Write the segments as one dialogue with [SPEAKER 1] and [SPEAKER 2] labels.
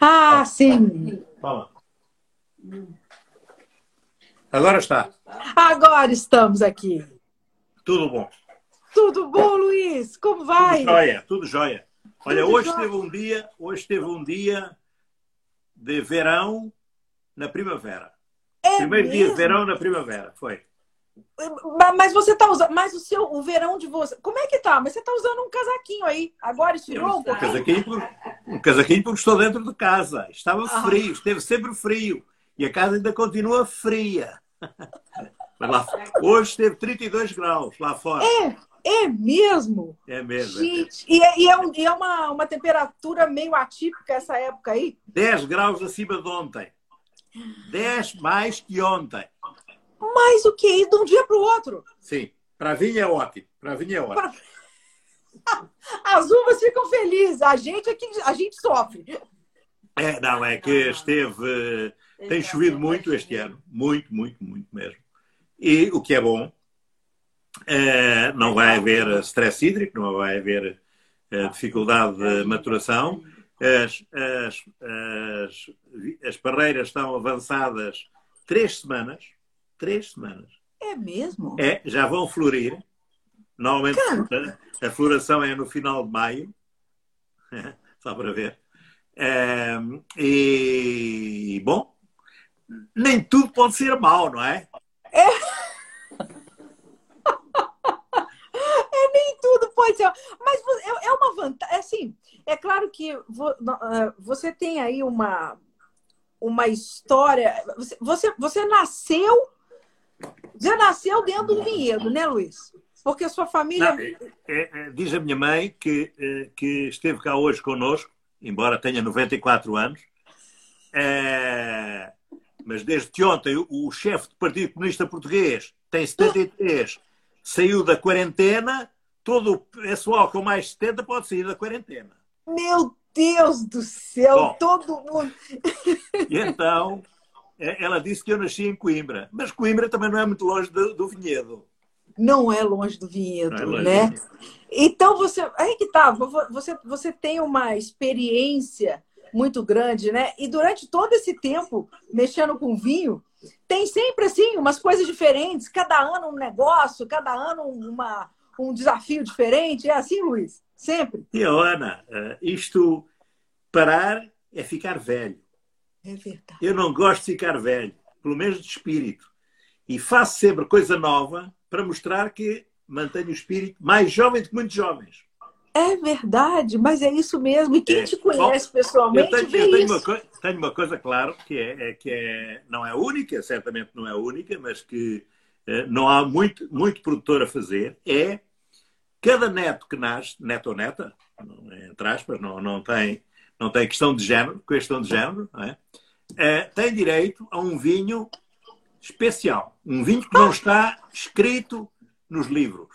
[SPEAKER 1] Ah, sim.
[SPEAKER 2] Toma. Agora está.
[SPEAKER 1] Agora estamos aqui.
[SPEAKER 2] Tudo bom.
[SPEAKER 1] Tudo bom, Luiz? Como vai?
[SPEAKER 2] Tudo jóia, tudo jóia. Olha,
[SPEAKER 1] Tudo
[SPEAKER 2] hoje
[SPEAKER 1] jóia.
[SPEAKER 2] teve um dia, hoje teve um dia de verão na primavera.
[SPEAKER 1] É
[SPEAKER 2] Primeiro dia de
[SPEAKER 1] mesmo?
[SPEAKER 2] verão na primavera, foi.
[SPEAKER 1] Ma- Mas você tá usando. Mas o seu o verão de você. Como é que tá? Mas você tá usando um casaquinho aí. Agora esfriou um pouquinho?
[SPEAKER 2] casaquinho, por- um casaquinho porque estou dentro de casa. Estava
[SPEAKER 1] Ah.
[SPEAKER 2] frio, esteve sempre frio. E a casa ainda continua fria. Mas lá- hoje esteve 32 graus lá fora.
[SPEAKER 1] É mesmo?
[SPEAKER 2] É mesmo. é mesmo.
[SPEAKER 1] Gente, e é, e é um- e é uma, uma temperatura meio atípica essa época aí?
[SPEAKER 2] 10 graus acima de ontem. 10 mais que ontem.
[SPEAKER 1] Mas o que? De um dia para o outro.
[SPEAKER 2] Sim, para vinho é ótimo. Para vinho é ótimo.
[SPEAKER 1] As uvas ficam felizes. A gente é que a gente sofre.
[SPEAKER 2] É, não, é que esteve. Tem chovido muito este ano. Muito, muito, muito mesmo. E o que é bom, eh, não vai haver stress hídrico, não vai haver eh, dificuldade de maturação. As, as, as, as parreiras estão avançadas três semanas. Três semanas.
[SPEAKER 1] É mesmo?
[SPEAKER 2] É, já vão florir. Normalmente a floração é no final de maio. Só para ver. É, e, bom, nem tudo pode ser mau, não é?
[SPEAKER 1] Nem tudo pode ser. Mas é é uma vantagem. Assim, é claro que ah, você tem aí uma, uma história. Você, você, você nasceu. Já nasceu dentro do vinhedo, né, Luiz? Porque sua família.
[SPEAKER 2] Não, é- é- diz a minha mãe que, eh, que esteve cá hoje connosco, embora tenha 94 anos, eh, mas desde ontem o, o chefe do Partido Comunista Português tem 73, saiu da quarentena, todo o pessoal com mais de 70 pode sair da quarentena.
[SPEAKER 1] Meu Deus do céu,
[SPEAKER 2] Bom.
[SPEAKER 1] todo mundo.
[SPEAKER 2] E então ela disse que eu nasci em Coimbra, mas Coimbra também não é muito longe do, do vinhedo.
[SPEAKER 1] Não é longe do vinhedo,
[SPEAKER 2] é longe
[SPEAKER 1] né?
[SPEAKER 2] do vinhedo.
[SPEAKER 1] Então você, aí que tá, vo- você, você tem uma experiência muito grande, né? E durante todo esse tempo mexendo com vinho, tem sempre assim umas coisas diferentes, cada ano um negócio, cada ano uma, um desafio diferente. É assim, Luiz? Sempre.
[SPEAKER 2] E Ana, eh, isto parar é ficar velho.
[SPEAKER 1] É verdade.
[SPEAKER 2] Eu não gosto de ficar velho, pelo menos de espírito. E faço sempre coisa nova para mostrar que mantenho o espírito mais jovem do que muitos jovens.
[SPEAKER 1] É verdade, mas é isso mesmo. E quem
[SPEAKER 2] É.
[SPEAKER 1] te conhece
[SPEAKER 2] Eu
[SPEAKER 1] pessoalmente
[SPEAKER 2] tenho,
[SPEAKER 1] vê
[SPEAKER 2] eu tenho
[SPEAKER 1] isso.
[SPEAKER 2] uma, coi- tenho uma coisa, claro, que, é, é que é, não é única, certamente não é única, mas que eh, não há muito, muito produtor a fazer, é cada neto que nasce, neto ou neta, é, entre aspas, não, não, tem, não tem questão de género, questão de género, é? Eh, tem direito a um vinho especial. Um vinho que não está escrito nos livros.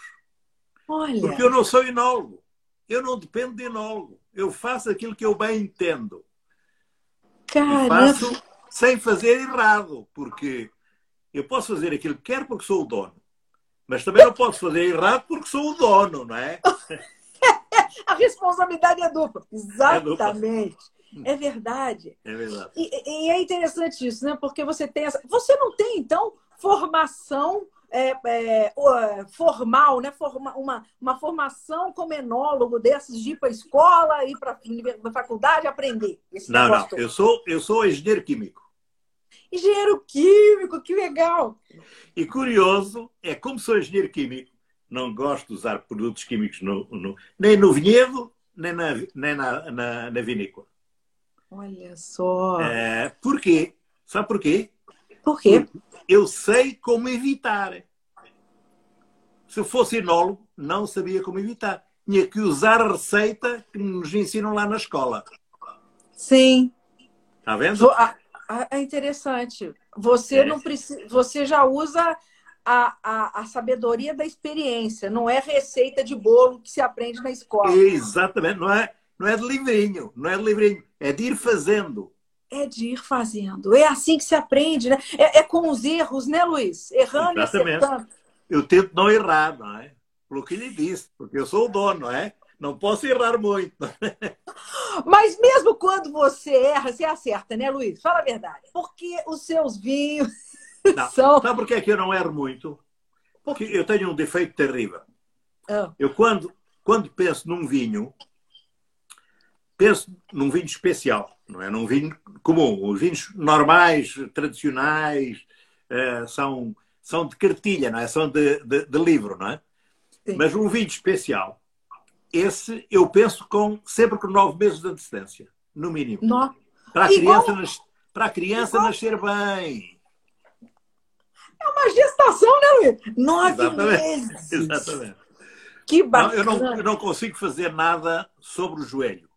[SPEAKER 1] Olha,
[SPEAKER 2] Porque eu não sou enólogo. Eu não dependo de enólogo. Eu faço aquilo que eu bem entendo.
[SPEAKER 1] Caramba.
[SPEAKER 2] faço sem fazer errado. Porque eu posso fazer aquilo que quero porque sou o dono. Mas também não posso fazer errado porque sou o dono, não é?
[SPEAKER 1] A responsabilidade é dupla. Exatamente. É verdade.
[SPEAKER 2] É verdade.
[SPEAKER 1] E, e é interessante isso, né? Porque você tem essa. Você não tem, então, formação é, é, é, formal, né? Forma, uma, uma formação como enólogo desses de ir para a escola, ir para a faculdade aprender.
[SPEAKER 2] Não, não.
[SPEAKER 1] todo.
[SPEAKER 2] Eu sou, eu sou engenheiro químico.
[SPEAKER 1] Engenheiro químico, que legal!
[SPEAKER 2] E curioso é como sou engenheiro químico, não gosto de usar produtos químicos no, no- nem no vinhedo, nem na, nem na, na, na vinícola.
[SPEAKER 1] Olha só.
[SPEAKER 2] É, porquê? Sabe porquê?
[SPEAKER 1] Por quê?
[SPEAKER 2] Eu sei como evitar. Se eu fosse enólogo, não sabia como evitar. Tinha que usar a receita que nos ensinam lá na escola.
[SPEAKER 1] Sim.
[SPEAKER 2] Está vendo?
[SPEAKER 1] Ah, ah, É interessante. Você
[SPEAKER 2] É.
[SPEAKER 1] não precisa. Você já usa a, a, a sabedoria da experiência, não é receita de bolo que se aprende na escola.
[SPEAKER 2] Exatamente. Não é, não é de livrinho. Não é de livrinho. É de ir fazendo.
[SPEAKER 1] É de ir fazendo. É assim que se aprende, né? É, é com os erros, né, Luiz? Errando e
[SPEAKER 2] Exatamente.
[SPEAKER 1] acertando.
[SPEAKER 2] Eu tento não errar, não é? Pelo que lhe disse, porque eu sou o dono, não é? não posso errar muito.
[SPEAKER 1] Mas mesmo quando você erra, você acerta, né, Luiz? Fala a verdade. Porque os seus vinhos
[SPEAKER 2] não.
[SPEAKER 1] são.
[SPEAKER 2] Sabe por que é que eu não erro muito? Porque eu tenho um defeito terrível.
[SPEAKER 1] Ah.
[SPEAKER 2] Eu, quando, quando penso num vinho, penso num vinho especial, não é num vinho comum. Os vinhos normais, tradicionais, uh, são, são de cartilha, não é? São de, de, de livro, não é? Sim. Mas um vinho especial, esse eu penso com, sempre com nove meses de antecedência, no mínimo.
[SPEAKER 1] No...
[SPEAKER 2] Para a Igual... criança, nas... para a criança Igual... nascer bem.
[SPEAKER 1] É uma gestação, né, Luiz? Nove
[SPEAKER 2] Exatamente.
[SPEAKER 1] meses.
[SPEAKER 2] Exatamente.
[SPEAKER 1] Que bacana.
[SPEAKER 2] Não, eu, não, eu não consigo fazer nada sobre o joelho.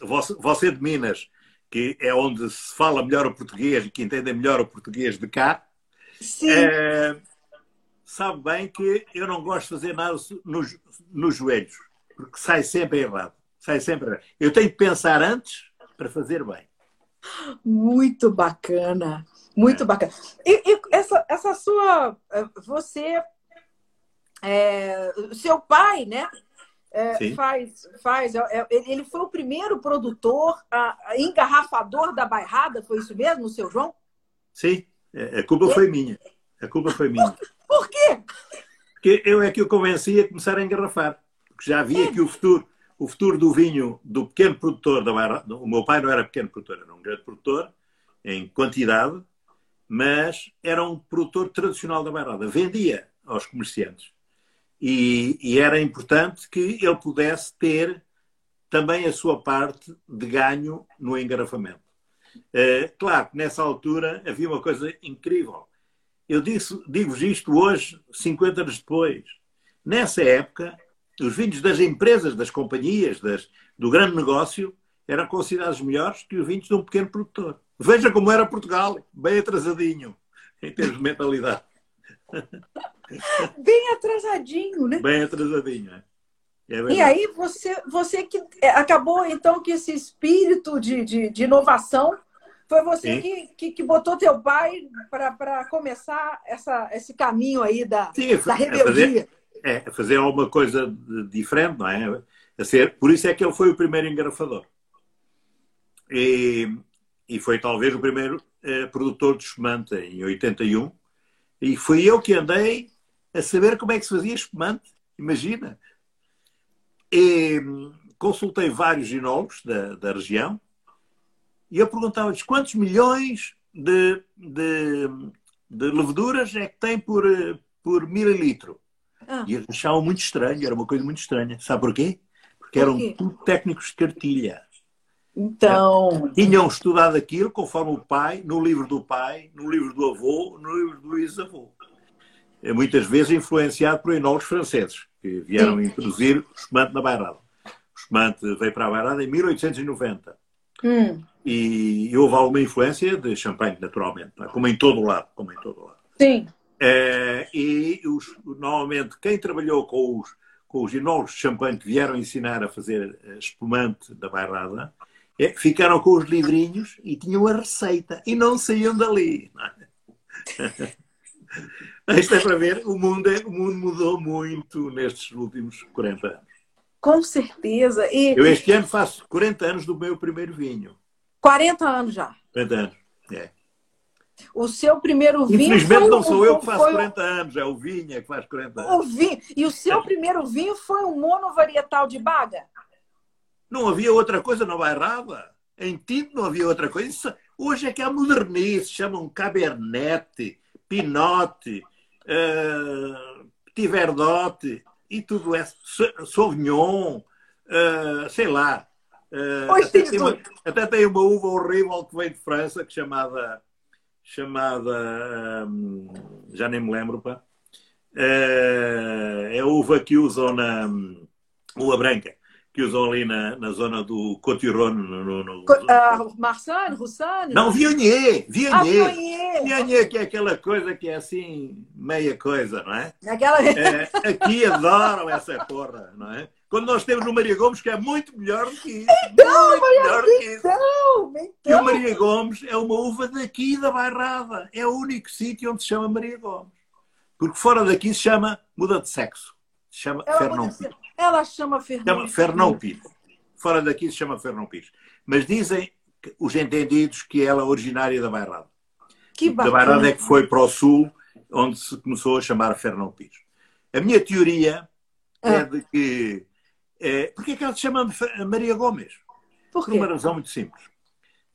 [SPEAKER 2] você, você de Minas, que é onde se fala melhor o português e que entende melhor o português de cá. É, sabe bem que eu não gosto de fazer nada nos, nos joelhos, porque sai sempre errado. Sai sempre errado. Eu tenho que pensar antes para fazer bem.
[SPEAKER 1] Muito bacana, muito é. bacana. E, e, essa, essa sua. Você é, seu pai, né? É, faz, faz. É, é ele foi o primeiro produtor, a, a engarrafador da bairrada, foi isso mesmo, seu João?
[SPEAKER 2] Sim, a culpa foi minha. A culpa foi minha.
[SPEAKER 1] Por, por quê?
[SPEAKER 2] Porque eu é que o convenci a começar a engarrafar. Porque já via que o futuro, o futuro do vinho do pequeno produtor da bairrada. O meu pai não era pequeno produtor, era um grande produtor em quantidade, mas era um produtor tradicional da bairrada. Vendia aos comerciantes. E, e, era importante que ele pudesse ter também a sua parte de ganho no engarrafamento. Uh, claro que nessa altura havia uma coisa incrível. Eu digo-vos isto hoje, 50 anos depois. Nessa época, os vinhos das empresas, das companhias, das, do grande negócio, eram considerados melhores que os vinhos de um pequeno produtor. Veja como era Portugal, bem atrasadinho em termos de mentalidade.
[SPEAKER 1] Bem atrasadinho, né?
[SPEAKER 2] Bem atrasadinho, é.
[SPEAKER 1] É e aí você, você que é, acabou então que esse espírito de, de, de inovação foi você que, que, que, botou teu pai para começar essa, esse caminho aí da, Sim, da rebeldia.
[SPEAKER 2] É fazer, é fazer alguma coisa diferente, não é? A ser, por isso é que ele foi o primeiro engarrafador. E, e foi talvez o primeiro eh, produtor de espumante em 81. E fui eu que andei a saber como é que se fazia espumante. Imagina. E consultei vários ginólogos da, da região e eu perguntava-lhes quantos milhões de, de, de, leveduras é que tem por, por mililitro. Ah. E eles achavam muito estranho, era uma coisa muito estranha. Sabe porquê? Porque eram Por tudo técnicos de cartilha.
[SPEAKER 1] Então.
[SPEAKER 2] Tinham estudado aquilo conforme o pai, no livro do pai, no livro do avô, no livro do ex-avô. É muitas vezes influenciado por enólogos franceses, que vieram Sim. introduzir o espumante na Bairrada. O espumante veio para a Bairrada em 1890.
[SPEAKER 1] Hum.
[SPEAKER 2] E, e, houve alguma influência de champanhe, naturalmente, é? como em todo o lado. Como em todo lado.
[SPEAKER 1] Sim.
[SPEAKER 2] É, e os, normalmente quem trabalhou com os, com os enólogos de champanhe que vieram ensinar a fazer espumante da Bairrada, é, ficaram com os livrinhos e tinham a receita e não saíam dali. É? Isto é para ver, o mundo, é, o mundo mudou muito nestes últimos 40 anos.
[SPEAKER 1] Com certeza. E...
[SPEAKER 2] Eu este ano faço 40 anos do meu primeiro vinho.
[SPEAKER 1] 40 anos já.
[SPEAKER 2] 40 anos, é.
[SPEAKER 1] O seu primeiro vinho.
[SPEAKER 2] Infelizmente não sou eu que faço 40 anos, é o vinho é que faz 40 anos.
[SPEAKER 1] O vinho. E o seu primeiro vinho foi um monovarietal de baga?
[SPEAKER 2] Não havia outra coisa na bairrada. Em tinto não havia outra coisa. Isso, hoje é que há modernice, chamam Cabernet, Pinot, uh, e tudo é Sauvignon, uh, sei lá. Uh, até, tem uma, até, tem uma, uva horrível que vem de França, que chamada, chamada já nem me lembro, pá. Uh, é a uva que usam na um, uva branca que usam ali na, na zona do Cotiron. No, no, no...
[SPEAKER 1] Uh, Marsanne, Roussanne?
[SPEAKER 2] Não, Viognier. Viognier. Ah, que é aquela coisa que é assim, meia coisa, não é?
[SPEAKER 1] Aquela...
[SPEAKER 2] É, aqui adoram essa porra, não é? Quando nós temos o Maria Gomes, que é muito melhor do que isso.
[SPEAKER 1] Então, muito melhor do que isso. Então,
[SPEAKER 2] então. E o Maria Gomes é uma uva daqui da Bairrada. É o único sítio onde se chama Maria Gomes. Porque fora daqui se chama muda de sexo. Se chama é Fernão Pinto.
[SPEAKER 1] Ela chama Fernão
[SPEAKER 2] Fernão Pires. Fora daqui se chama Fernão Pires. Mas dizem os entendidos que ela é originária da Bairrada.
[SPEAKER 1] Que
[SPEAKER 2] Da
[SPEAKER 1] bacana.
[SPEAKER 2] Bairrada é que foi para o sul, onde se começou a chamar Fernão Pires. A minha teoria é
[SPEAKER 1] Ah.
[SPEAKER 2] de que. É, porque é que ela se chama Maria Gomes?
[SPEAKER 1] Por
[SPEAKER 2] Por uma razão muito simples.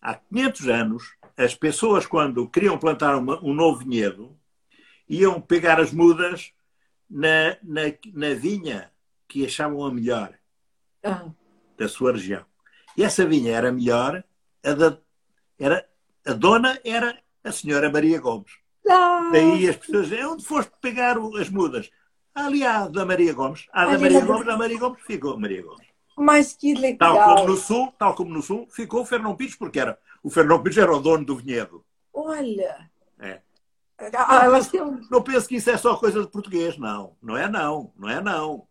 [SPEAKER 2] Há 500 anos, as pessoas, quando queriam plantar uma- um novo vinhedo, iam pegar as mudas na, na, na vinha que achavam a melhor
[SPEAKER 1] Ah,
[SPEAKER 2] da sua região. E essa vinha era melhor, a, da, era, a dona era a senhora Maria Gomes.
[SPEAKER 1] Ah,
[SPEAKER 2] Daí as pessoas dizem, onde foste pegar as mudas? Ali há da Maria Gomes. Há da Maria Gomes, da Maria Gomes, ficou Maria Gomes.
[SPEAKER 1] mas que
[SPEAKER 2] Tal
[SPEAKER 1] legal.
[SPEAKER 2] como no sul, tal como no sul, ficou o Fernão Pires, porque era, o Fernão Pires era o dono do vinhedo.
[SPEAKER 1] Olha.
[SPEAKER 2] É.
[SPEAKER 1] Ah, um...
[SPEAKER 2] Não penso que isso é só coisa de português, não. Não é não, não é não.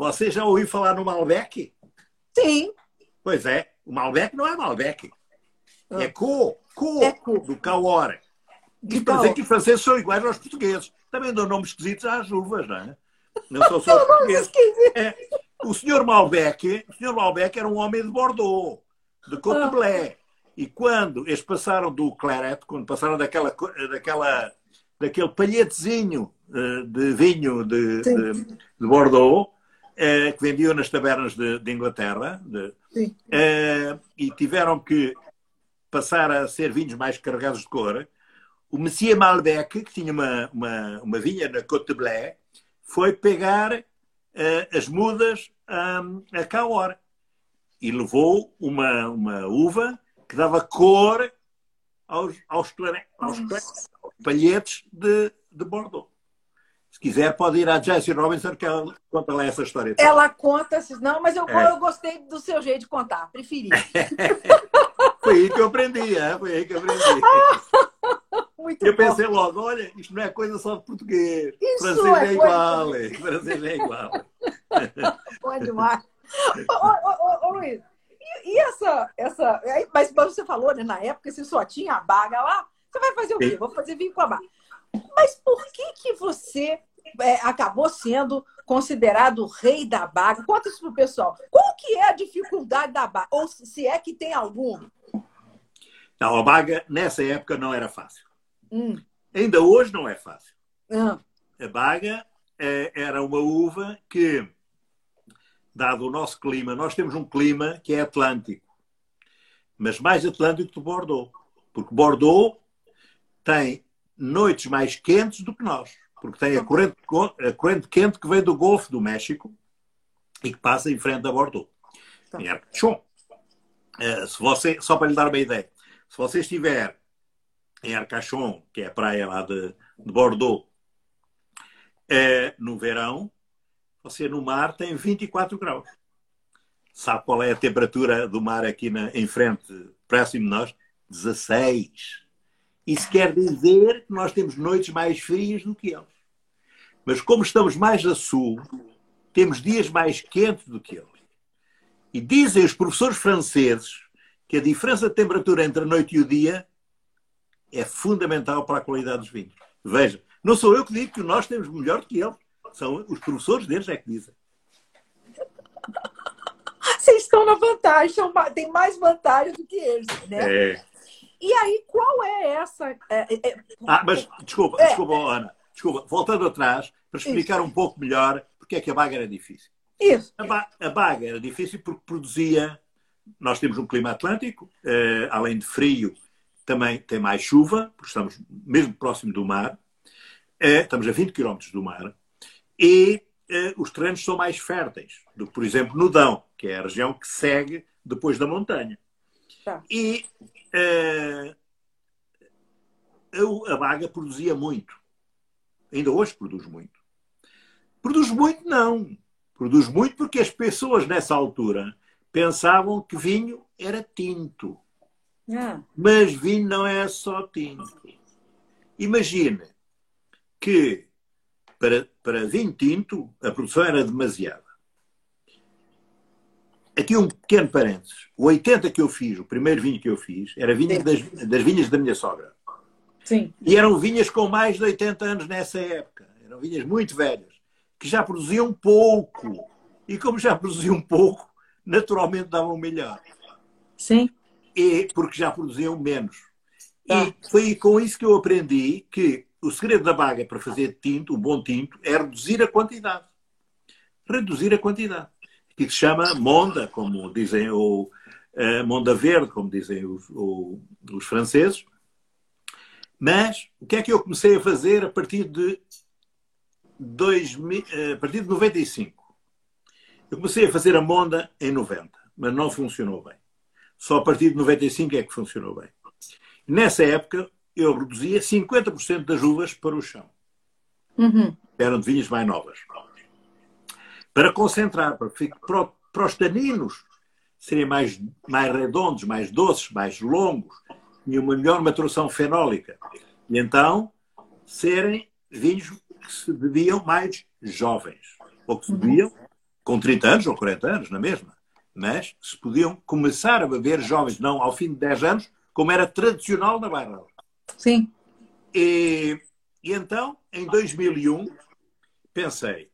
[SPEAKER 2] Você já ouviu falar no Malbec?
[SPEAKER 1] Sim.
[SPEAKER 2] Pois é, o Malbec não é Malbec.
[SPEAKER 1] Ah.
[SPEAKER 2] É co, co,
[SPEAKER 1] É co.
[SPEAKER 2] do.
[SPEAKER 1] De
[SPEAKER 2] para
[SPEAKER 1] tal.
[SPEAKER 2] dizer que os franceses são iguais aos portugueses. Também dão nomes esquisitos às uvas, não é? Não são só os portugueses. É, o senhor Malbec, o senhor Malbec era um homem de Bordeaux, de
[SPEAKER 1] Ah.
[SPEAKER 2] Coteblé. E quando eles passaram do Claret, quando passaram daquela, daquela, daquele palhetezinho eh, de vinho de, de, de Bordeaux, eh, que vendiam nas tabernas de, de Inglaterra, de- eh, e tiveram que passar a ser vinhos mais carregados de cor, o Monsieur Malbec, que tinha uma, uma, uma vinha na Côte de Blé, foi pegar eh, as mudas hum, a Cahors e levou uma, uma uva que dava cor aos, aos, clare- aos clare- aos palhetes de, de Bordeaux. Se quiser, pode ir à Jessie Robinson, que ela conta lá essa história. toda.
[SPEAKER 1] Ela conta, não, mas eu,
[SPEAKER 2] É.
[SPEAKER 1] eu gostei do seu jeito de contar, preferi.
[SPEAKER 2] Foi aí que eu aprendi, é? foi aí que eu aprendi.
[SPEAKER 1] Muito
[SPEAKER 2] Eu
[SPEAKER 1] bom.
[SPEAKER 2] pensei logo, olha, isto não é coisa só de português.
[SPEAKER 1] Isso
[SPEAKER 2] francês
[SPEAKER 1] é
[SPEAKER 2] é, igual. é. Francês é igual.
[SPEAKER 1] Bom demais. Ô, ô, ô, ô, Luiz, e, e essa, essa. Mas você falou, né, na época, se só tinha a baga lá, você vai fazer o quê? Vou fazer vinho com a baga. Mas por que, que você é, acabou sendo considerado o rei da baga? Conta isso pro pessoal. Qual que é a dificuldade da baga? Ou se é que tem alguma?
[SPEAKER 2] Não, a baga, nessa época, não era fácil.
[SPEAKER 1] Hum,
[SPEAKER 2] Ainda hoje não é fácil.
[SPEAKER 1] hum,
[SPEAKER 2] A baga eh, era uma uva que, dado o nosso clima, nós temos um clima que é atlântico, mas mais atlântico do Bordeaux. Porque Bordeaux tem noites mais quentes do que nós. Porque tem a corrente, a corrente quente que vem do Golfo do México e que passa em frente a Bordeaux.
[SPEAKER 1] Tá.
[SPEAKER 2] Em Arcachon. Eh, se você, só para lhe dar uma ideia, se você estiver em Arcachon, que é a praia lá de, de Bordeaux, eh, no verão, você no mar tem 24 graus. Sabe qual é a temperatura do mar aqui na, em frente, próximo de nós? 16. Isso quer dizer que nós temos noites mais frias do que eles. Mas como estamos mais a sul, temos dias mais quentes do que eles. E dizem os professores franceses que a diferença de temperatura entre a noite e o dia é fundamental para a qualidade dos vinhos. Veja, não sou eu que digo que nós temos melhor do que eles. São os professores deles é que dizem.
[SPEAKER 1] Vocês estão na vantagem, tem mais vantagem do que eles, né?
[SPEAKER 2] É.
[SPEAKER 1] E aí, qual é essa? é, é, é,
[SPEAKER 2] Ah, mas desculpa, desculpa, Ana. Desculpa, voltando atrás, para explicar um pouco melhor porque é que a baga era difícil.
[SPEAKER 1] isso.
[SPEAKER 2] A, ba a baga era difícil porque produzia. Nós temos um clima atlântico, eh, além de frio, também tem mais chuva, porque estamos mesmo próximo do mar. Eh, estamos a 20 km do mar. E eh, os terrenos são mais férteis do que, por exemplo, no Dão, que é a região que segue depois da montanha.
[SPEAKER 1] Tá.
[SPEAKER 2] E eh, a, a baga produzia muito. Ainda hoje produz muito. Produz muito, não. Produz muito porque as pessoas nessa altura pensavam que vinho era tinto.
[SPEAKER 1] Ah,
[SPEAKER 2] Mas vinho não é só tinto. Imagine que para, para vinho tinto a produção era demasiada. Aqui um pequeno parênteses. O 80 que eu fiz, o primeiro vinho que eu fiz, era vinho das, das vinhas da minha sogra.
[SPEAKER 1] sim.
[SPEAKER 2] E eram vinhas com mais de 80 anos nessa época. Eram vinhas muito velhas, que já produziam pouco. E como já produziam um pouco, naturalmente davam melhor.
[SPEAKER 1] Sim.
[SPEAKER 2] E, porque já produziam menos.
[SPEAKER 1] Tá.
[SPEAKER 2] E foi com isso que eu aprendi que o segredo da baga para fazer tinto, o bom tinto, é reduzir a quantidade. Reduzir a quantidade. Que se chama monda, como dizem, ou uh, monda verde, como dizem os, ou, os franceses. Mas o que é que eu comecei a fazer a partir de 2000, a partir de 95? Eu comecei a fazer a monda em 90, mas não funcionou bem. Só a partir de 95 é que funcionou bem. Nessa época, eu reduzia 50% das uvas para o chão.
[SPEAKER 1] Uhum.
[SPEAKER 2] Eram de vinhas mais novas. Para concentrar, para, para, para os taninos serem mais, mais redondos, mais doces, mais longos, e uma melhor maturação fenólica. E então serem vinhos que se bebiam mais jovens. Ou que se bebiam com 30 anos ou 40 anos, na mesma. Mas se podiam começar a beber jovens, não ao fim de 10 anos, como era tradicional na Bairrada.
[SPEAKER 1] Sim.
[SPEAKER 2] E, e então, em 2001, pensei,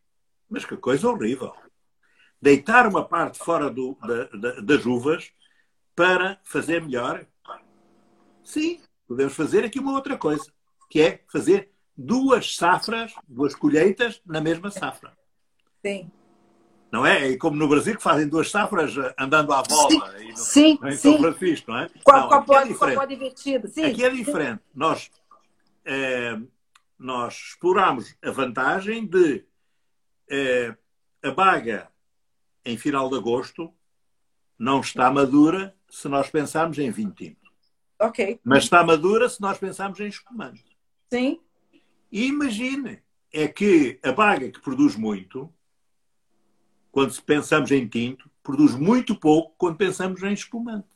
[SPEAKER 2] mas que coisa horrível. Deitar uma parte fora do, da, da, das uvas para fazer melhor. Sim, podemos fazer aqui uma outra coisa, que é fazer duas safras, duas colheitas na mesma safra.
[SPEAKER 1] Sim.
[SPEAKER 2] Não é? É como no Brasil que fazem duas safras andando à bola.
[SPEAKER 1] Sim, no, sim.
[SPEAKER 2] Em
[SPEAKER 1] São
[SPEAKER 2] Francisco, não é?
[SPEAKER 1] A,
[SPEAKER 2] não,
[SPEAKER 1] a,
[SPEAKER 2] aqui é
[SPEAKER 1] divertida. Sim.
[SPEAKER 2] Aqui é diferente. Nós, eh, nós exploramos a vantagem de eh, a baga em final de agosto não está madura se nós pensarmos em vinho tinto.
[SPEAKER 1] Ok.
[SPEAKER 2] Mas está madura se nós pensarmos em espumante.
[SPEAKER 1] Sim.
[SPEAKER 2] E imagine, é que a baga que produz muito, quando pensamos em tinto, produz muito pouco quando pensamos em espumante.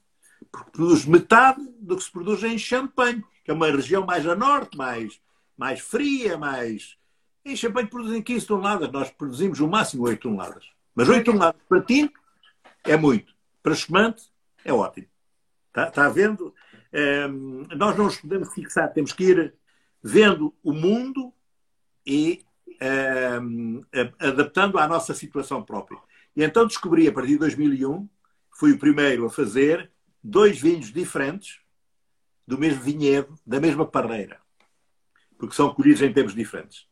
[SPEAKER 2] Porque produz metade do que se produz em champanhe, que é uma região mais a norte, mais, mais fria, mais. Em champanhe produzem 15 toneladas, nós produzimos o máximo 8 toneladas. Mas 8 toneladas para tinto é muito. Para espumante é ótimo. Está, está vendo? Ehm, nós não nos podemos fixar, temos que ir vendo o mundo e ehm, adaptando à nossa situação própria. E então descobri, a partir de 2001, fui o primeiro a fazer dois vinhos diferentes do mesmo vinhedo, da mesma parreira. Porque são colhidos em tempos diferentes.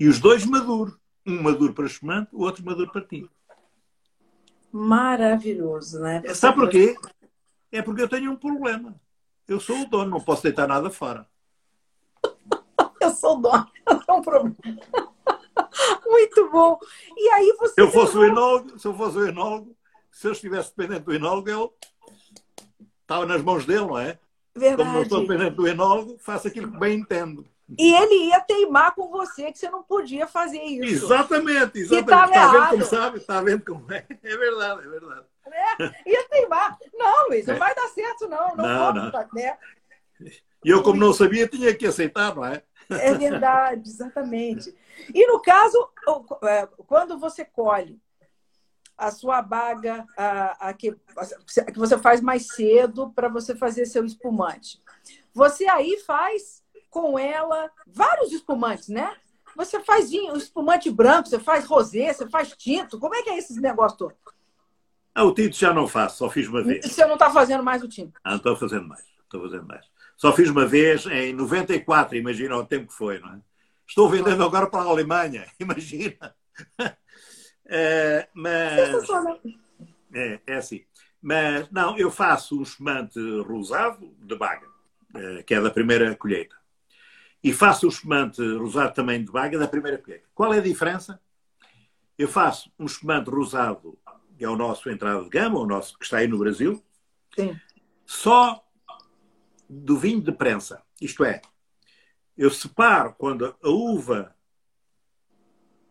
[SPEAKER 2] E os dois maduros. Um maduro para espumante, o outro maduro para tinto.
[SPEAKER 1] Maravilhoso, né? Você-
[SPEAKER 2] Sabe porquê? É porque eu tenho um problema. Eu sou o dono, não posso deitar nada fora.
[SPEAKER 1] Eu sou dona, é um problema. Muito bom. E aí você.
[SPEAKER 2] Se eu fosse o enólogo, se eu fosse o enólogo, se eu estivesse dependente do enólogo, eu estava nas mãos dele, não é? Como não estou
[SPEAKER 1] Verdade.
[SPEAKER 2] dependente do enólogo, faço aquilo que bem entendo.
[SPEAKER 1] E ele ia teimar com você que você não podia fazer isso.
[SPEAKER 2] Exatamente, exatamente. Está vendo como sabe? Está vendo como é? É verdade, é verdade.
[SPEAKER 1] Ia teimar. Não, Luiz, não vai dar certo, não. Não,
[SPEAKER 2] Não,
[SPEAKER 1] vamos,
[SPEAKER 2] não.
[SPEAKER 1] né?
[SPEAKER 2] E eu, como não sabia, tinha que aceitar, não é?
[SPEAKER 1] É verdade, exatamente. E no caso, é, quando você colhe a sua baga, a, a que, a que você faz mais cedo para você fazer seu espumante, você aí faz com ela vários espumantes, né? Você faz vinho, espumante branco, você faz rosé, você faz tinto. Como é que é esses negócios todos?
[SPEAKER 2] Ah, o tinto já não faço, só fiz uma vez.
[SPEAKER 1] Você não está fazendo mais o tinto.
[SPEAKER 2] Ah, não estou fazendo mais. Estou fazendo mais. Só fiz uma vez em 94, imagina o tempo que foi, não é? Estou vendendo agora para a Alemanha, imagina. Eh, mas é, é assim. Mas não, eu faço um espumante rosado de baga, eh, que é da primeira colheita. E faço o espumante rosado também de baga da primeira colheita. Qual é a diferença? Eu faço um espumante rosado, que é o nosso entrada de gama, o nosso que está aí no Brasil,
[SPEAKER 1] Sim.
[SPEAKER 2] só do vinho de prensa. Isto é, eu separo quando a uva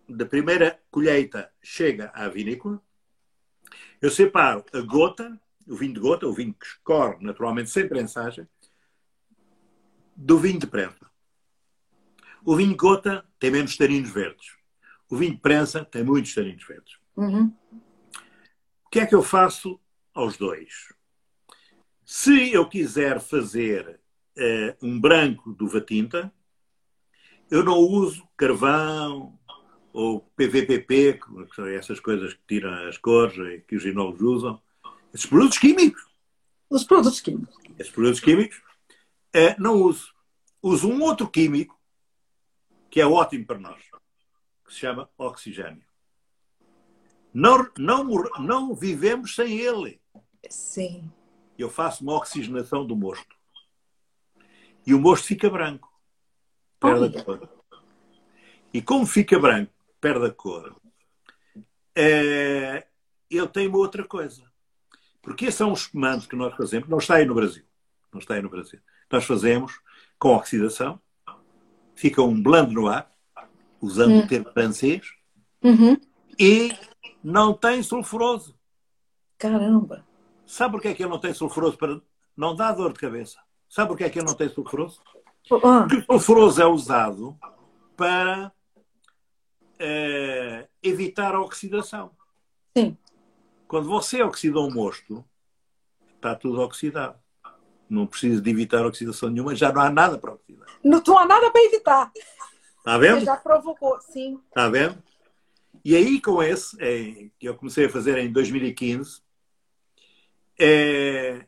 [SPEAKER 2] da primeira colheita chega à vinícola, eu separo a gota, o vinho de gota, o vinho que escorre naturalmente sem prensagem, do vinho de prensa. O vinho gota tem menos taninos verdes. O vinho de prensa tem muitos taninos verdes.
[SPEAKER 1] Uhum.
[SPEAKER 2] O que é que eu faço aos dois? Se eu quiser fazer eh, um branco de uva tinta, eu não uso carvão ou PVPP, que são essas coisas que tiram as cores e que os ginólogos usam. Esses produtos químicos.
[SPEAKER 1] Os produtos químicos.
[SPEAKER 2] Esses produtos químicos é, não uso. Uso um outro químico que é ótimo para nós, que se chama oxigênio. Não, não, não vivemos sem ele.
[SPEAKER 1] Sim.
[SPEAKER 2] Eu faço uma oxigenação do mosto. E o mosto fica branco. Perde a cor. E como fica branco, perde a cor, é, ele tem uma outra coisa. Porque esse é um espumante que nós fazemos, não está aí no Brasil. Não está aí no Brasil. Nós fazemos com oxidação, fica um blando no ar, usando hum. o termo francês,
[SPEAKER 1] uhum.
[SPEAKER 2] e não tem sulfuroso.
[SPEAKER 1] Caramba!
[SPEAKER 2] Sabe porquê é que ele não tem sulfuroso? Para... Não dá dor de cabeça. Sabe porquê é que ele não tem sulfuroso?
[SPEAKER 1] Oh.
[SPEAKER 2] Porque o sulfuroso é usado para uh, evitar a oxidação.
[SPEAKER 1] Sim.
[SPEAKER 2] Quando você oxida um mosto, está tudo oxidado. Não precisa de evitar oxidação nenhuma, já não há nada para oxidar.
[SPEAKER 1] Não, não há nada para evitar.
[SPEAKER 2] Está vendo?
[SPEAKER 1] Você já provocou, sim.
[SPEAKER 2] Está vendo? E aí, com esse, é, que eu comecei a fazer em 2015, é,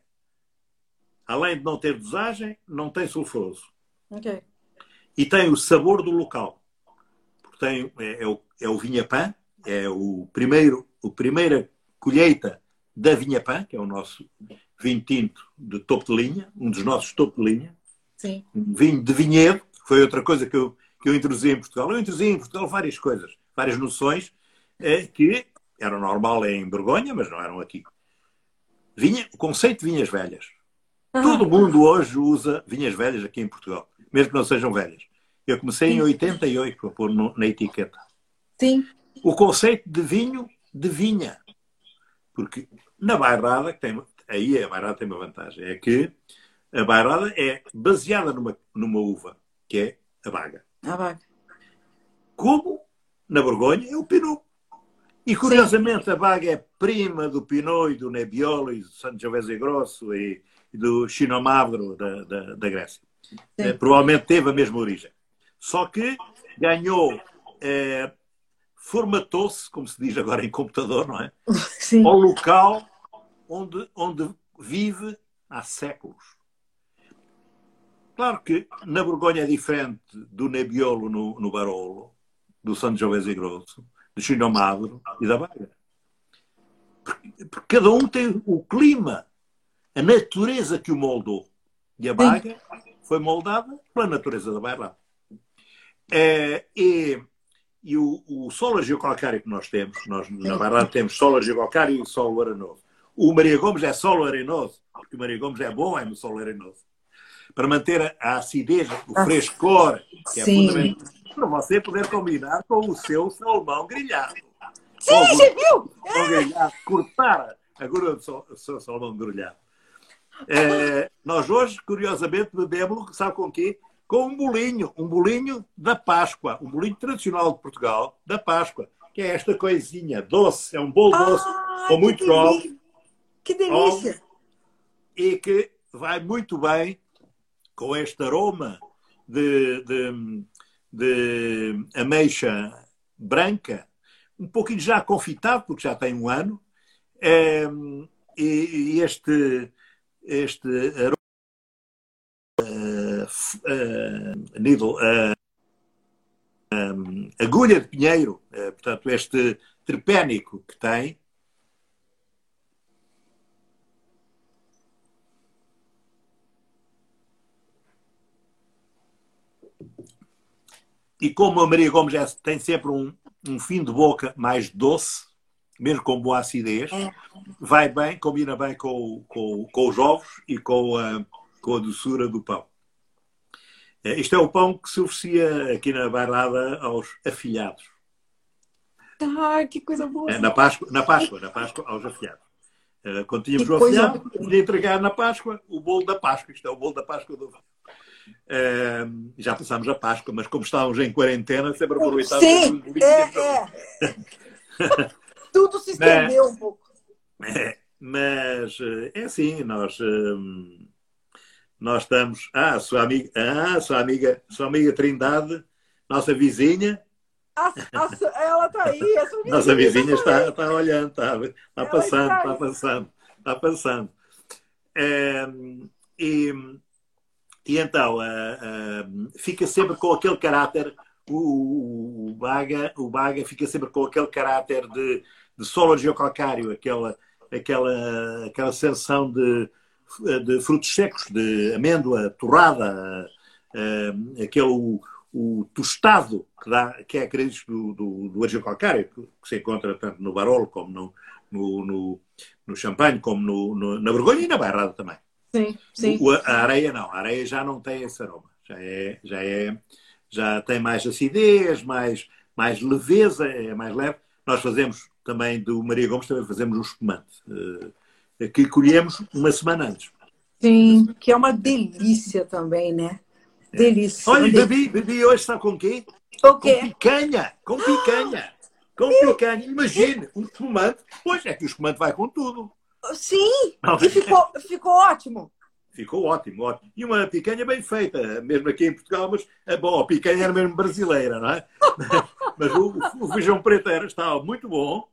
[SPEAKER 2] além de não ter dosagem, não tem sulfuroso.
[SPEAKER 1] Ok.
[SPEAKER 2] E tem o sabor do local. Porque tem, é, é o, é o vinha-pã, é o primeiro, o primeira colheita da vinha-pã, que é o nosso vinho tinto de topo de linha, um dos nossos topo de linha.
[SPEAKER 1] Sim.
[SPEAKER 2] Um vinho de vinhedo, que foi outra coisa que eu, que eu introduzi em Portugal. Eu introduzi em Portugal várias coisas várias noções eh, que eram normal em Borgonha, mas não eram aqui. Vinha, o conceito de vinhas velhas. Uhum. Todo mundo hoje usa vinhas velhas aqui em Portugal, mesmo que não sejam velhas. Eu comecei Sim. em 88 a pôr no, na etiqueta.
[SPEAKER 1] Sim.
[SPEAKER 2] O conceito de vinho de vinha. Porque na bairrada, que tem, aí a bairrada tem uma vantagem, é que a bairrada é baseada numa, numa uva, que é a baga.
[SPEAKER 1] A baga.
[SPEAKER 2] Como na Borgonha é o Pinot. E curiosamente Sim. a Baga é prima do Pinot e do Nebbiolo e do Sangiovese Grosso e, e do Chinomavro da, da, da Grécia. É, provavelmente teve a mesma origem. Só que ganhou, é, formatou-se, como se diz agora em computador, não é?
[SPEAKER 1] Sim.
[SPEAKER 2] Ao local onde, onde vive há séculos. Claro que na Borgonha é diferente do Nebbiolo no, no Barolo, do Sangiovese Grosso, do Chinomagro e da Baga. Porque, porque cada um tem o clima, a natureza que o moldou. E a Baga foi moldada pela natureza da Bairrada. É, e, e o, o solo geocalcário que nós temos, nós na Bairrada temos solo geocalcário e solo arenoso. O Maria Gomes é solo arenoso, porque o Maria Gomes é bom é no solo arenoso. Para manter a acidez, o ah. frescor, que é
[SPEAKER 1] Sim.
[SPEAKER 2] fundamental para você poder combinar com o seu salmão grelhado.
[SPEAKER 1] Sim, Ou, você viu?
[SPEAKER 2] É. Grelhado, cortar a gordura do seu salmão grelhado. É, nós hoje, curiosamente, bebemos, sabe com quê? Com um bolinho, um bolinho da Páscoa, um bolinho tradicional de Portugal, da Páscoa, que é esta coisinha doce, é um bolo ah, doce, com muito óleo.
[SPEAKER 1] Que delícia!
[SPEAKER 2] E que vai muito bem com este aroma de, de, de ameixa branca, um pouquinho já confitado, porque já tem um ano, é, e, e, este, este aroma uh, uh, needle, uh, um, agulha de pinheiro, portanto, este tripénico que tem, E como a Maria Gomes é, tem sempre um, um fim de boca mais doce, mesmo com boa acidez, é. vai bem, combina bem com, com, com os ovos e com a, com a doçura do pão. É, isto é o pão que se oferecia aqui na bairrada aos afilhados.
[SPEAKER 1] Ah, que coisa boa!
[SPEAKER 2] É, na, Páscoa, na Páscoa, na Páscoa, aos afilhados. É, quando tínhamos que o afilhado, podia entregar na Páscoa o bolo da Páscoa. Isto é o bolo da Páscoa do Uh, já passámos a Páscoa, mas como estávamos em quarentena, sempre aproveitávamos.
[SPEAKER 1] Sim, é, é. Tudo se estendeu um pouco.
[SPEAKER 2] É, mas eh, é assim, nós, nós estamos. Ah, sua amiga, ah, sua amiga, sua amiga Trindade, nossa vizinha,
[SPEAKER 1] A, a, ela está aí.
[SPEAKER 2] A Nossa vizinha está, está olhando, está, está passando, está, está passando, está passando. É, e, e então, uh, uh, fica sempre com aquele caráter, o, o, Baga, o Baga fica sempre com aquele caráter de, de solo geocalcário, aquela, aquela, aquela sensação de, de frutos secos, de amêndoa torrada, uh, aquele o, o tostado que, dá, que é característico do, do, do argil calcário, que, que, se encontra tanto no Barolo como no, no, no, no Champagne, como no, no, na Borgonha e na Bairrada também.
[SPEAKER 1] Sim, sim.
[SPEAKER 2] O, a areia não, a areia já não tem esse aroma, já é, já é, já tem mais acidez, mais, mais leveza, é mais leve. Nós fazemos também do Maria Gomes, também fazemos um espumante, uh, que colhemos uma semana antes.
[SPEAKER 1] Sim, que é uma delícia também, né? É. Delícia.
[SPEAKER 2] Olha, bebi, bebi hoje, sabe com quê?
[SPEAKER 1] O quê?
[SPEAKER 2] Com picanha, com picanha. Com picanha, imagine, um espumante. Pois é que o espumante vai com tudo.
[SPEAKER 1] Sim, e ficou, ficou ótimo.
[SPEAKER 2] Ficou ótimo, ótimo. E uma picanha bem feita, mesmo aqui em Portugal, mas é bom, a picanha era mesmo brasileira, não é? mas o, o feijão preto era, estava muito bom,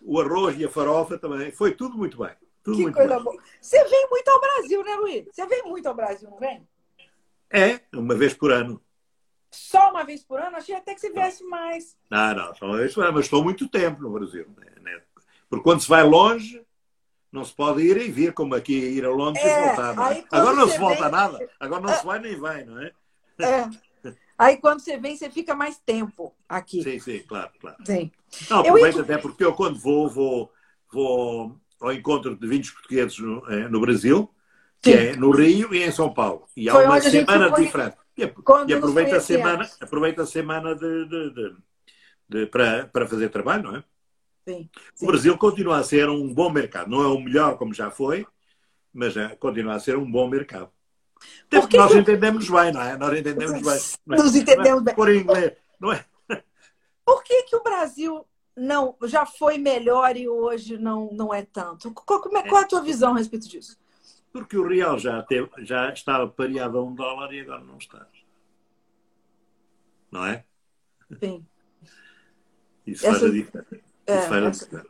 [SPEAKER 2] o arroz e a farofa também, foi tudo muito bem. Tudo
[SPEAKER 1] que coisa
[SPEAKER 2] bem.
[SPEAKER 1] boa. Você vem muito ao Brasil, né, Luiz? Você vem muito ao Brasil, não vem?
[SPEAKER 2] É, uma vez por ano.
[SPEAKER 1] Só uma vez por ano? Achei até que você viesse mais.
[SPEAKER 2] Não, não, só uma vez por ano, mas estou muito tempo no Brasil. Né? Porque quando se vai longe, não se pode ir e vir, como aqui ir a Londres é, e voltar. Não é? Agora não se volta vem... nada, agora não se vai nem vai, não é?
[SPEAKER 1] É. Aí quando você vem, você fica mais tempo aqui.
[SPEAKER 2] Sim, sim, claro, claro.
[SPEAKER 1] Sim.
[SPEAKER 2] Não, aproveito eu... até porque eu quando vou, vou, vou ao encontro de vinhos portugueses no, eh, no Brasil, que sim. é no Rio e em São Paulo. E há Foi uma semana diferente. E, e aproveita, a semana, aproveita a semana de, de, de, de, para, para fazer trabalho, não é?
[SPEAKER 1] Sim,
[SPEAKER 2] sim. O Brasil continua a ser um bom mercado. Não é o melhor como já foi, mas é, continua a ser um bom mercado. Porque nós entendemos bem, não é? Nós entendemos bem.
[SPEAKER 1] Não é? Nós entendemos
[SPEAKER 2] bem. Por inglês, não é?
[SPEAKER 1] Por que, que o Brasil não já foi melhor e hoje não, não é tanto? Qual, como é, qual é a tua visão a respeito disso?
[SPEAKER 2] Porque o real já, teve, já estava pareado a um dólar e agora não está. Não é?
[SPEAKER 1] Sim.
[SPEAKER 2] Isso essa, faz a diferença. É,
[SPEAKER 1] essa,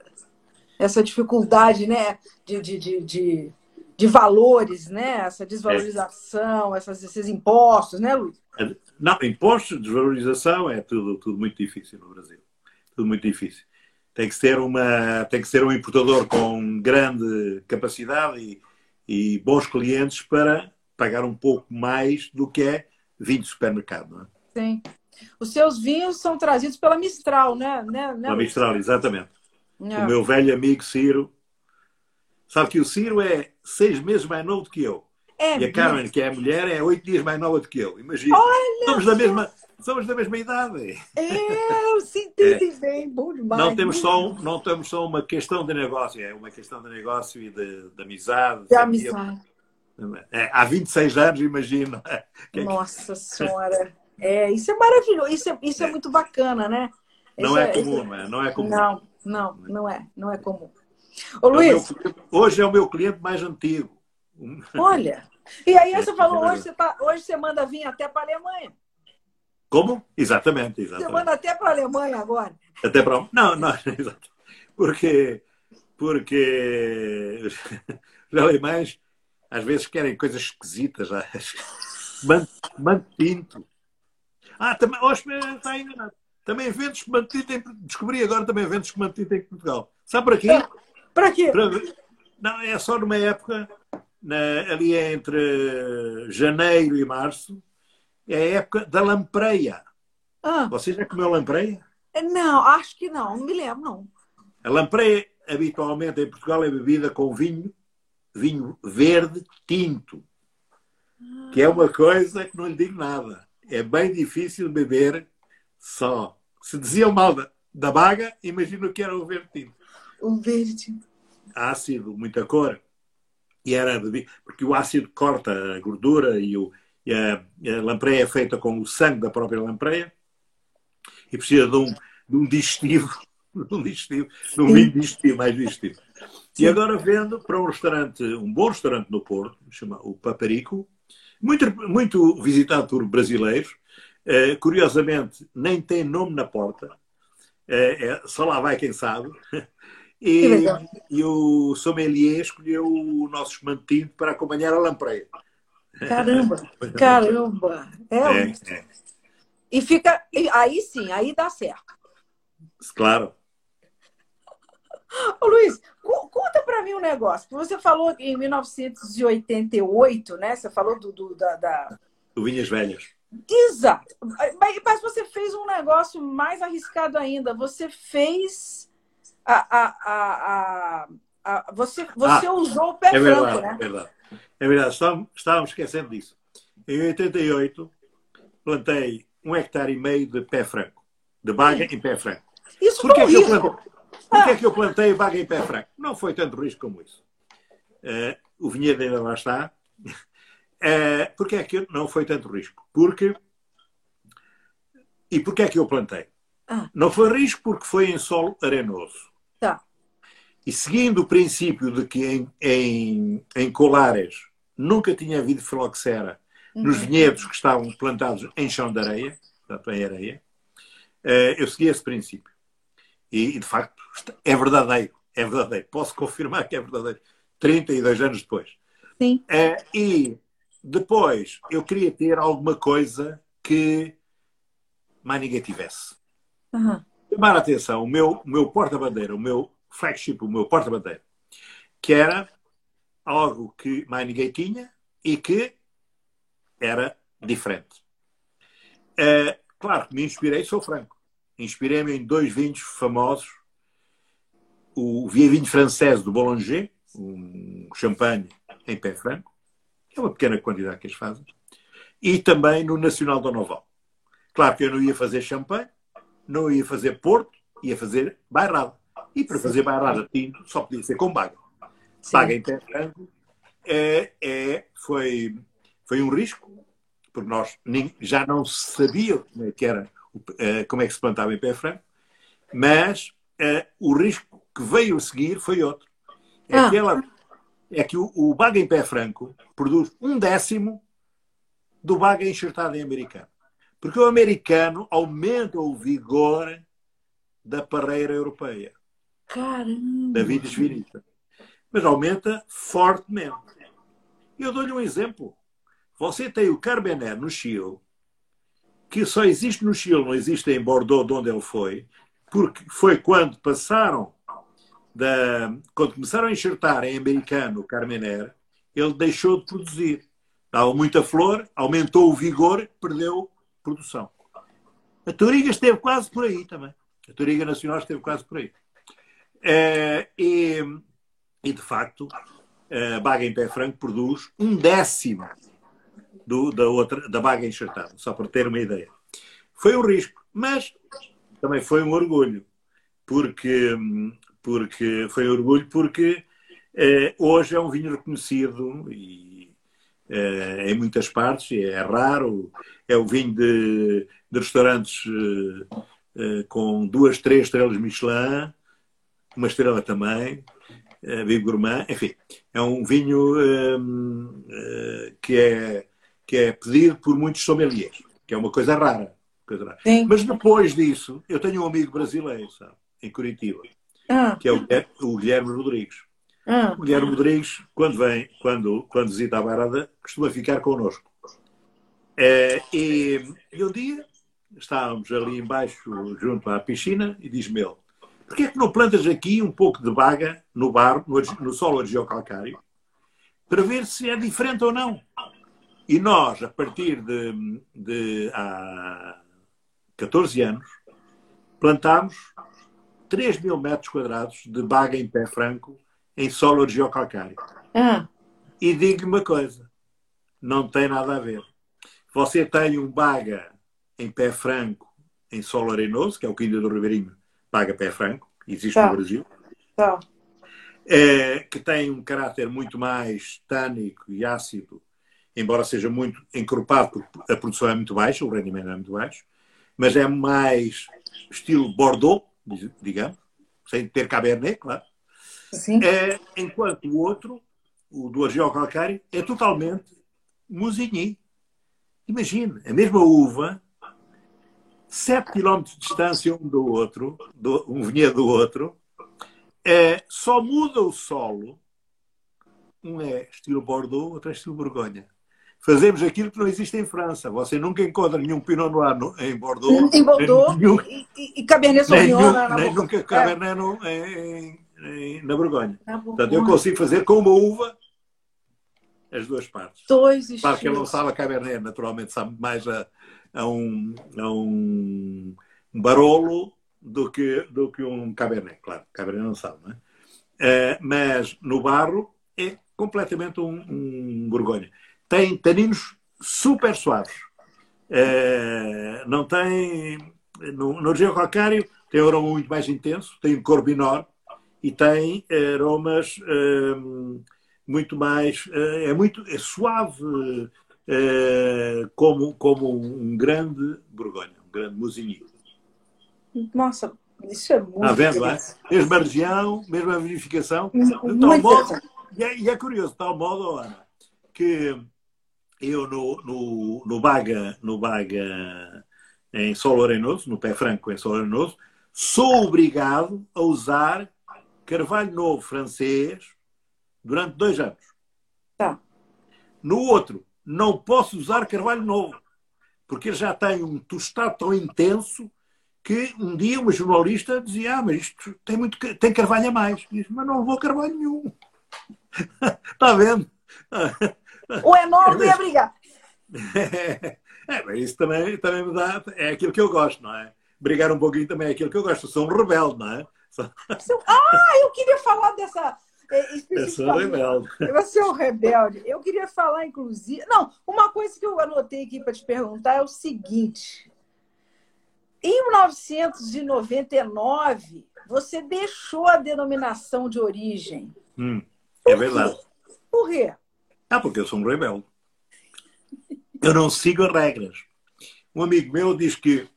[SPEAKER 1] essa, dificuldade né, de, de, de, de, de valores, né? essa desvalorização, é. essas, esses impostos, né, Luiz?
[SPEAKER 2] Não, impostos, desvalorização, é tudo, tudo muito difícil no Brasil. Tudo muito difícil. Tem que ser, uma, tem que ser um importador com grande capacidade e, e bons clientes para pagar um pouco mais do que é vinho de supermercado. Não é?
[SPEAKER 1] Sim. Os seus vinhos são trazidos pela Mistral, né? né, né
[SPEAKER 2] pela Mistral, exatamente. É. O meu velho amigo Ciro. Sabe que o Ciro é seis meses mais novo do que eu.
[SPEAKER 1] É
[SPEAKER 2] e a Carmen, que é a mulher, é oito dias mais nova do que eu. Imagina.
[SPEAKER 1] Olha
[SPEAKER 2] somos da mesma, somos da mesma idade.
[SPEAKER 1] É, se entende é. bem, bom demais.
[SPEAKER 2] Não temos, só um, não temos só uma questão de negócio, é uma questão de negócio e de, de amizade.
[SPEAKER 1] De amizade.
[SPEAKER 2] É, há 26 anos, imagino.
[SPEAKER 1] Nossa Senhora. É, isso é maravilhoso, isso é, isso é, é. muito bacana, né?
[SPEAKER 2] Não é, é, comum, é, não é comum.
[SPEAKER 1] Não, não, não é, não é comum. Ô, Luiz.
[SPEAKER 2] É meu, hoje é o meu cliente mais antigo.
[SPEAKER 1] Olha. E aí você falou, hoje você, tá, hoje você manda vir até para a Alemanha.
[SPEAKER 2] Como? Exatamente, exatamente.
[SPEAKER 1] Você manda até para a Alemanha agora.
[SPEAKER 2] Até para. Não, não, exato. Porque, porque os alemães às vezes querem coisas esquisitas. Mante pinto. Ah, também, oh, está enganado. Também vendes espumante em Descobri agora também vendes espumante em Portugal. Sabe para quê?
[SPEAKER 1] Para quê?
[SPEAKER 2] Para... Não, é só numa época, na, ali entre janeiro e março, é a época da lampreia. Ah. Você já comeu lampreia?
[SPEAKER 1] Não, acho que não, não me lembro, não.
[SPEAKER 2] A lampreia, habitualmente em Portugal, é bebida com vinho, vinho verde tinto, que é uma coisa que não lhe digo nada é bem difícil beber só. Se dizia mal da, da baga, imagino que era o verde tinto.
[SPEAKER 1] O verde.
[SPEAKER 2] Ácido, muita cor. E era porque o ácido corta a gordura e, o, e a, a, lampreia é feita com o sangue da própria lampreia e precisa de um, de um digestivo, de um digestivo, de um vinho digestivo, mais digestivo. E agora vendo para um restaurante, um bom restaurante no Porto, chama o Paparico, muito, muito visitado por brasileiros, Uh, curiosamente, nem tem nome na porta. Uh, é, só lá vai quem sabe. E, e, o sommelier escolheu o nosso esmantinho para acompanhar a lampreia.
[SPEAKER 1] Caramba, caramba. É, é, é. E fica. Aí sim, aí dá certo.
[SPEAKER 2] Claro.
[SPEAKER 1] Ô, Luiz, conta para mim um negócio. Você falou em 1988, né? Você falou do, do da, da...
[SPEAKER 2] Do Vinhas Velhas.
[SPEAKER 1] Exato. Mas você fez um negócio mais arriscado ainda. Você fez. A, a, a, a você você ah, usou o pé é
[SPEAKER 2] verdade,
[SPEAKER 1] franco, né?
[SPEAKER 2] É verdade. É verdade. Estávamos, estávamos esquecendo disso. Em 88, plantei um hectare e meio de pé franco. De baga em pé franco.
[SPEAKER 1] Isso Porquê foi é que eu plantei,
[SPEAKER 2] Porquê é que eu plantei baga em pé franco? Não foi tanto risco como isso. Uh, o vinhedo ainda lá está. Uh, porquê é que não foi tanto risco? Porque. E porquê é que eu plantei? Ah. Não foi risco porque foi em solo arenoso.
[SPEAKER 1] Tá.
[SPEAKER 2] E seguindo o princípio de que em, em, em Colares nunca tinha havido filoxera uhum. nos vinhedos que estavam plantados em chão de areia, portanto em areia, uh, eu segui esse princípio. E, de facto, é verdadeiro. É verdadeiro. Posso confirmar que é verdadeiro. 32 anos depois.
[SPEAKER 1] Sim.
[SPEAKER 2] É, e depois eu queria ter alguma coisa que mais ninguém tivesse. Uhum. Chamar a atenção, o meu, o meu porta-bandeira, o meu flagship, o meu porta-bandeira, que era algo que mais ninguém tinha e que era diferente. É, claro que me inspirei, sou franco inspirei-me em dois vinhos famosos. O vinho francês do Boulanger, um champanhe em pé franco, que é uma pequena quantidade que eles fazem, e também no Nacional do Noval. Claro que eu não ia fazer champanhe, não ia fazer Porto, ia fazer bairrada. E para fazer bairrada tinto só podia ser com baga. Baga em pé franco é, é, foi, foi um risco, porque nós já não sabia como é que era eh, como é que se plantava em pé franco, mas uh, o risco que veio a seguir foi outro. É, ah. que, ela, é que o, o baga em pé franco produz um décimo do baga enxertado em americano. Porque o americano aumenta o vigor da parreira europeia.
[SPEAKER 1] Caramba!
[SPEAKER 2] Da vitis vinita. Mas aumenta fortemente. Eu dou-lhe um exemplo. Você tem o Carbenet no Chile, que só existe no Chile, não existe em Bordeaux, de onde ele foi, porque foi quando passaram, da, quando começaram a enxertar em americano o Carmener, ele deixou de produzir. Dava muita flor, aumentou o vigor, perdeu produção. A Toriga esteve quase por aí também. A Toriga Nacional esteve quase por aí. É, e, e, de facto, a Baga em Pé Franco produz um décimo do, da, outra, da baga enxertada, só para ter uma ideia. Foi um risco, mas também foi um orgulho, porque, porque foi um orgulho porque eh, hoje é um vinho reconhecido e, eh, em muitas partes, é raro, é o vinho de, de restaurantes eh, com duas, três estrelas Michelin, uma estrela também, uh, Gourmand, enfim, é um vinho que é que é pedido por muitos sommeliers, que é uma coisa rara. Coisa rara. Mas depois disso, eu tenho um amigo brasileiro, sabe, em Curitiba, ah. que é o, o Guilherme Rodrigues. Ah. O Guilherme Rodrigues, quando vem, quando, quando visita a Barada, costuma ficar connosco. É, e, e um dia estávamos ali embaixo, junto à piscina, e diz-me ele, porquê é que não plantas aqui um pouco de baga no barro, no, no solo argiocalcário, para ver se é diferente ou não? E nós, a partir de, de há 14 anos, plantámos 3 mil metros quadrados de baga em pé franco em solo geocalcário. Ah. E digo-lhe uma coisa, não tem nada a ver. Você tem um baga em pé franco em solo arenoso, que é o Quinta do Ribeirinho, baga pé franco, existe tá. no Brasil.
[SPEAKER 1] Tá.
[SPEAKER 2] É, que tem um caráter muito mais tânico e ácido embora seja muito encorpado, porque a produção é muito baixa, o rendimento é muito baixo, mas é mais estilo Bordeaux, digamos, sem ter Cabernet, claro. É, enquanto o outro, o do Argel Calcário, é totalmente Musigny. Imagine, a mesma uva, 7 km de distância um do outro, do, um vinhedo do outro, é, só muda o solo. Um é estilo Bordeaux, outro é estilo Borgonha. Fazemos aquilo que não existe em França. Você nunca encontra nenhum Pinot Noir no, em Bordeaux.
[SPEAKER 1] Em Bordeaux nenhum, e, e, e Cabernet Sauvignon
[SPEAKER 2] nenhum,
[SPEAKER 1] na, na
[SPEAKER 2] nem nunca é. Cabernet no, em, em, na Borgonha. Na Portanto, eu consigo fazer com uma uva as duas partes.
[SPEAKER 1] Dois estilos.
[SPEAKER 2] Claro que ele não sabe a Cabernet, naturalmente, sabe mais a, a, um, a um Barolo do que, do que um Cabernet. Claro, Cabernet não sabe, não é? Uh, mas no barro é completamente um, um Borgonha. Tem taninos super suaves. Não tem. No, gelo calcário tem um aroma muito mais intenso, tem um cor menor e tem aromas uh, muito mais. é muito é suave, como, como um grande Borgonha, um grande mozinho.
[SPEAKER 1] Nossa, isso é muito.
[SPEAKER 2] Está vendo, é? Mesma região, mesma verificação. De tal modo, e é, e é, curioso, de tal modo, Ana, que eu no, no, no Baga, no Baga em Solo Arenoso, no Pé Franco em Solo Arenoso, sou obrigado a usar carvalho novo francês durante dois anos.
[SPEAKER 1] Tá.
[SPEAKER 2] No outro, não posso usar carvalho novo, porque ele já tem um tostado tão intenso que um dia uma jornalista dizia: Ah, mas isto tem, muito, tem carvalho a mais. Diz, mas não levou carvalho nenhum. Está vendo?
[SPEAKER 1] O enorme ia brigar.
[SPEAKER 2] É, mas isso também, também me dá. É aquilo que eu gosto, não é? Brigar um pouquinho também é aquilo que eu gosto. Eu sou um rebelde, não é?
[SPEAKER 1] Ah, eu queria falar dessa.
[SPEAKER 2] É, eu sou rebelde.
[SPEAKER 1] Você é um rebelde. Eu queria falar, inclusive. Não, uma coisa que eu anotei aqui para te perguntar é o seguinte. Em 1999, você deixou a denominação de origem.
[SPEAKER 2] Hum, é verdade.
[SPEAKER 1] Por quê?
[SPEAKER 2] Ah, porque eu sou um rebelde. Eu não sigo as regras. Um amigo meu diz que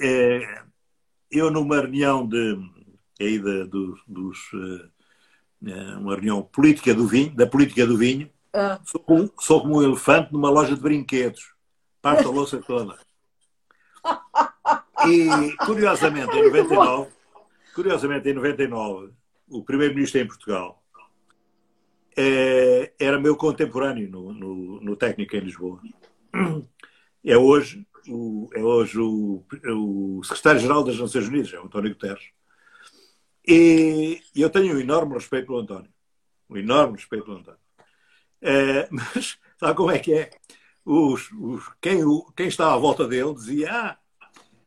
[SPEAKER 2] é, eu, numa reunião de, aí de, dos, dos é, uma reunião política do vinho, da política do vinho, ah. sou, como, sou como um elefante numa loja de brinquedos. Parto a louça toda. E, curiosamente, em 99, curiosamente, em 99, o primeiro-ministro em Portugal é, era meu contemporâneo no, no, no, técnico em Lisboa. É hoje o, é hoje o, o secretário-geral das Nações Unidas, é o António Guterres. E eu tenho um enorme respeito pelo António. Um enorme respeito pelo António. É, mas sabe como é que é? Os, os, quem, quem estava à volta dele dizia: Ah,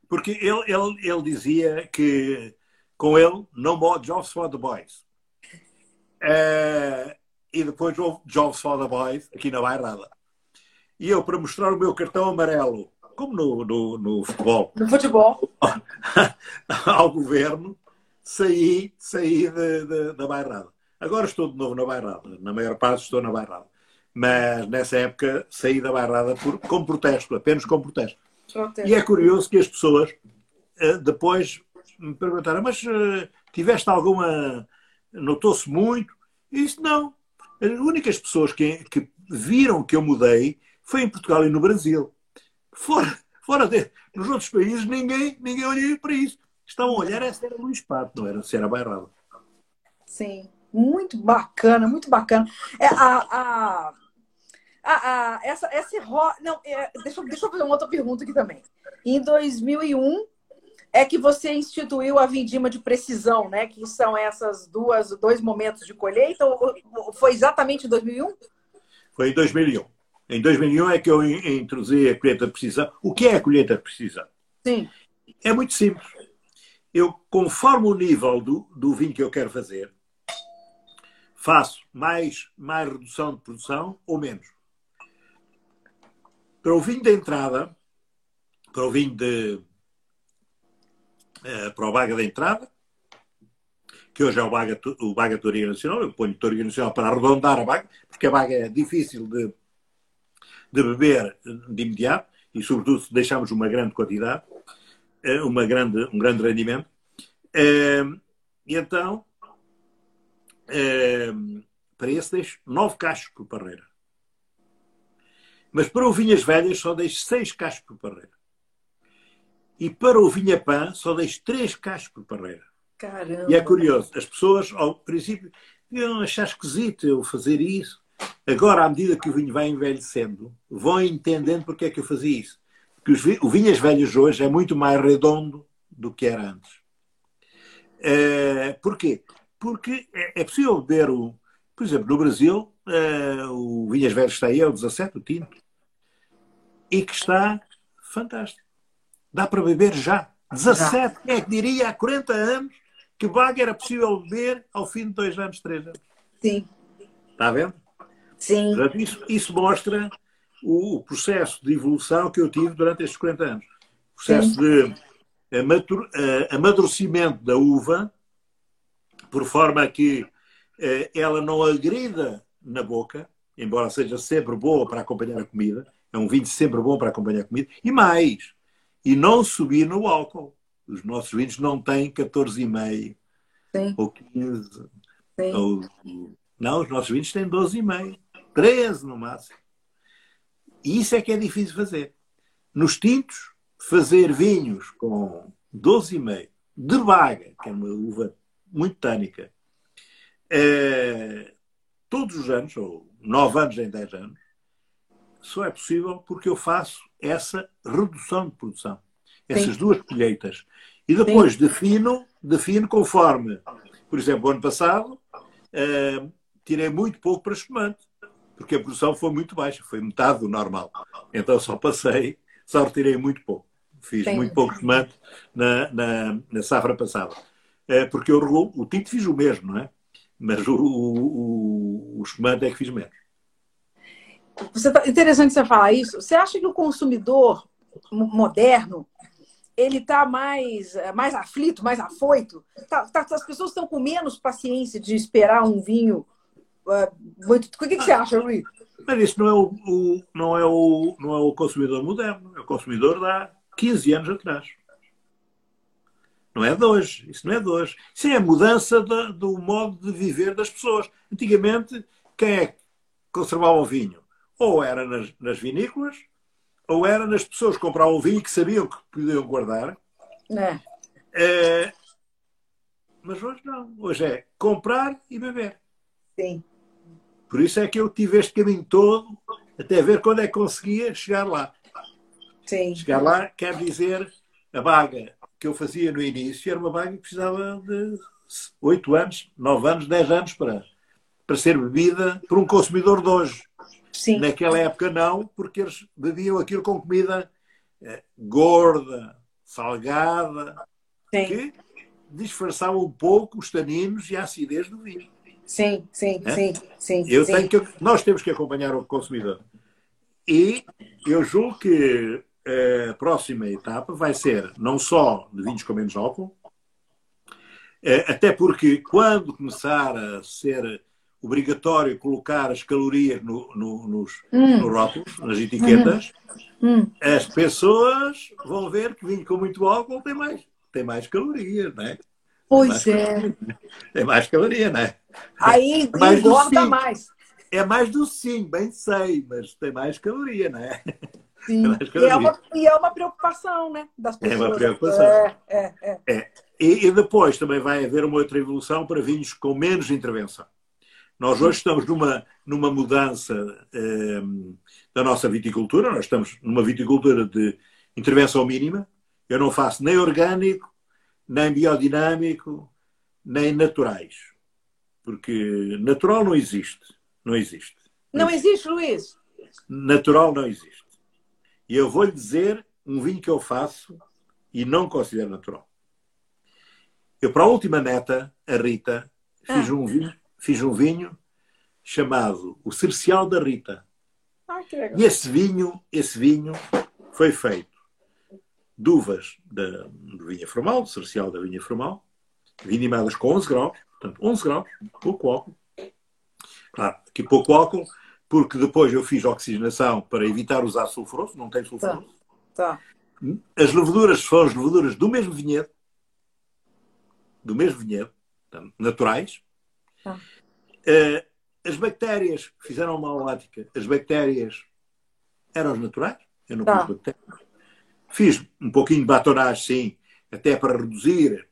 [SPEAKER 2] porque ele, ele, ele dizia que com ele no more jobs for the boys. Uh, e depois houve jobs for the boys aqui na Bairrada. E eu, para mostrar o meu cartão amarelo, como no, no, no futebol,
[SPEAKER 1] no futebol,
[SPEAKER 2] ao governo, saí, saí de, de, da Bairrada. Agora estou de novo na Bairrada. Na maior parte estou na Bairrada. Mas nessa época saí da Bairrada por, com protesto, apenas com protesto. E é curioso que as pessoas eh, depois me perguntaram, mas eh, tiveste alguma. Notou-se muito? E disse, não. As únicas pessoas que, que viram que eu mudei foi em Portugal e no Brasil. Fora, fora de, nos outros países ninguém, ninguém olhou para isso. Estavam a olhar se era Luís Pato, não era se era Bairrada.
[SPEAKER 1] Sim, muito bacana, muito bacana. É, a, a, ah, ah, essa, esse ro... não, é, deixa, deixa eu fazer uma outra pergunta aqui também. Em 2001 é que você instituiu a vindima de precisão, né? Que são essas duas dois momentos de colheita. Foi exatamente em 2001?
[SPEAKER 2] Foi em 2001. Em 2001 é que eu introduzi a colheita de precisão. O que é a colheita de precisão?
[SPEAKER 1] Sim.
[SPEAKER 2] É muito simples. Eu, conforme o nível do, do vinho que eu quero fazer, faço mais, mais redução de produção ou menos para o vinho de entrada, para o vinho de. Uh, para o Baga de entrada, que hoje é o Baga, o Baga Touriga Nacional, eu ponho Touriga Nacional para arredondar a Baga, porque a Baga é difícil de, de beber de imediato e, sobretudo, se deixarmos uma grande quantidade, uma grande, um grande rendimento. Uh, e então, para esse deixo nove cachos por parreira. Mas para o Vinhas Velhas só deixo seis cachos por parreira. E para o vinha-pã só deixo três cachos por parreira.
[SPEAKER 1] Caramba.
[SPEAKER 2] E é curioso, as pessoas, ao princípio, iam achar esquisito eu fazer isso. Agora, à medida que o vinho vai envelhecendo, vão entendendo porque é que eu fazia isso. Os, o vinhas velhos hoje é muito mais redondo do que era antes. Uh, porquê? Porque é, é, possível beber o. Por exemplo, no Brasil, uh, o Vinhas Velhos está aí, é o 17, o tinto, e que está fantástico. Dá para beber já. 17, quem é que diria há 40 anos que vaga era possível beber ao fim de dois anos, três anos?
[SPEAKER 1] Sim.
[SPEAKER 2] Está vendo?
[SPEAKER 1] Sim.
[SPEAKER 2] Isso, isso mostra o, processo de evolução que eu tive durante estes 40 anos. O processo Sim. de amadur, amadurecimento da uva, por forma que eh, ela não agrida na boca, embora seja sempre boa para acompanhar a comida. É um vinho sempre bom para acompanhar a comida. E mais, e não subir no álcool. Os nossos vinhos não têm 14,5 ou 15. Ou... Não, os nossos vinhos têm 12,5, 13 no máximo. E isso é que é difícil fazer. Nos tintos, fazer vinhos com 12,5 de baga, que é uma uva muito tânica, é, todos os anos, ou 9 anos em 10 anos, só é possível porque eu faço essa redução de produção essas Sim. duas colheitas. E depois defino, defino conforme, por exemplo, o ano passado uh, tirei muito pouco para espumante, porque a produção foi muito baixa, foi metade do normal. Então só passei, só retirei muito pouco. Fiz muito pouco espumante na, na, na safra passada. Uh, porque eu, o tinto fiz o mesmo, não é? Mas o, o, o é que fiz menos.
[SPEAKER 1] Você tá, interessante você falar isso. Você acha que o consumidor moderno ele está mais, mais aflito, mais afoito. Tá, tá, as pessoas estão com menos paciência de esperar um vinho muito. O que, que, você acha, Rui?
[SPEAKER 2] Mas isso não é o, o, não, é o, não é o consumidor moderno, é o consumidor de há 15 anos atrás. Não é de hoje, isso não é de hoje. Isso é a mudança do modo de viver das pessoas. Antigamente, quem é que conservava o vinho? Ou era nas, nas vinícolas, ou era nas pessoas que compravam vinho que sabiam que podiam guardar. É. é. mas hoje não. Hoje é comprar e beber.
[SPEAKER 1] Sim.
[SPEAKER 2] Por isso é que eu tive este caminho todo até ver quando é que conseguia chegar lá.
[SPEAKER 1] Sim.
[SPEAKER 2] Chegar lá quer dizer a vaga que eu fazia no início era uma vaga que precisava de 8 anos, 9 anos, 10 anos para, para ser bebida por um consumidor de hoje.
[SPEAKER 1] Sim.
[SPEAKER 2] Naquela época não, porque eles bebiam aquilo com comida eh, gorda, salgada,
[SPEAKER 1] sim.
[SPEAKER 2] que disfarçava um pouco os taninos e a acidez do vinho.
[SPEAKER 1] Sim, sim, é? sim, sim.
[SPEAKER 2] Eu
[SPEAKER 1] sim.
[SPEAKER 2] Tenho que, nós temos que acompanhar o consumidor. E eu julgo que a próxima etapa vai ser não só de vinhos com menos álcool, eh, até porque quando começar a ser obrigatório colocar as calorias no, no, nos, hum. no rótulos, nas etiquetas, hum. hum. as pessoas vão ver que vinho com muito álcool tem mais, tem mais calorias, não é?
[SPEAKER 1] Pois tem é. Calorias,
[SPEAKER 2] tem mais caloria, não é?
[SPEAKER 1] Aí é mais engorda mais.
[SPEAKER 2] É mais docinho, bem sei, mas tem mais caloria, não é?
[SPEAKER 1] Sim. E é, uma, e é uma preocupação, né? Das pessoas.
[SPEAKER 2] É uma preocupação.
[SPEAKER 1] É, é, é.
[SPEAKER 2] é. E, e, depois também vai haver uma outra evolução para vinhos com menos intervenção. Nós hoje estamos numa, numa mudança eh, da nossa viticultura, nós estamos numa viticultura de intervenção mínima. Eu não faço nem orgânico, nem biodinâmico, nem naturais. Porque natural não existe. Não existe.
[SPEAKER 1] Não existe, Luís?
[SPEAKER 2] Natural não existe. E eu vou lhe dizer um vinho que eu faço e não considero natural. Eu, para a última neta, a Rita, fiz ah. um vinho fiz um vinho chamado o Cercial da Rita.
[SPEAKER 1] Ah.
[SPEAKER 2] E esse vinho, esse vinho foi feito de uvas da, de vinha formal, do Cercial da vinha formal, vinimadas com 11 graus, portanto 11 graus, pouco álcool. Claro, que pouco álcool, porque depois eu fiz oxigenação para evitar usar sulfuroso, não tem sulfuroso.
[SPEAKER 1] Tá. tá.
[SPEAKER 2] As leveduras foram as leveduras do mesmo vinhedo, do mesmo vinhedo, portanto, naturais,
[SPEAKER 1] Tá.
[SPEAKER 2] Uh, as bactérias fizeram uma lática. As bactérias eram as naturais. Eu não tá. pus bactérias. Fiz um pouquinho de batonagem, sim, até para reduzir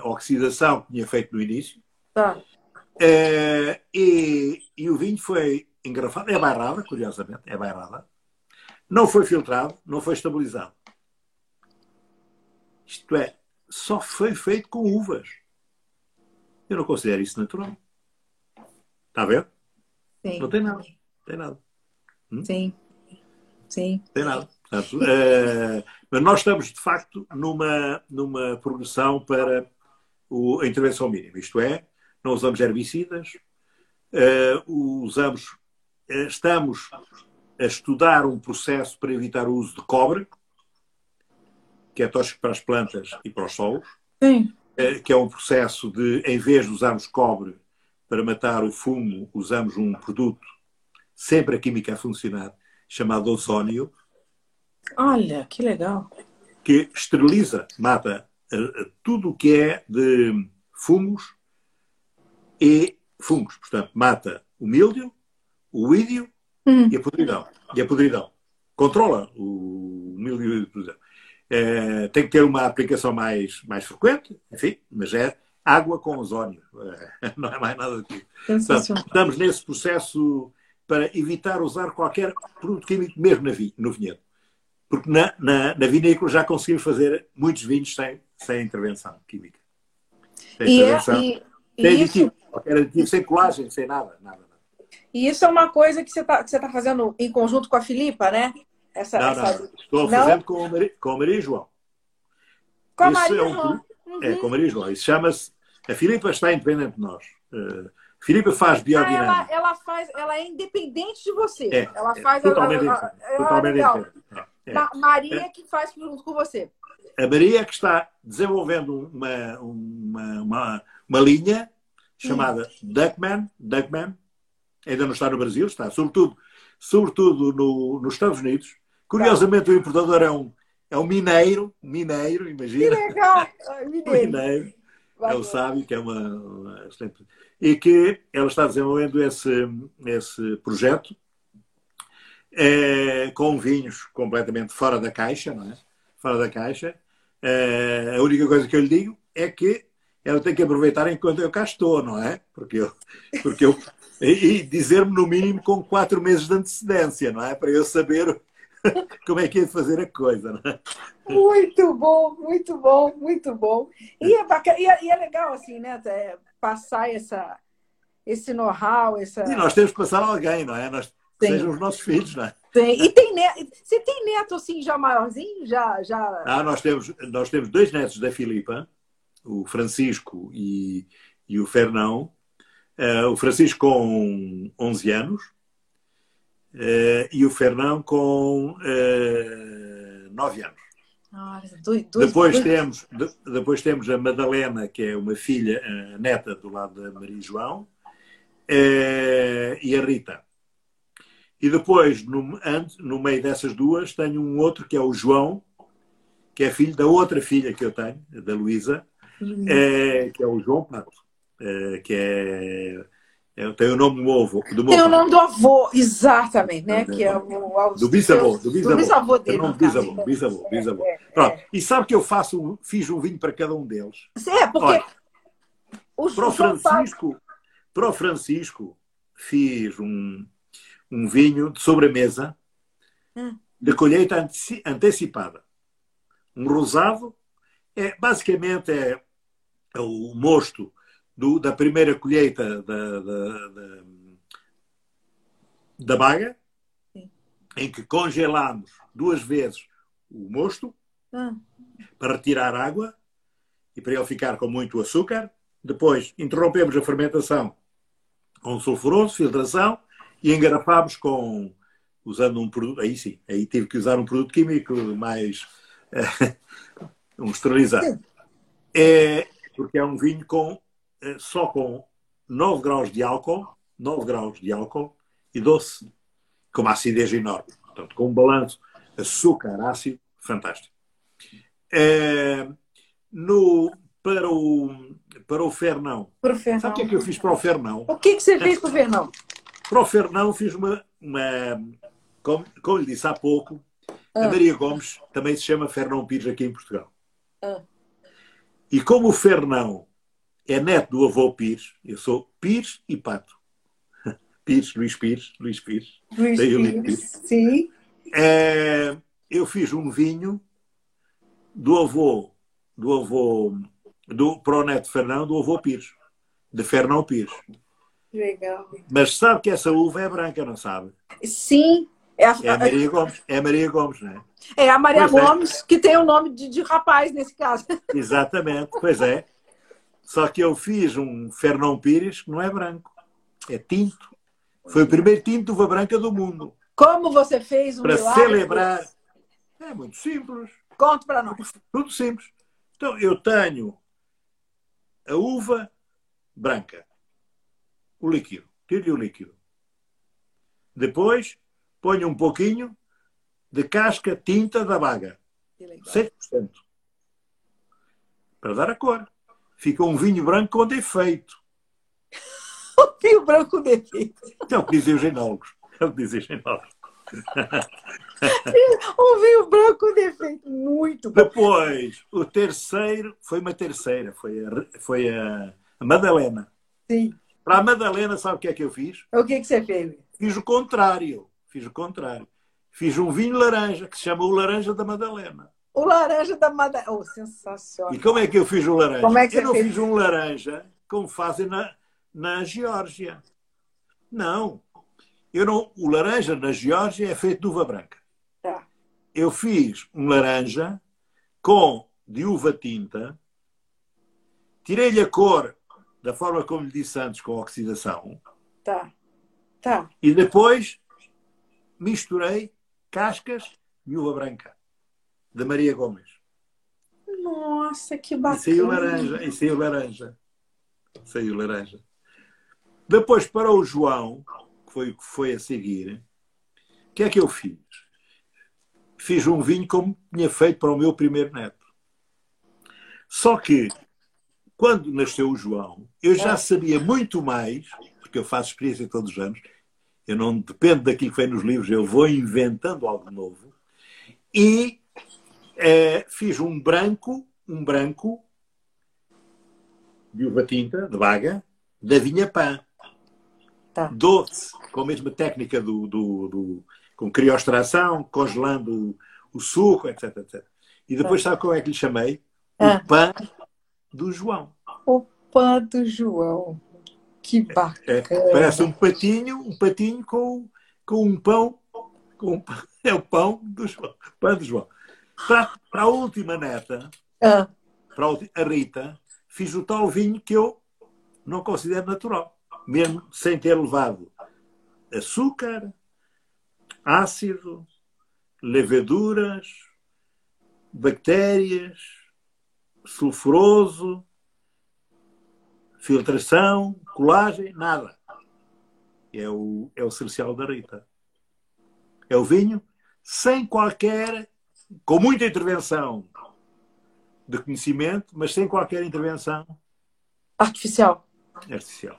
[SPEAKER 2] a oxidação que tinha feito no início.
[SPEAKER 1] Tá.
[SPEAKER 2] Uh, e, e, o vinho foi engarrafado, é bairrada, curiosamente, é bairrada. Não foi filtrado, não foi estabilizado. Isto é, só foi feito com uvas. Eu não considero isso natural. Está a ver?
[SPEAKER 1] Sim.
[SPEAKER 2] Não tem nada. Tem nada.
[SPEAKER 1] Hum? Sim. Sim.
[SPEAKER 2] Tem nada. Uh, mas nós estamos, de facto, numa, numa progressão para o, a intervenção mínima. Isto é, não usamos herbicidas, uh, usamos, uh, estamos a estudar um processo para evitar o uso de cobre, que é tóxico para as plantas e para os solos.
[SPEAKER 1] Sim.
[SPEAKER 2] Que é um processo de, em vez de usarmos cobre para matar o fumo, usamos um produto, sempre a química a funcionar, chamado ozónio.
[SPEAKER 1] Olha, que legal.
[SPEAKER 2] Que esteriliza, mata tudo o que é de fumos e fungos. Portanto, mata o míldio, o ídio hum. e a podridão. E a podridão. Controla o míldio e a podridão. É, tem que ter uma aplicação mais, mais frequente, enfim, mas é água com ozónio. É, não é mais nada do que isso. Estamos nesse processo para evitar usar qualquer produto químico, mesmo na vi, no vinhedo. Porque na, na, na vinícola já conseguimos fazer muitos vinhos sem, sem intervenção química.
[SPEAKER 1] Sem e é, intervenção. É, e,
[SPEAKER 2] sem aditivo, qualquer aditivo, sem colagem, sem nada. nada, nada.
[SPEAKER 1] E isso é uma coisa que você está tá fazendo em conjunto com a Filipa, né?
[SPEAKER 2] Essa, não, essa... não. Estou não? fazendo com, com a Maria João.
[SPEAKER 1] Com a Maria é um, João.
[SPEAKER 2] Uhum. É, com a Maria João. Isso chama-se. A Filipa está independente de nós. Uh, Filipa faz biodinâmica.
[SPEAKER 1] Ah, ela, ela, faz, ela é independente de você.
[SPEAKER 2] É,
[SPEAKER 1] ela
[SPEAKER 2] é,
[SPEAKER 1] faz
[SPEAKER 2] totalmente, a, a, a, totalmente
[SPEAKER 1] é, é. Maria que faz junto com você.
[SPEAKER 2] A Maria que está desenvolvendo uma, uma, uma, uma linha chamada hum. Duckman, Duckman, ainda não está no Brasil, está sobretudo, sobretudo no, nos Estados Unidos. Curiosamente, o importador é um, é um mineiro, mineiro, imagina.
[SPEAKER 1] Que legal! Mineiro.
[SPEAKER 2] mineiro. É o sábio, que é uma, uma E que ela está desenvolvendo esse, esse projeto é, com vinhos completamente fora da caixa, não é? Fora da caixa. É, a única coisa que eu lhe digo é que ela tem que aproveitar enquanto eu cá estou, não é? Porque eu, porque eu e dizer-me no mínimo com quatro meses de antecedência, não é? Para eu saber como é que é fazer a coisa, não é?
[SPEAKER 1] Muito bom, muito bom, muito bom. E é, bacana, e é, e é legal, assim, né? É, passar essa, esse know-how, essa...
[SPEAKER 2] E nós temos que passar alguém, não é? Nós, sejam os nossos filhos, não é?
[SPEAKER 1] Tem. E tem neto, você tem neto assim já maiorzinho? Já, já...
[SPEAKER 2] Ah, nós temos, nós temos dois netos da Filipa, o Francisco e, e o Fernão. Uh, o Francisco com 11 anos uh, e o Fernão com uh, 9 anos.
[SPEAKER 1] Ah, dois, dois,
[SPEAKER 2] depois, dois. Temos, de, depois temos a Madalena, que é uma filha, neta do lado da Maria João, e a Rita. E depois, no, no meio dessas duas, tenho um outro que é o João, que é filho da outra filha que eu tenho, da Luísa, é, que é o João Pato, é, que é, é, tem o nome do avô.
[SPEAKER 1] Do tem o nome do avô, exatamente, né? Que é o,
[SPEAKER 2] do bisavô, do bisavô.
[SPEAKER 1] Do bisavô dele.
[SPEAKER 2] É bisavô, bisavô, bisavô. É, Pronto. É. E sabe que eu faço, fiz um vinho para cada um deles.
[SPEAKER 1] É, porque Olha,
[SPEAKER 2] os, para o Francisco, para o Francisco fiz um, um vinho de sobremesa hum. de colheita antecipada. Um rosado, é, basicamente é é o mosto do, da primeira colheita da, da, da, da baga, Sim. em que congelamos duas vezes o mosto ah. para retirar água e para ele ficar com muito açúcar. Depois interrompemos a fermentação com sulfuroso, filtração e engarrafámos com usando um produto, aí sim, aí tive que usar um produto químico mais um esterilizado. É, porque é um vinho com, eh, só com 9 graus de álcool, 9 graus de álcool e doce, com uma acidez enorme. Portanto, com um balanço açúcar-ácido fantástico. É, no, para, o, para o Fernão.
[SPEAKER 1] Para o Fernão.
[SPEAKER 2] Sabe o que é que eu fiz para o Fernão?
[SPEAKER 1] O que é que você fez para o Fernão?
[SPEAKER 2] Para o Fernão fiz uma, uma como, como lhe disse há pouco, A Maria Gomes também se chama Fernão Pires aqui em Portugal. E como o Fernão é neto do avô Pires, eu sou Pires e Pato. Pires, Luís Pires, Luís Pires.
[SPEAKER 1] Luís Pires, Pires. sim.
[SPEAKER 2] É, eu fiz um vinho do avô, do avô, do, para o neto Fernão, do avô Pires, de Fernão Pires.
[SPEAKER 1] Legal.
[SPEAKER 2] Mas sabe que essa uva é branca, não sabe?
[SPEAKER 1] Sim.
[SPEAKER 2] É a, é a Maria Gomes, é a Maria Gomes, não é?
[SPEAKER 1] É a Maria pois é. Gomes, é. que tem o nome de, de rapaz nesse caso.
[SPEAKER 2] Exatamente, pois é. Só que eu fiz um Fernão Pires que não é branco, é tinto. Foi o primeiro tinto de uva branca do mundo.
[SPEAKER 1] Como você fez um
[SPEAKER 2] Para celebrar. É muito simples.
[SPEAKER 1] Conte para nós.
[SPEAKER 2] Tudo simples. Então, eu tenho a uva branca, o líquido, tiro-lhe o líquido. Depois, ponho um pouquinho de casca tinta da baga. 6%. Para dar a cor. Fica um vinho branco com defeito.
[SPEAKER 1] um vinho branco com defeito.
[SPEAKER 2] É o que dizem os enólogos. É o que dizem os enólogos.
[SPEAKER 1] um vinho branco com defeito. Muito
[SPEAKER 2] bom. Depois, o terceiro foi uma terceira. Foi a, foi a Madalena.
[SPEAKER 1] Sim.
[SPEAKER 2] Para a Madalena, sabe o que é que eu fiz?
[SPEAKER 1] O que, é que você fez?
[SPEAKER 2] Fiz o contrário. Fiz o contrário. Fiz um vinho laranja, que se chama o Laranja da Madalena.
[SPEAKER 1] O laranja da Madalena. Oh, sensacional.
[SPEAKER 2] E como é que eu fiz o laranja?
[SPEAKER 1] Como é que
[SPEAKER 2] eu não
[SPEAKER 1] fez?
[SPEAKER 2] fiz um laranja como fazem na, na Geórgia. Não. Eu não. O laranja na Geórgia é feito de uva branca.
[SPEAKER 1] Tá.
[SPEAKER 2] Eu fiz um laranja com de uva tinta, tirei-lhe a cor da forma como lhe disse antes, com oxidação.
[SPEAKER 1] Tá. Tá.
[SPEAKER 2] E depois misturei cascas e uva branca da Maria Gomes.
[SPEAKER 1] Nossa, que bacana.
[SPEAKER 2] E saiu laranja, e saiu laranja. Saiu laranja. Depois, para o João, que foi o que foi a seguir, o que é que eu fiz? Fiz um vinho como tinha feito para o meu primeiro neto. Só que, quando nasceu o João, eu já é. sabia muito mais, porque eu faço experiência todos os anos, eu não dependo daquilo que vem nos livros, eu vou inventando algo novo. E é, fiz um branco, um branco de uva tinta, de vaga, da vinha pã.
[SPEAKER 1] Tá.
[SPEAKER 2] Doce, com a mesma técnica do, do, do com criostração, congelando o, o, suco, etc, etc. E depois tá. sabe como é que lhe chamei? Ah. O pã do João.
[SPEAKER 1] O pã do João. Que bacana. É,
[SPEAKER 2] parece um patinho, um patinho com, com um pão. Com um pão. É o pão do João. Pão do João. Para, para a última neta,
[SPEAKER 1] ah.
[SPEAKER 2] para a, Rita, fiz o tal vinho que eu não considero natural. Mesmo sem ter levado açúcar, ácido, leveduras, bactérias, sulfuroso, filtração, colagem, nada. É o, é o cercial da Rita. É o vinho sem qualquer, com muita intervenção de conhecimento, mas sem qualquer intervenção
[SPEAKER 1] artificial.
[SPEAKER 2] Artificial.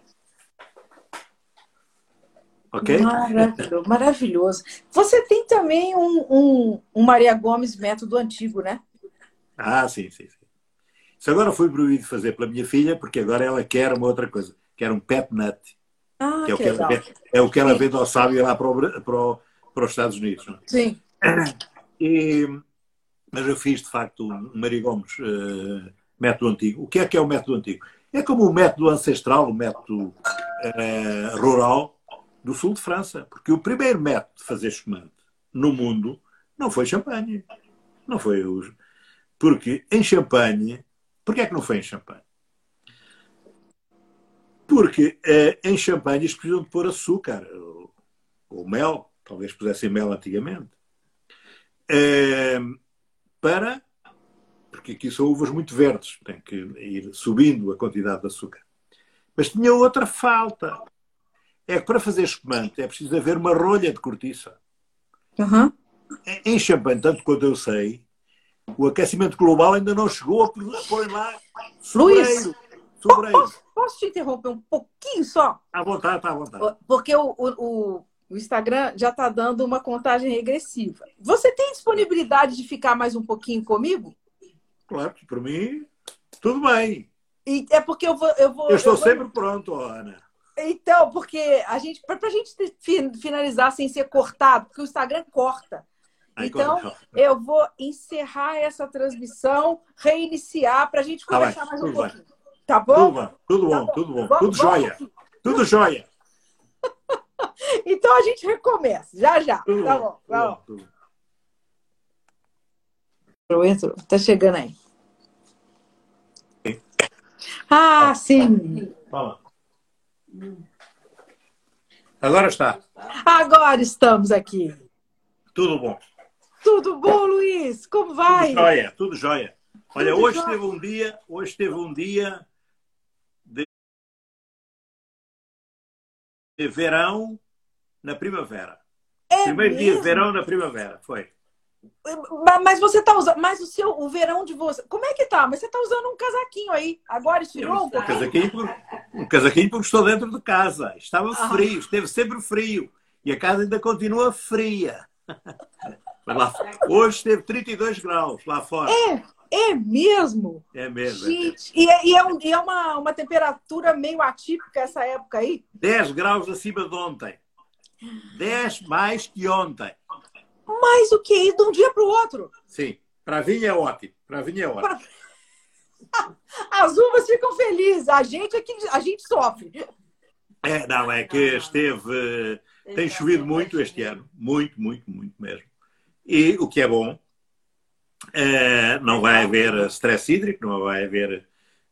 [SPEAKER 2] Ok?
[SPEAKER 1] Maravilhoso. Maravilhoso. Você tem também um, um, um Maria Gomes método antigo, né?
[SPEAKER 2] Ah, sim, sim, sim. Isso agora foi proibido fazer pela minha filha, porque agora ela quer uma outra coisa, quer um pet nut.
[SPEAKER 1] Ah,
[SPEAKER 2] que é,
[SPEAKER 1] o
[SPEAKER 2] que ela, é o que ela vende ao sábio lá para, o, para, o, para os Estados Unidos. Não? É?
[SPEAKER 1] Sim.
[SPEAKER 2] E, mas eu fiz, de facto, um Maria Gomes uh, método antigo. O que é que é o método antigo? É como o método ancestral, o método uh, rural do sul de França. Porque o primeiro método de fazer espumante no mundo não foi champanhe. Não foi o... Porque em champanhe Porquê é que não foi em champanhe? Porque eh, em champanhe eles precisam de pôr açúcar ou, ou mel, talvez pusessem mel antigamente, eh, para. Porque aqui são uvas muito verdes, tem que ir subindo a quantidade de açúcar. Mas tinha outra falta. É que para fazer espumante é preciso haver uma rolha de cortiça.
[SPEAKER 1] Uhum.
[SPEAKER 2] Em champanhe, tanto quanto eu sei, o aquecimento global ainda não chegou a pôr lá
[SPEAKER 1] Luiz, posso, posso, te interromper um pouquinho só?
[SPEAKER 2] À vontade, tá à vontade.
[SPEAKER 1] Porque o, o, o Instagram já está dando uma contagem regressiva. Você tem disponibilidade de ficar mais um pouquinho comigo?
[SPEAKER 2] Claro que por mim, tudo bem.
[SPEAKER 1] E é porque eu vou. Eu, vou,
[SPEAKER 2] eu estou
[SPEAKER 1] eu vou...
[SPEAKER 2] sempre pronto, Ana.
[SPEAKER 1] Então, porque a gente, para a gente finalizar sem ser cortado, porque o Instagram corta. Então, eu vou encerrar essa transmissão, reiniciar para a gente tá conversar mais um pouquinho. Vai. Tá bom?
[SPEAKER 2] Tudo bom, tudo bom, tá bom. tudo bom. Vamos, tudo jóia. Tudo jóia.
[SPEAKER 1] então a gente recomeça, já já. Tudo tá bom, tá bom. Tudo bom. Entrou, tá chegando aí. Ah, sim.
[SPEAKER 2] Fala. Agora está.
[SPEAKER 1] Agora estamos aqui.
[SPEAKER 2] Tudo bom.
[SPEAKER 1] Tudo bom, Luiz? Como vai?
[SPEAKER 2] Tudo jóia, tudo jóia. Olha, tudo hoje jóia. teve um dia, hoje teve um dia de, de verão na primavera. É Primeiro mesmo? dia de verão na primavera, foi.
[SPEAKER 1] Mas você tá usando. Mas o seu o verão de você. Como é que tá? Mas você tá usando um casaquinho aí. Agora esfriou um pouquinho? Um
[SPEAKER 2] casaquinho, um casaquinho porque estou dentro de casa. Estava ah. frio, esteve sempre frio. E a casa ainda continua fria. Lá, hoje esteve 32 graus lá fora.
[SPEAKER 1] É, é mesmo?
[SPEAKER 2] É mesmo.
[SPEAKER 1] É Gente, é mesmo. E, é, e, é, um, e é uma, uma temperatura meio atípica essa época aí?
[SPEAKER 2] 10 graus acima de ontem. 10 mais que ontem.
[SPEAKER 1] Mais o que? De um dia para o outro?
[SPEAKER 2] Sim. Para vinho é ótimo. Para vinho é ótimo. Pra...
[SPEAKER 1] As uvas ficam felizes. A gente é que a gente sofre.
[SPEAKER 2] É, não, é que esteve. Tem chovido muito este ano. Muito, muito, muito mesmo. E o que é bom, é, não vai haver stress hídrico, não vai haver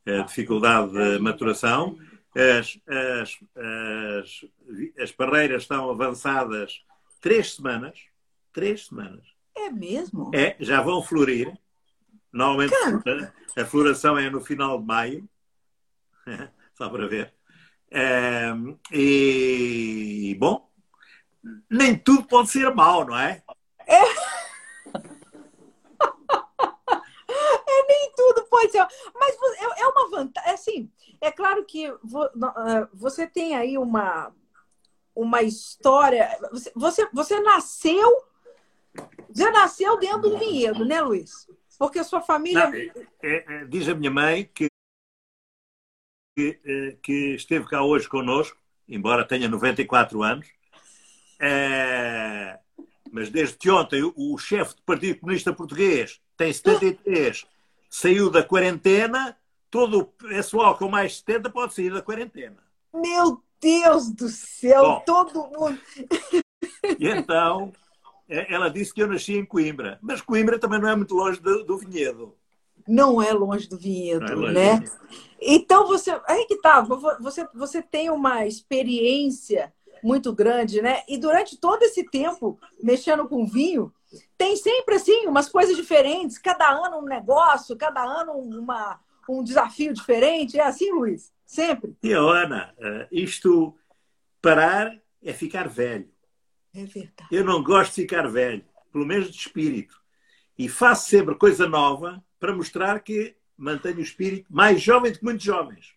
[SPEAKER 2] é, dificuldade de maturação. As, as, as, as barreiras estão avançadas três semanas três semanas.
[SPEAKER 1] É mesmo?
[SPEAKER 2] É, já vão florir. Normalmente Caramba. a floração é no final de maio. Só para ver. É, e, bom, nem tudo pode ser mau, não é?
[SPEAKER 1] É. é nem tudo pode ser. Mas é, é uma vantagem. É assim, é claro que é, você tem aí uma, uma história. Você, você, você nasceu já nasceu dentro do vinhedo, né, Luiz? Porque a sua família. Não, é,
[SPEAKER 2] é, diz a minha mãe que, que, é, que, esteve cá hoje conosco, embora tenha 94 anos, é, mas desde ontem o, chefe do Partido Comunista Português tem 73, saiu da quarentena, todo o pessoal com mais de 70 pode sair da quarentena.
[SPEAKER 1] Meu Deus do céu, Bom, todo mundo.
[SPEAKER 2] E então é, ela disse que eu nasci em Coimbra, mas Coimbra também não é muito longe do, do vinhedo.
[SPEAKER 1] Não é longe do vinhedo, é longe né? Do então você, aí que tá, você, você tem uma experiência muito grande, né? E durante todo esse tempo mexendo com vinho, tem sempre assim umas coisas diferentes, cada ano um negócio, cada ano uma, um desafio diferente. É assim, Luiz? Sempre.
[SPEAKER 2] E Ana, eh, isto parar é ficar velho.
[SPEAKER 1] É verdade.
[SPEAKER 2] Eu não gosto de ficar velho, pelo menos de espírito. E faço sempre coisa nova para mostrar que mantenho o espírito mais jovem do que muitos jovens.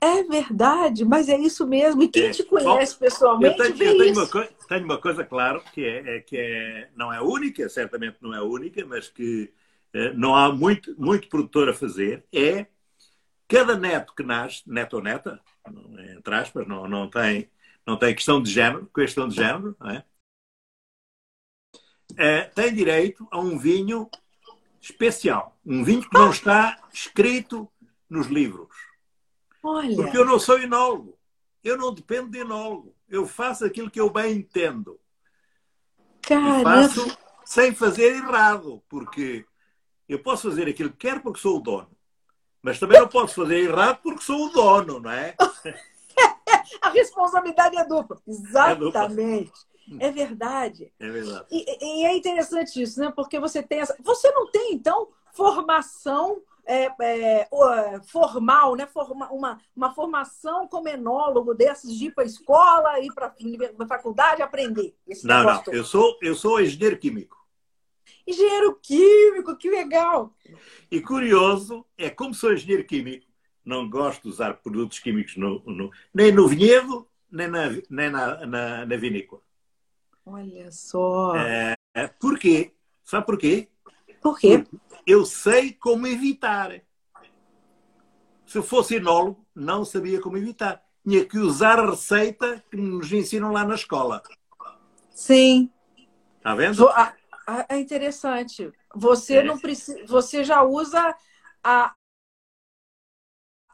[SPEAKER 1] É verdade, mas é isso mesmo. E quem é. te conhece Bom, pessoalmente eu tenho, eu
[SPEAKER 2] tenho, uma coisa, tenho, uma coisa, claro, que, é, é, que é, não é única, certamente não é única, mas que é, não há muito, muito produtor a fazer, é cada neto que nasce, neto ou neta, entre aspas, não, não, tem, não tem questão de género, questão de género, não é? é, tem direito a um vinho especial. Um vinho que não está escrito nos livros.
[SPEAKER 1] Olha.
[SPEAKER 2] Porque eu não sou enólogo. Eu não dependo de enólogo. Eu faço aquilo que eu bem entendo.
[SPEAKER 1] Caramba.
[SPEAKER 2] E faço sem fazer errado. Porque eu posso fazer aquilo que quero porque sou o dono. Mas também não posso fazer errado porque sou o dono, não é?
[SPEAKER 1] A responsabilidade é dupla. Exatamente. É dupla. É verdade.
[SPEAKER 2] É verdade.
[SPEAKER 1] E, e, é interessante isso, né? Porque você tem essa. Você não tem, então, formação é, é, formal, né? Forma, uma, uma formação como enólogo dessas de ir para a escola, ir para a faculdade aprender.
[SPEAKER 2] não, não. Eu sou, eu sou engenheiro químico.
[SPEAKER 1] Engenheiro químico, que legal!
[SPEAKER 2] E curioso, é como sou engenheiro químico, não gosto de usar produtos químicos no, no, nem no vinhedo, nem na, nem na, na, na vinícola.
[SPEAKER 1] Olha só.
[SPEAKER 2] É, por quê? Sabe por quê?
[SPEAKER 1] Por quê?
[SPEAKER 2] Eu sei como evitar. Se eu fosse enólogo, não sabia como evitar. Tinha que usar a receita que nos ensinam lá na escola.
[SPEAKER 1] Sim.
[SPEAKER 2] Está vendo?
[SPEAKER 1] É interessante. Você é. não precisa, você já usa a,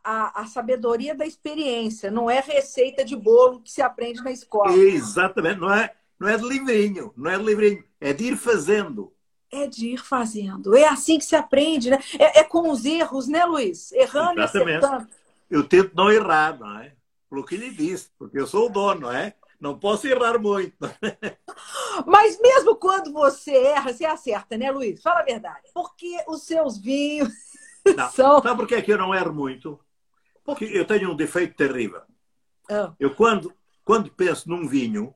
[SPEAKER 1] a, a, sabedoria da experiência, não é receita de bolo que se aprende na escola.
[SPEAKER 2] Exatamente, não é, não é de livrinho, não é de livrinho, é de ir fazendo.
[SPEAKER 1] É de ir fazendo. É assim que se aprende, né? É, é com os erros, né, Luiz? Errando Exatamente. e acertando.
[SPEAKER 2] Eu tento não errar, não é? Pelo que ele disse, porque eu sou o dono, não é? Não posso errar muito.
[SPEAKER 1] Mas mesmo quando você erra, você acerta, né, Luiz? Fala a verdade. Porque os seus vinhos
[SPEAKER 2] não, são. Sabe por que, é que eu não erro muito? Porque eu tenho um defeito terrível. Oh. Eu, quando, quando penso num vinho,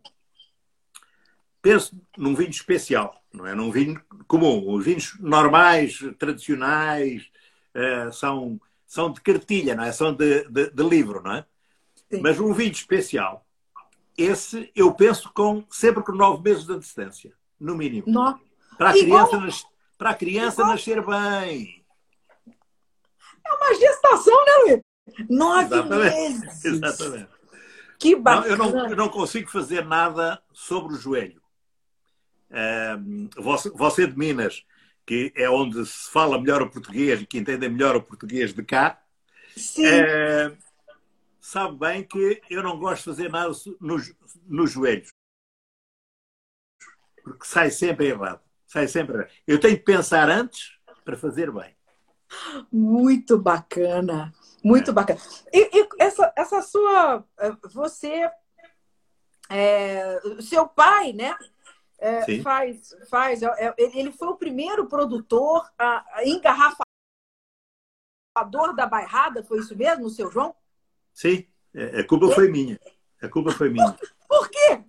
[SPEAKER 2] penso num vinho especial, não é num vinho comum. Os vinhos normais, tradicionais, uh, são, são de cartilha, não é? São de, de, de livro, não é? Sim. Mas um vinho especial esse eu penso com sempre com nove meses de antecedência, no mínimo.
[SPEAKER 1] No...
[SPEAKER 2] Para a criança, nas... para a criança nascer bem.
[SPEAKER 1] É uma gestação, né, Luiz? Nove Exatamente. meses.
[SPEAKER 2] Exatamente.
[SPEAKER 1] Que bacana.
[SPEAKER 2] Não, eu, não, eu não consigo fazer nada sobre o joelho. Você, você de Minas, que é onde se fala melhor o português e que entende melhor o português de cá.
[SPEAKER 1] Uh,
[SPEAKER 2] sabe bem que eu não gosto de fazer nada nos, nos joelhos. Porque sai sempre errado. Sai sempre errado. Eu tenho que pensar antes para fazer bem.
[SPEAKER 1] Muito bacana. Muito é. bacana. E, e, essa, essa sua. Eh, você. É, seu pai, né? É, faz, faz. É, ele foi o primeiro produtor a, a engarrafador da bairrada, foi isso mesmo, o seu João?
[SPEAKER 2] Sim, é, a culpa foi minha. A culpa foi minha.
[SPEAKER 1] Por quê?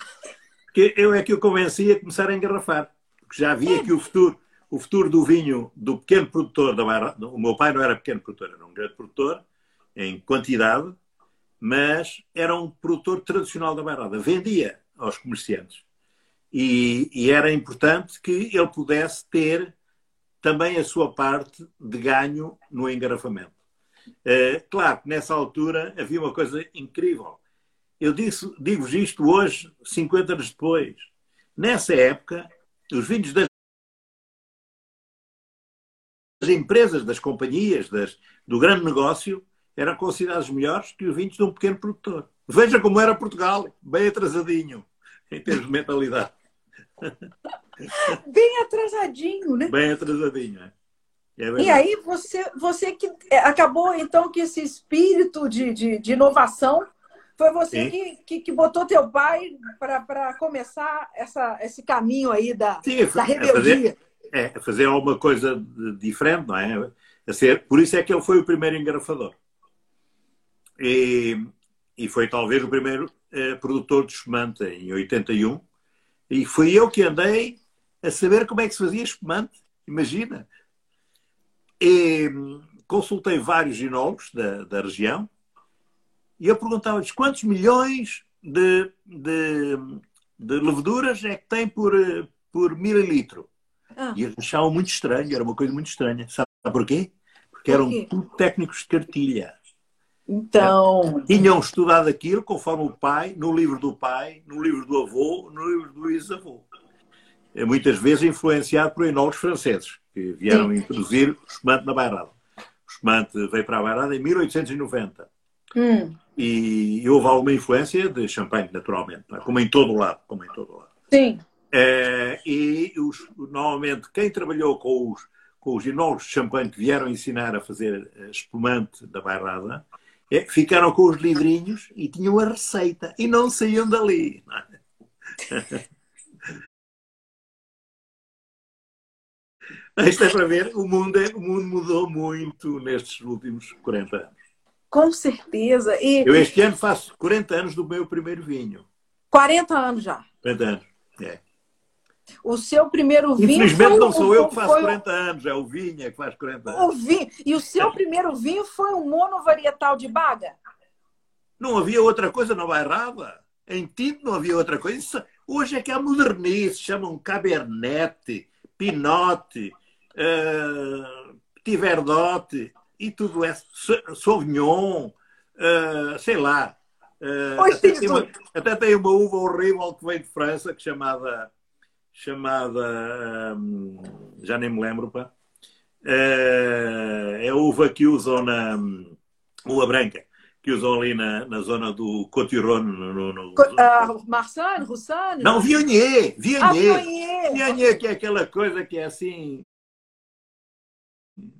[SPEAKER 2] Porque eu é que o convenci a começar a engarrafar. Porque já via que o futuro, o futuro do vinho do pequeno produtor da Bairrada, o meu pai não era pequeno produtor, era um grande produtor em quantidade, mas era um produtor tradicional da Bairrada. Vendia aos comerciantes. E, e, era importante que ele pudesse ter também a sua parte de ganho no engarrafamento. Uh, claro que nessa altura havia uma coisa incrível. Eu digo-vos isto hoje, 50 anos depois. Nessa época, os vinhos das empresas, das companhias, das, do grande negócio, eram considerados melhores que os vinhos de um pequeno produtor. Veja como era Portugal, bem atrasadinho, em termos de mentalidade.
[SPEAKER 1] Bem atrasadinho, né?
[SPEAKER 2] Bem atrasadinho, é.
[SPEAKER 1] É e aí você, você que é, acabou então que esse espírito de, de, de inovação foi você que, que, que, botou teu pai para começar essa, esse caminho aí da, Sim, da rebeldia.
[SPEAKER 2] É fazer, é fazer alguma coisa diferente, não é? A ser, por isso é que ele foi o primeiro engarrafador. E, e foi talvez o primeiro eh, produtor de espumante em 81. E fui eu que andei a saber como é que se fazia espumante. Imagina. E consultei vários ginólogos da, da região e eu perguntava-lhes quantos milhões de, de, de, leveduras é que tem por, por mililitro. Ah. E eles achavam muito estranho, era uma coisa muito estranha. Sabe porquê? Porque eram tudo técnicos de cartilha.
[SPEAKER 1] Então.
[SPEAKER 2] Tinham estudado aquilo conforme o pai, no livro do pai, no livro do avô, no livro do ex-avô. É muitas vezes influenciado por enólogos franceses que vieram Sim. introduzir o espumante na Bairrada. O espumante veio para a Bairrada em 1890. Hum. E, e, houve alguma influência de champanhe, naturalmente, é? como em todo o lado. Como em todo lado.
[SPEAKER 1] Sim.
[SPEAKER 2] É, e os, normalmente quem trabalhou com os, com os enólogos de champanhe que vieram ensinar a fazer eh, espumante da bairrada, é, ficaram com os livrinhos e tinham a receita e não saíam dali. É? Isto é para ver, o mundo, é, o mundo mudou muito nestes últimos 40 anos.
[SPEAKER 1] Com certeza. E...
[SPEAKER 2] Eu este ano faço 40 anos do meu primeiro vinho.
[SPEAKER 1] 40 anos já.
[SPEAKER 2] 40 anos, é.
[SPEAKER 1] O seu primeiro vinho.
[SPEAKER 2] Infelizmente não sou eu que faço foi... 40 anos, é o vinho é que faz 40 anos.
[SPEAKER 1] O vinho. E o seu primeiro vinho foi um monovarietal de baga?
[SPEAKER 2] Não havia outra coisa, não vai errada. Em tinto não havia outra coisa. Hoje é que há modernice, chamam Cabernet, Pinot, uh, Petit Verdot e tudo é Sauvignon, uh, sei lá. Uh, até, tem uma, até, tem uma, uva horrível que vem de França, que chamada, chamada um, já nem me lembro, pá. Uh, é a uva que usam na uva branca que usam ali na, na zona do Cotiron. No, no,
[SPEAKER 1] uh, Marsanne, Roussanne?
[SPEAKER 2] Não, Viognier. Viognier. Ah, Viognier, que é aquela coisa que é assim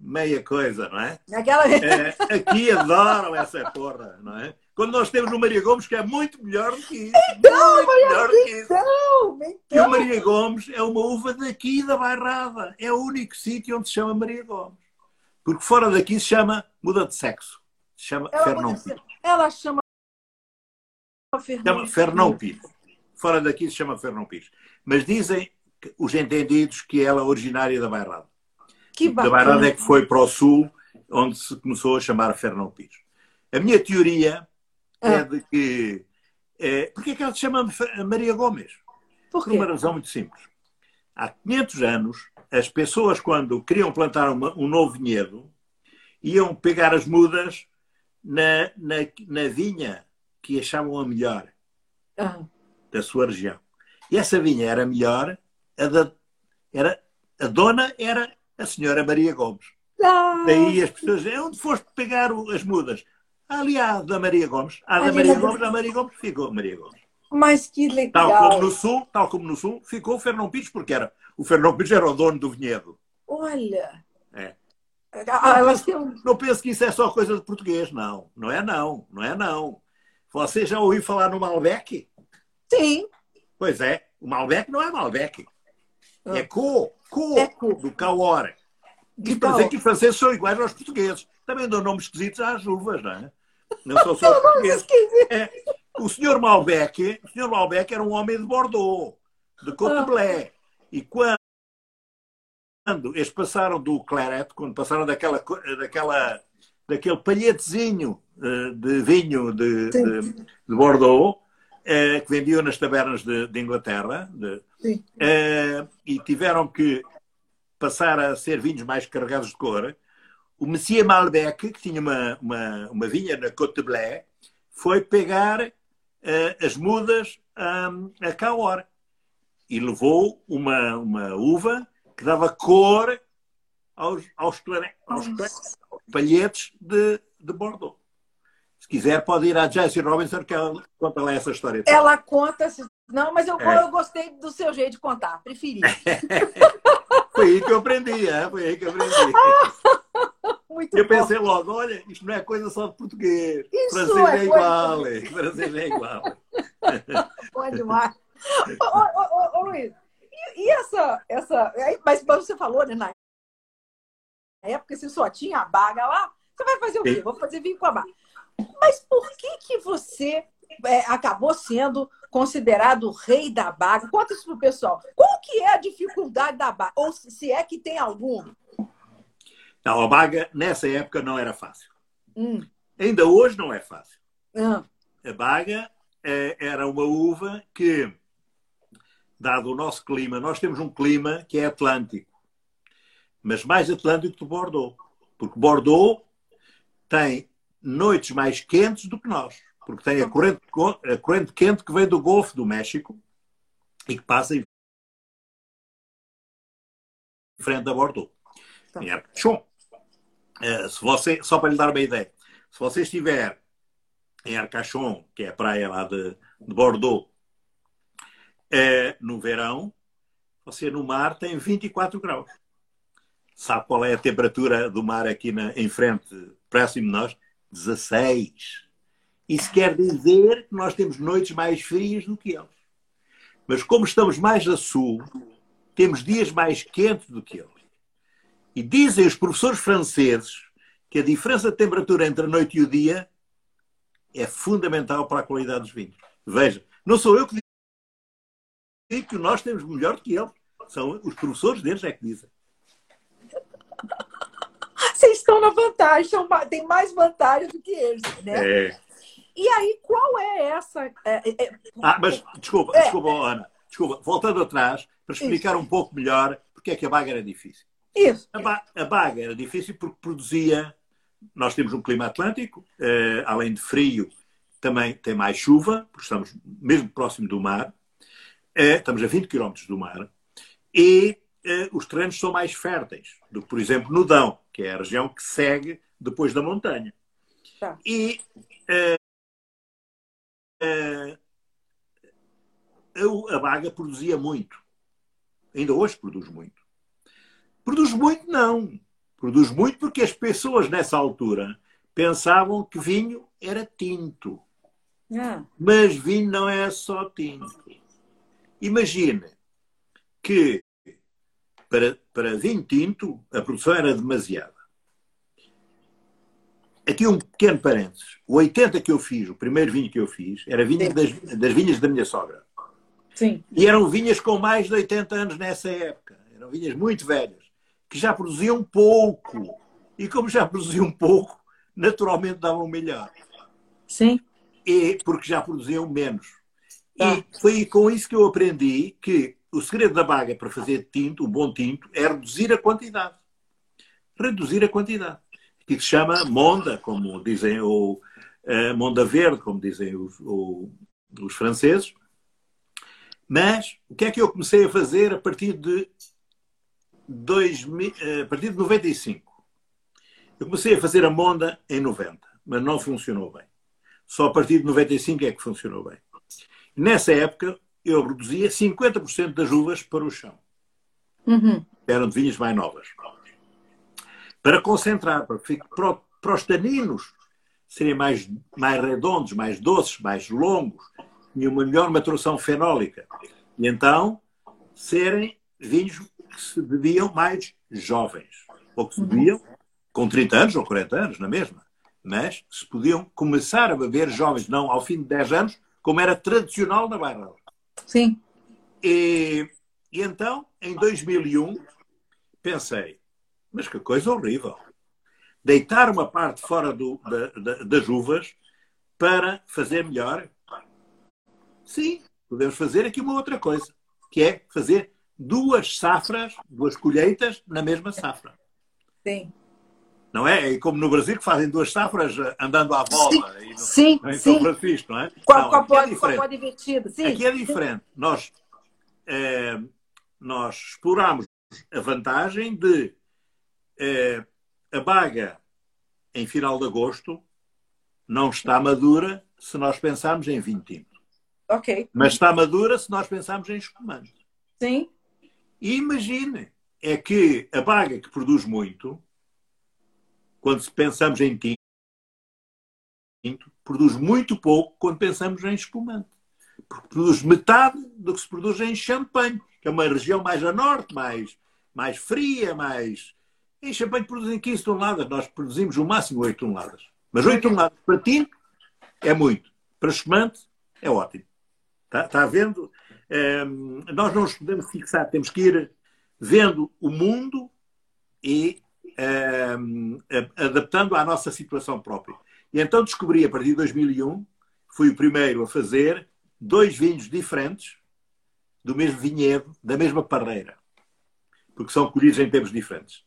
[SPEAKER 2] meia coisa, não é?
[SPEAKER 1] Aquela...
[SPEAKER 2] é aqui adoram essa porra, não é? Quando nós temos o Maria Gomes, que é muito melhor do que isso. Então, muito melhor do que isso. Então, então. E o Maria Gomes é uma uva daqui da Bairrada. É o único sítio onde se chama Maria Gomes. Porque fora daqui se chama muda de sexo. Se chama ela Fernão Pires.
[SPEAKER 1] Ela chama
[SPEAKER 2] Fernão, Fernão Pires. Fora daqui se chama Fernão Pires. Mas dizem os entendidos que ela é originária da Bairrada. Que bacana. Da Bairrada é que foi para o sul, onde se começou a chamar Fernão Pires. A minha teoria é ah. é de que. É, porque é que ela se chama Maria Gomes? Por, Por uma razão muito simples. Há 500 anos, as pessoas, quando queriam plantar uma, um novo vinhedo, iam pegar as mudas na, na, na vinha que achavam a melhor ah. da sua região. E essa vinha era melhor, a, da, era, a dona era a senhora Maria Gomes. Ah. Daí as pessoas dizem, onde foste pegar as mudas? Ali há da Maria Gomes. Há da Maria Gomes, a Maria Gomes ficou Maria Gomes.
[SPEAKER 1] Mas que legal.
[SPEAKER 2] Tal como no Sul, tal como no Sul, ficou o Fernão Pires, porque era, o Fernão Pires era o dono do vinhedo.
[SPEAKER 1] Olha.
[SPEAKER 2] É. Ah, não, não penso que isso é só coisa de português, não. Não é não, não é não. Você já ouviu falar no Malbec?
[SPEAKER 1] Sim.
[SPEAKER 2] Pois é, o Malbec não é Malbec. Ah. É co, co, é co. do Cauore. Isto para dizer que os franceses são iguais aos portugueses. Também dão nomes esquisitos às uvas, não é? Não são só os portugueses. É. O senhor Malbec, o senhor Malbec era um homem de Bordeaux, de Coteblé. Ah. E quando quando eles passaram do claret, quando passaram daquela, daquela, daquele palhetezinho eh, de vinho de, de, de Bordeaux, eh, que vendiam nas tabernas de, de Inglaterra, de, eh, e tiveram que passar a ser vinhos mais carregados de cor, o Monsieur Malbec, que tinha uma, uma, uma vinha na Côte de Blé, foi pegar uh, as mudas um, a Cahors e levou uma, uma uva que dava cor aos, aos, aos, aos palhetes de, de Bordeaux. Se quiser, pode ir à Jessie Robinson, que ela conta lá essa história.
[SPEAKER 1] Ela conta, não, mas eu, é. eu gostei do seu jeito de contar, preferi.
[SPEAKER 2] Foi aí que eu aprendi, é? foi aí que eu aprendi. Muito eu bom. pensei logo, olha, isto não é coisa só de português. Isso francês é, é igual, é. francês é igual.
[SPEAKER 1] Bom demais. Ô, ô, ô, ô, Luiz, e, essa, essa. Mas você falou, né, na época, se só tinha a baga lá, você vai fazer o quê? Vou fazer vinho com a baga. Mas por que, que você é, acabou sendo considerado o rei da baga? Conta isso pro pessoal. Qual que é a dificuldade da baga? Ou se é que tem alguma?
[SPEAKER 2] Não, a baga nessa época não era fácil. Hum. Ainda hoje não é fácil. Hum. A baga é, era uma uva que dado o nosso clima, nós temos um clima que é atlântico, mas mais atlântico que Bordeaux. Porque Bordeaux tem noites mais quentes do que nós, porque tem a corrente, a corrente quente que vem do Golfo do México e que passa em frente a Bordeaux. Tá. Em Arcachon. Uh, se você, só para lhe dar uma ideia, se você estiver em Arcachon, que é a praia lá de, de Bordeaux, é, no verão, você no mar tem 24 graus. Sabe qual é a temperatura do mar aqui na, em frente, próximo de nós? 16. Isso quer dizer que nós temos noites mais frias do que eles. Mas como estamos mais a sul, temos dias mais quentes do que eles. E dizem os professores franceses que a diferença de temperatura entre a noite e o dia é fundamental para a qualidade dos vinhos. Veja, não sou eu que e que nós temos melhor do que eles. São os professores deles é que dizem.
[SPEAKER 1] Vocês estão na vantagem, tem mais vantagem do que eles, né?
[SPEAKER 2] É.
[SPEAKER 1] E aí, qual é essa. É,
[SPEAKER 2] é, é ah, mas desculpa, é, desculpa, Ana. desculpa, voltando atrás, para explicar Isso. um pouco melhor porque é que a baga era difícil.
[SPEAKER 1] Isso.
[SPEAKER 2] A, ba a baga era difícil porque produzia. Nós temos um clima atlântico, uh, além de frio, também tem mais chuva, porque estamos mesmo próximo do mar, uh, estamos a 20 km do mar, e uh, os terrenos são mais férteis do que, por exemplo, no Dão, que é a região que segue depois da montanha. Tá. E a baga produzia muito. Ainda hoje produz muito. Produz muito, não. Produz muito porque as pessoas nessa altura pensavam que vinho era tinto. Ah. Mas vinho não é só tinto. Imagine que para, para vinho tinto a produção era demasiada. Aqui um pequeno parênteses. O 80 que eu fiz, o primeiro vinho que eu fiz, era vinho das, das vinhas da minha sogra.
[SPEAKER 1] Sim.
[SPEAKER 2] E eram vinhas com mais de 80 anos nessa época. Eram vinhas muito velhas, que já produziam pouco. E como já produziam pouco, naturalmente davam melhor.
[SPEAKER 1] Sim.
[SPEAKER 2] E, porque já produziam menos. Tá. E foi com isso que eu aprendi que o segredo da baga para fazer tinto, o bom tinto, é reduzir a quantidade. Reduzir a quantidade que se chama Monda, como dizem, ou uh, Monda Verde, como dizem os, ou, os franceses. Mas o que é que eu comecei a fazer a partir de 2000, eh, a partir de 95? Eu comecei a fazer a Monda em 90, mas não funcionou bem. Só a partir de 95 é que funcionou bem. Nessa época, eu reduzia 50% das uvas para o chão.
[SPEAKER 1] Uhum.
[SPEAKER 2] Eram de vinhas mais novas para concentrar, para, para, para os taninos serem mais, mais redondos, mais doces, mais longos, e uma melhor maturação fenólica. E então serem vinhos que se bebiam mais jovens, ou que se bebiam com 30 anos ou 40 anos, na mesma. Mas se podiam começar a beber jovens, não ao fim de 10 anos, como era tradicional na Bairrada.
[SPEAKER 1] Sim.
[SPEAKER 2] E, e então, em 2001, pensei, mas que coisa horrível. Deitar uma parte fora do, da, da, das uvas para fazer melhor. Sim, podemos fazer aqui uma outra coisa, que é fazer duas safras, duas colheitas na mesma safra.
[SPEAKER 1] Sim.
[SPEAKER 2] Não é? É como no Brasil que fazem duas safras eh, andando à volta.
[SPEAKER 1] Sim, no, sim.
[SPEAKER 2] No
[SPEAKER 1] sim.
[SPEAKER 2] Francisco, não é?
[SPEAKER 1] Com, não, pode, é a pode invertida. Sim.
[SPEAKER 2] Aqui é diferente. Nós, é, nós exploramos a vantagem de é, a baga em final de agosto não está madura se nós pensarmos em vinho tinto.
[SPEAKER 1] Ok.
[SPEAKER 2] Mas está madura se nós pensarmos em espumante.
[SPEAKER 1] Sim.
[SPEAKER 2] E imagine, é que a baga que produz muito, quando pensamos em tinto, produz muito pouco quando pensamos em espumante. Porque produz metade do que se produz em champanhe, que é uma região mais a norte, mais, mais fria, mais, em champanhe produzem 15 toneladas, nós produzimos o máximo 8 toneladas. Mas 8 toneladas para tinto é muito. Para espumante é ótimo. Está, está vendo? Um, nós não nos podemos fixar, temos que ir vendo o mundo e um, adaptando à nossa situação própria. E então descobri, a partir de 2001, fui o primeiro a fazer dois vinhos diferentes do mesmo vinhedo, da mesma parreira. Porque são colhidos em tempos diferentes.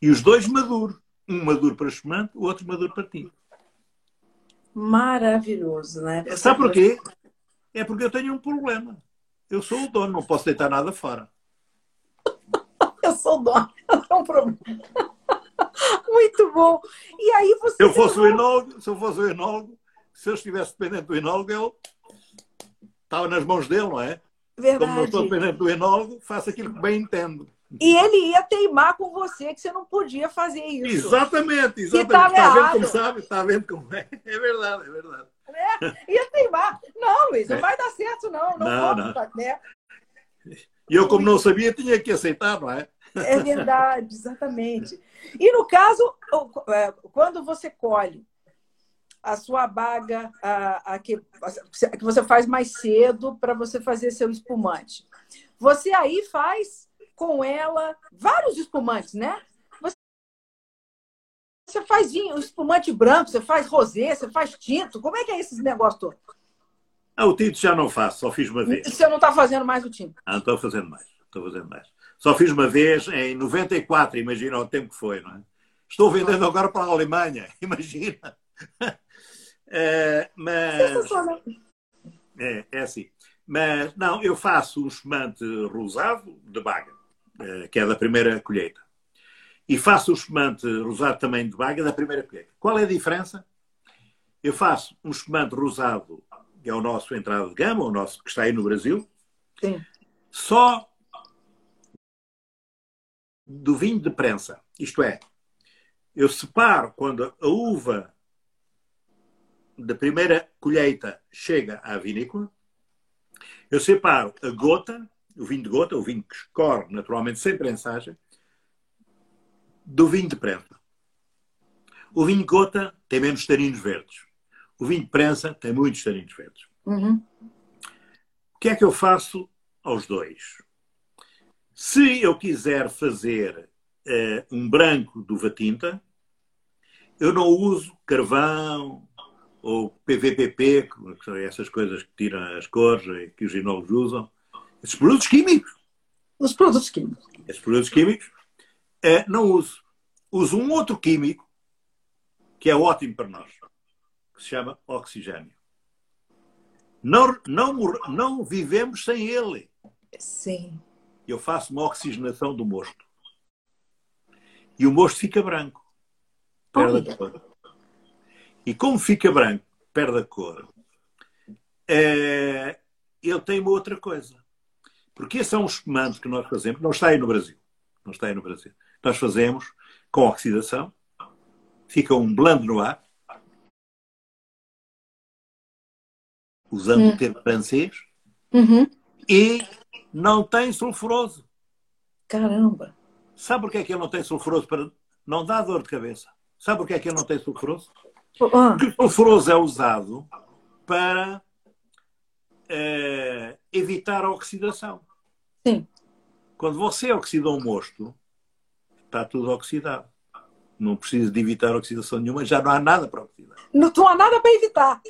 [SPEAKER 2] E os dois maduros. Um maduro para espumante, o outro maduro para tinto.
[SPEAKER 1] Maravilhoso, né?
[SPEAKER 2] Você Sabe porquê? É porque eu tenho um problema. Eu sou o dono, não posso deitar nada fora.
[SPEAKER 1] eu sou o dono, não tem um problema. Muito bom. E aí você.
[SPEAKER 2] Se eu fosse o enólogo, se eu fosse o enólogo, se eu estivesse dependente do enólogo, eu estava nas mãos dele, não é?
[SPEAKER 1] Verdade.
[SPEAKER 2] Como não estou dependente do enólogo, faço aquilo que bem entendo.
[SPEAKER 1] E ele ia teimar com você que você não podia fazer isso.
[SPEAKER 2] Exatamente, exatamente. Está vendo como sabe? Está vendo como é? É verdade, é verdade.
[SPEAKER 1] É, ia teimar. Não, Luiz, não é. vai dar certo, não. Não, não, não. Tá, né?
[SPEAKER 2] E eu, como não sabia, tinha que aceitar, não é?
[SPEAKER 1] É verdade, exatamente. E no caso, é, quando você colhe a sua baga, a, a que, a que você faz mais cedo para você fazer seu espumante, você aí faz com ela vários espumantes, né? Você faz vinho, espumante branco, você faz rosé, você faz tinto. Como é que é esses negócios todos?
[SPEAKER 2] Ah, o tinto já não faço, só fiz uma vez.
[SPEAKER 1] Você não está fazendo mais o tinto?
[SPEAKER 2] Ah, estou fazendo mais. Estou fazendo mais. Só fiz uma vez em 94, imagina o tempo que foi, não é? Estou vendendo agora para a Alemanha, imagina. É, mas. É, é assim. Mas, não, eu faço um espumante rosado de baga, que é da primeira colheita. E faço o espumante rosado também de baga da primeira colheita. Qual é a diferença? Eu faço um espumante rosado, que é o nosso entrada de gama, o nosso que está aí no Brasil,
[SPEAKER 1] Sim.
[SPEAKER 2] só do vinho de prensa. Isto é, eu separo quando a uva da primeira colheita chega à vinícola, eu separo a gota, o vinho de gota, o vinho que escorre naturalmente sem prensagem, do vinho de prensa. O vinho de gota tem menos taninos verdes. O vinho de prensa tem muitos taninos verdes.
[SPEAKER 1] Uhum.
[SPEAKER 2] O que é que eu faço aos dois? Se eu quiser fazer uh, um branco do Vatinta, eu não uso carvão ou PVPP, que são essas coisas que tiram as cores e que os enólogos usam. Esses produtos químicos.
[SPEAKER 1] Os produtos químicos.
[SPEAKER 2] Esses produtos químicos uh, não uso. Uso um outro químico que é ótimo para nós, que se chama oxigênio. Não, não, não vivemos sem ele.
[SPEAKER 1] Sim.
[SPEAKER 2] Eu faço uma oxigenação do mosto. E o mosto fica branco. Perde a cor. E como fica branco, perde a cor, é, ele tem uma outra coisa. Porque esse é um espumante que nós fazemos, não está aí no Brasil. Não está aí no Brasil. Nós fazemos com oxidação, fica um blando no ar, usando hum. o termo francês,
[SPEAKER 1] uhum.
[SPEAKER 2] e não tem sulfuroso.
[SPEAKER 1] Caramba!
[SPEAKER 2] Sabe porquê é que ele não tem sulfuroso? Para... Não dá dor de cabeça. Sabe porquê é que ele não tem sulfuroso?
[SPEAKER 1] Ah.
[SPEAKER 2] Porque o sulfuroso é usado para uh, evitar a oxidação.
[SPEAKER 1] Sim.
[SPEAKER 2] Quando você oxida um mosto, está tudo oxidado. Não precisa de evitar oxidação nenhuma, já não há nada para oxidar.
[SPEAKER 1] Não, não há nada para evitar.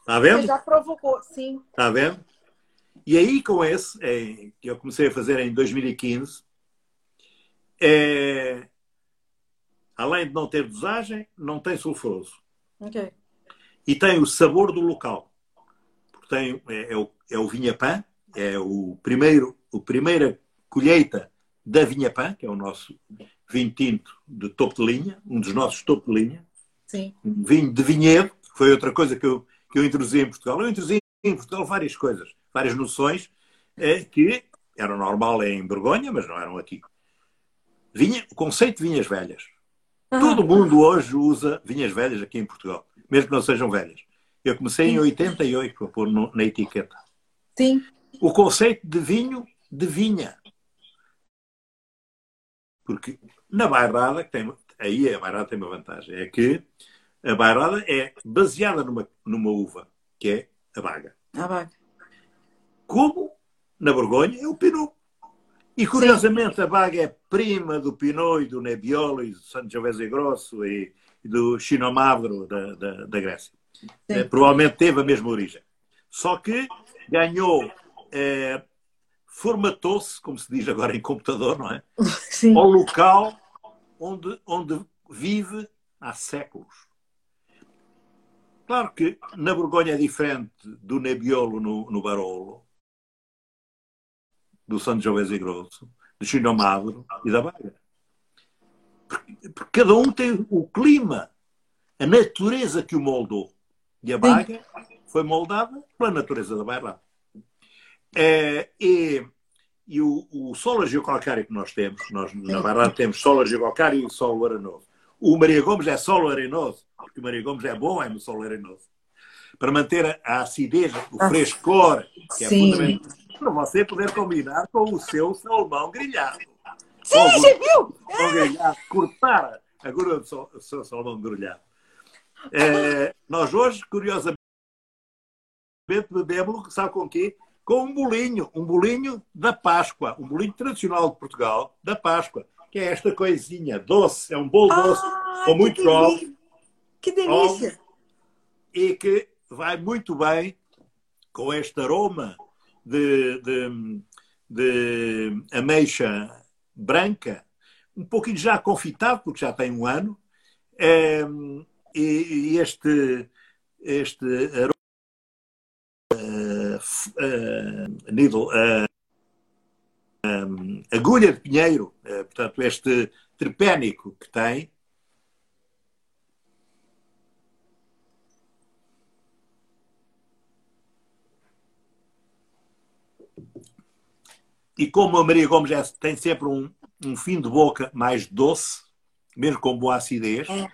[SPEAKER 2] Está vendo?
[SPEAKER 1] Você já provocou, sim.
[SPEAKER 2] Está vendo? E aí, com esse, é, que eu comecei a fazer em 2015, é, além de não ter dosagem, não tem sulfuroso.
[SPEAKER 1] Ok.
[SPEAKER 2] E tem o sabor do local. Tem, é, é o, é o vinha-pã, é o primeiro, o primeira colheita da vinha-pã, que é o nosso vinho tinto de topo de linha, um dos nossos topo de linha.
[SPEAKER 1] Sim.
[SPEAKER 2] Um vinho de vinhedo, que foi outra coisa que eu, que eu introduzi em Portugal. Eu introduzi em Portugal várias coisas, várias noções é, que eram normal em Borgonha, mas não eram aqui. Vinha, o conceito de vinhas velhas. Todo mundo hoje usa vinhas velhas aqui em Portugal, mesmo que não sejam velhas. Eu comecei em 88 a pôr no, na etiqueta.
[SPEAKER 1] Sim.
[SPEAKER 2] O conceito de vinho de vinha. Porque na bairrada, que tem, aí a bairrada tem uma vantagem, é que a bairrada é baseada numa, numa uva, que é a baga.
[SPEAKER 1] A baga.
[SPEAKER 2] Como na Borgonha é o Pinot. E curiosamente Sim. a baga é prima do Pinot e do Nebbiolo e do Sangiovese Grosso e, e do Chinomadro da, da, da Grécia. É, provavelmente teve a mesma origem. Só que ganhou, é, formatou-se, como se diz agora em computador, não é?
[SPEAKER 1] Sim.
[SPEAKER 2] Ao local onde, onde vive há séculos. Claro que na Borgonha é diferente do Nebbiolo no, no Barolo, do Sangiovese Grosso, do Chinomadro e da Baga. Porque, porque, cada um tem o clima, a natureza que o moldou. E a Baga Sim. foi moldada pela natureza da Bairrada. É, e, e o, o solo geocalcário que nós temos, nós na Bairrada temos solo geocalcário e solo arenoso. O Maria Gomes é solo arenoso, porque o Maria Gomes é bom é no solo arenoso. Para manter a acidez, o ah. frescor, que é
[SPEAKER 1] Sim.
[SPEAKER 2] fundamental para você poder combinar com o seu salmão grelhado.
[SPEAKER 1] Sim, você viu?
[SPEAKER 2] Com grelhado, cortar a gordura do seu salmão grelhado. É, nós hoje, curiosamente, bebemos, sabe com o quê? Com um bolinho, um bolinho da Páscoa, um bolinho tradicional de Portugal, da Páscoa, que é esta coisinha doce, é um bolo doce,
[SPEAKER 1] ah,
[SPEAKER 2] com muito
[SPEAKER 1] delícia. Que delícia!
[SPEAKER 2] E que vai muito bem com este aroma de, de, de ameixa branca, um pouquinho já confitado, porque já tem um ano, é, e, este, este aroma uh, uh, um, agulha de pinheiro, portanto, este tripénico que tem, E como a Maria Gomes tem sempre um, um fim de boca mais doce, mesmo com boa acidez, é.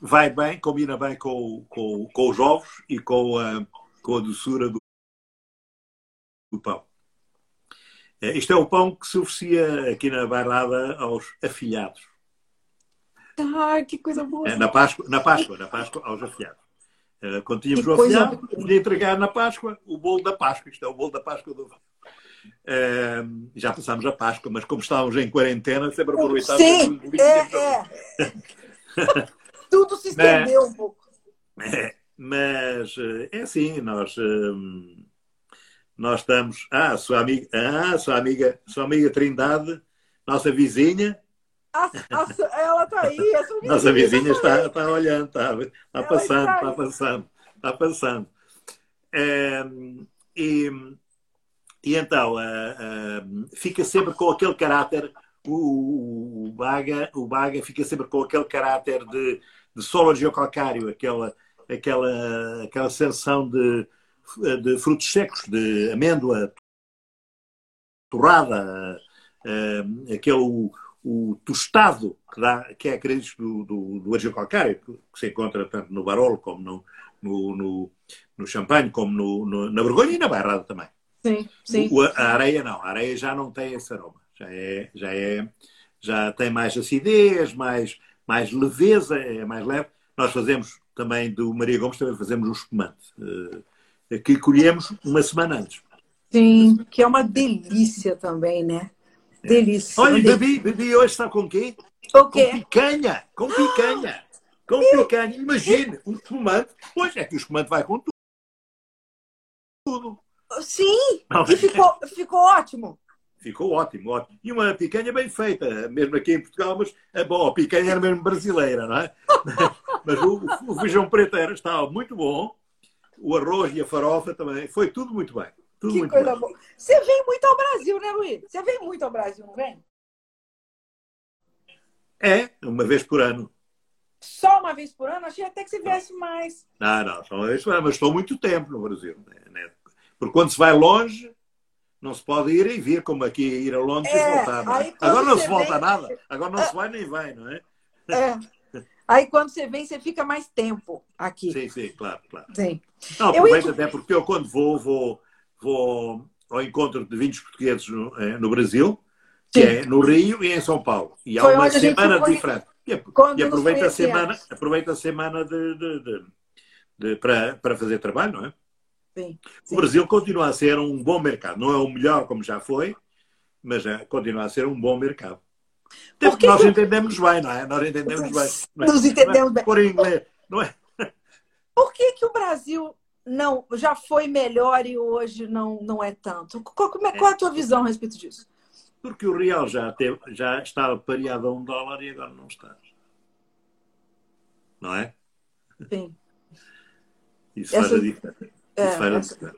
[SPEAKER 2] vai bem, combina bem com, com, com os ovos e com a, com a doçura do, do pão. É, isto é o pão que se oferecia aqui na bairrada aos afilhados.
[SPEAKER 1] Ah, que coisa boa!
[SPEAKER 2] É, na, Páscoa, na Páscoa, na Páscoa, aos afilhados. É, quando tínhamos que o afilhado, podia entregar na Páscoa o bolo da Páscoa. Isto é o bolo da Páscoa do Uh, já passámos a Páscoa, mas como estávamos em quarentena, sempre aproveitávamos.
[SPEAKER 1] Sim, é, é. Tudo se estendeu mas, um pouco.
[SPEAKER 2] É, mas eh, é assim, nós, uh, nós estamos. Ah, sua amiga, ah, sua amiga, sua amiga Trindade, nossa vizinha.
[SPEAKER 1] A, a, ela está aí, a
[SPEAKER 2] vizinha Nossa vizinha está, está olhando, está, está passando, está, passando, está passando. Uh, e e então, uh, uh, fica sempre com aquele caráter, o, o, Baga, o Baga fica sempre com aquele caráter de, de solo geocalcário, aquela, aquela, aquela sensação de, de frutos secos, de amêndoa torrada, uh, aquele o, o, tostado que, dá, que é característico do, do, do argilocalcário, que, que se encontra tanto no Barolo como no, no, no, no Champagne, como no, no, na Borgonha e na Bairrada também.
[SPEAKER 1] Sim, sim.
[SPEAKER 2] O, a areia não, a areia já não tem esse aroma. Já é, já é, já tem mais acidez, mais, mais leveza, é mais leve. Nós fazemos também do Maria Gomes, também fazemos um espumante, uh, que colhemos uma semana antes.
[SPEAKER 1] Sim, que é uma delícia também, né? É. Delícia.
[SPEAKER 2] Olha, bebi, bebi hoje, sabe com quê?
[SPEAKER 1] O quê?
[SPEAKER 2] Com picanha, com picanha. Com picanha. Imagine, um espumante. Pois é que o espumante vai com tudo.
[SPEAKER 1] Sim! E ficou, ficou ótimo.
[SPEAKER 2] Ficou ótimo, ótimo. E uma picanha bem feita, mesmo aqui em Portugal, mas é bom, a picanha era mesmo brasileira, não é? mas o, o feijão preto era, estava muito bom, o arroz e a farofa também, foi tudo muito bem. Tudo
[SPEAKER 1] que
[SPEAKER 2] muito
[SPEAKER 1] coisa
[SPEAKER 2] bem.
[SPEAKER 1] boa. Você vem muito ao Brasil, né, Luiz? Você vem muito ao Brasil, não vem?
[SPEAKER 2] É, uma vez por ano.
[SPEAKER 1] Só uma vez por ano? Achei até que você viesse mais.
[SPEAKER 2] Não, não, só uma vez por ano, mas estou muito tempo no Brasil. Né? Porque quando se vai longe, não se pode ir e vir, como aqui ir a Londres é, e voltar. Não é? Agora não se volta vem... nada. Agora não se vai nem vai, não é?
[SPEAKER 1] É. Aí quando você vem, você fica mais tempo aqui.
[SPEAKER 2] Sim, sim, claro, claro.
[SPEAKER 1] Sim.
[SPEAKER 2] Não, aproveita eu... até porque eu quando vou, vou, vou ao encontro de vinhos portugueses no, eh, no Brasil, que sim. é no Rio e em São Paulo. E há Foi uma semana diferente. E, e aproveita, a semana, aproveita a semana de, de, de, de, para, para fazer trabalho, não é?
[SPEAKER 1] Sim,
[SPEAKER 2] sim. O Brasil continua a ser um bom mercado. Não é o melhor como já foi, mas é, continua a ser um bom mercado. Porque nós entendemos bem, não é? Nós entendemos bem.
[SPEAKER 1] É? Nós entendemos bem.
[SPEAKER 2] Por inglês, não é?
[SPEAKER 1] Por que, que o Brasil não já foi melhor e hoje não, não é tanto? Qual, como é, qual é a tua visão a respeito disso?
[SPEAKER 2] Porque o real já, teve, já estava pareado a um dólar e agora não está. Não é?
[SPEAKER 1] Sim.
[SPEAKER 2] Isso Essa... faz a diferença. É, essa,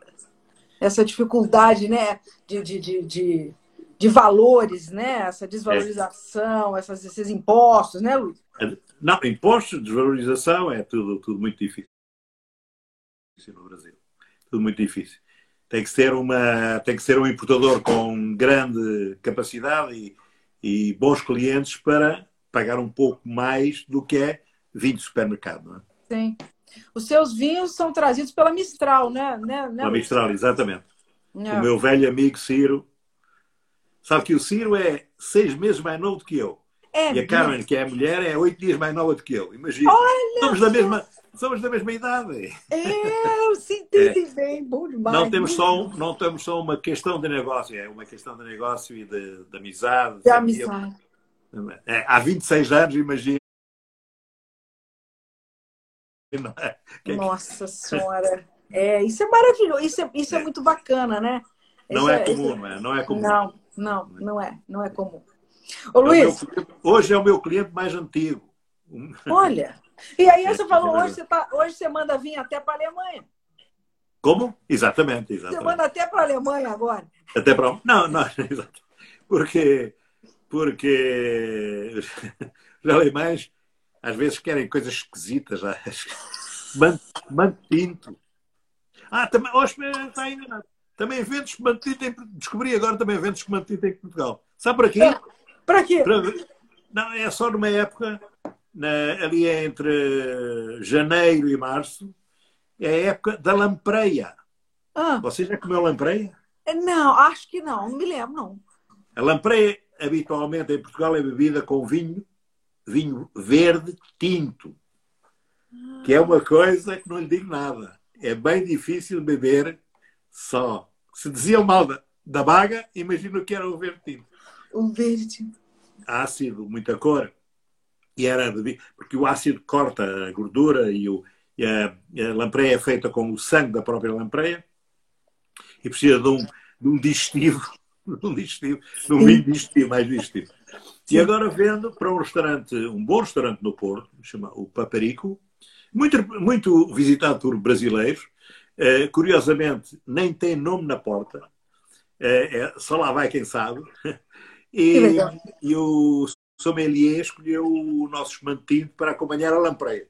[SPEAKER 1] essa, dificuldade né, de, de, de, de, de valores, né? essa desvalorização, é. essas, esses impostos, né, Luiz?
[SPEAKER 2] É, não, impostos, desvalorização, é tudo, tudo muito difícil no Brasil. Tudo muito difícil. Tem que ser, uma, tem que ser um importador com grande capacidade e, e bons clientes para pagar um pouco mais do que é vinho de supermercado. Não é?
[SPEAKER 1] Sim. Os seus vinhos são trazidos pela Mistral, né? né, né
[SPEAKER 2] pela Mistral, exatamente. É. O meu velho amigo Ciro. Sabe que o Ciro é seis meses mais novo do que eu. É, e a Carmen, que é a mulher, é oito dias mais nova do que eu. Imagina. Olha somos da mesma, somos da mesma idade.
[SPEAKER 1] É, se entendem é. bem, bom demais.
[SPEAKER 2] Não temos, só um, não temos só uma questão de negócio, é uma questão de negócio e de, de amizade.
[SPEAKER 1] De amizade.
[SPEAKER 2] É, há 26 anos, imagina.
[SPEAKER 1] É? Nossa Senhora. É, isso é maravilhoso, isso é, isso é, é. muito bacana, né?
[SPEAKER 2] Não é, é comum, não é? Não é comum.
[SPEAKER 1] Não, não, não é, não é comum. Ô, é Luiz.
[SPEAKER 2] Meu, hoje é o meu cliente mais antigo.
[SPEAKER 1] Olha. E aí você falou, hoje você, tá, hoje você manda vir até para a Alemanha.
[SPEAKER 2] Como? Exatamente, exatamente.
[SPEAKER 1] Você manda até para a Alemanha agora.
[SPEAKER 2] Até para. Não, não, exato. Porque, porque os alemães às vezes querem coisas esquisitas. Mantinto. Ah, também, hoje está enganado. Também vendes mantinto em Descobri agora também vendes mantinto em Portugal. Sabe para quê?
[SPEAKER 1] Para quê?
[SPEAKER 2] Para... Não, é só numa época, na, ali entre janeiro e março, é a época da lampreia. Ah. Você já comeu lampreia?
[SPEAKER 1] Não, acho que não, não me lembro, não.
[SPEAKER 2] A lampreia, habitualmente em Portugal, é bebida com vinho, vinho verde tinto, que é uma coisa que não lhe digo nada. É bem difícil beber só. Se dizia o mal da, da baga, imagino que era o verde tinto.
[SPEAKER 1] O verde tinto.
[SPEAKER 2] Ácido, muita cor. E era porque o ácido corta a gordura e, o, e a, a lampreia é feita com o sangue da própria lampreia e precisa de um, de um digestivo, de um digestivo, de um vinho digestivo, mais digestivo. E agora vendo para um restaurante, um bom restaurante no Porto, chama o Paparico, muito, muito visitado por brasileiros. Uh, curiosamente, nem tem nome na porta. Uh, é, só lá vai quem sabe. E, e o sommelier escolheu o nosso esmantinho para acompanhar a lampreia.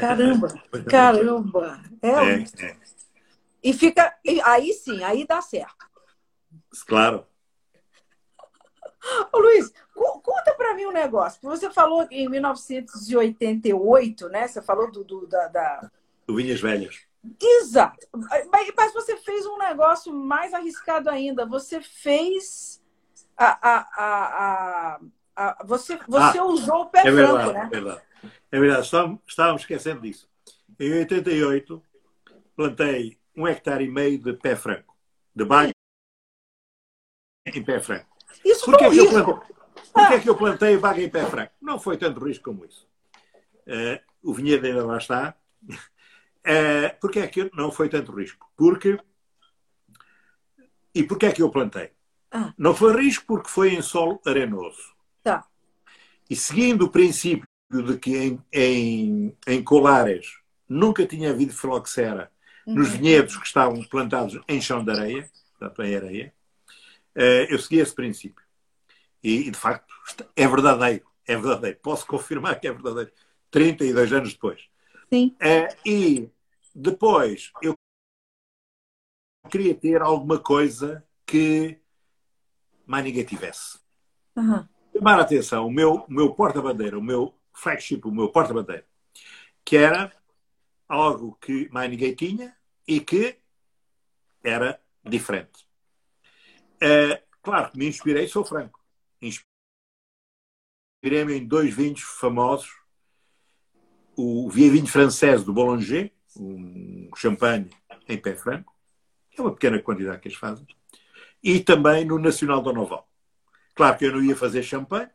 [SPEAKER 1] Caramba, caramba. É, é, é. E fica. Aí sim, aí dá certo.
[SPEAKER 2] Claro.
[SPEAKER 1] Ô, Luiz, conta para mim um negócio. Você falou em 1988, né? Você falou do, do da, da...
[SPEAKER 2] Do Vinhas Velhas.
[SPEAKER 1] Exato. Mas você fez um negócio mais arriscado ainda. Você fez a, a, a, a você, você ah, usou o pé é
[SPEAKER 2] verdade,
[SPEAKER 1] franco, né?
[SPEAKER 2] É verdade. É verdade. Estávamos, estávamos esquecendo disso. Em 88, plantei um hectare e meio de pé franco. De baga em pé franco.
[SPEAKER 1] Isso Porquê foi um risco.
[SPEAKER 2] Plantei, porquê ah. que eu plantei baga em pé franco? Não foi tanto risco como isso. Uh, o vinhedo ainda lá está. Uh, porquê é que não foi tanto risco? Porque... E porquê é que eu plantei? Ah. Não foi risco porque foi em solo arenoso.
[SPEAKER 1] Tá.
[SPEAKER 2] E seguindo o princípio de que em, em, em Colares nunca tinha havido filoxera nos uhum. vinhedos que estavam plantados em chão de areia, portanto em areia, eh, eu segui esse princípio. E, de facto, é verdadeiro. É verdadeiro. Posso confirmar que é verdadeiro. 32 anos depois.
[SPEAKER 1] Sim.
[SPEAKER 2] Eh, e depois eu queria ter alguma coisa que mais ninguém tivesse. Uhum. Chamar a atenção, o meu, o meu porta-bandeira, o meu flagship, o meu porta-bandeira, que era algo que mais ninguém tinha e que era diferente. É, claro que me inspirei, sou franco. Inspirei-me em dois vinhos famosos. O vinho francês do Boulanger, um champanhe em pé franco, é uma pequena quantidade que eles fazem, e também no Nacional do Noval. Claro que eu não ia fazer champanhe,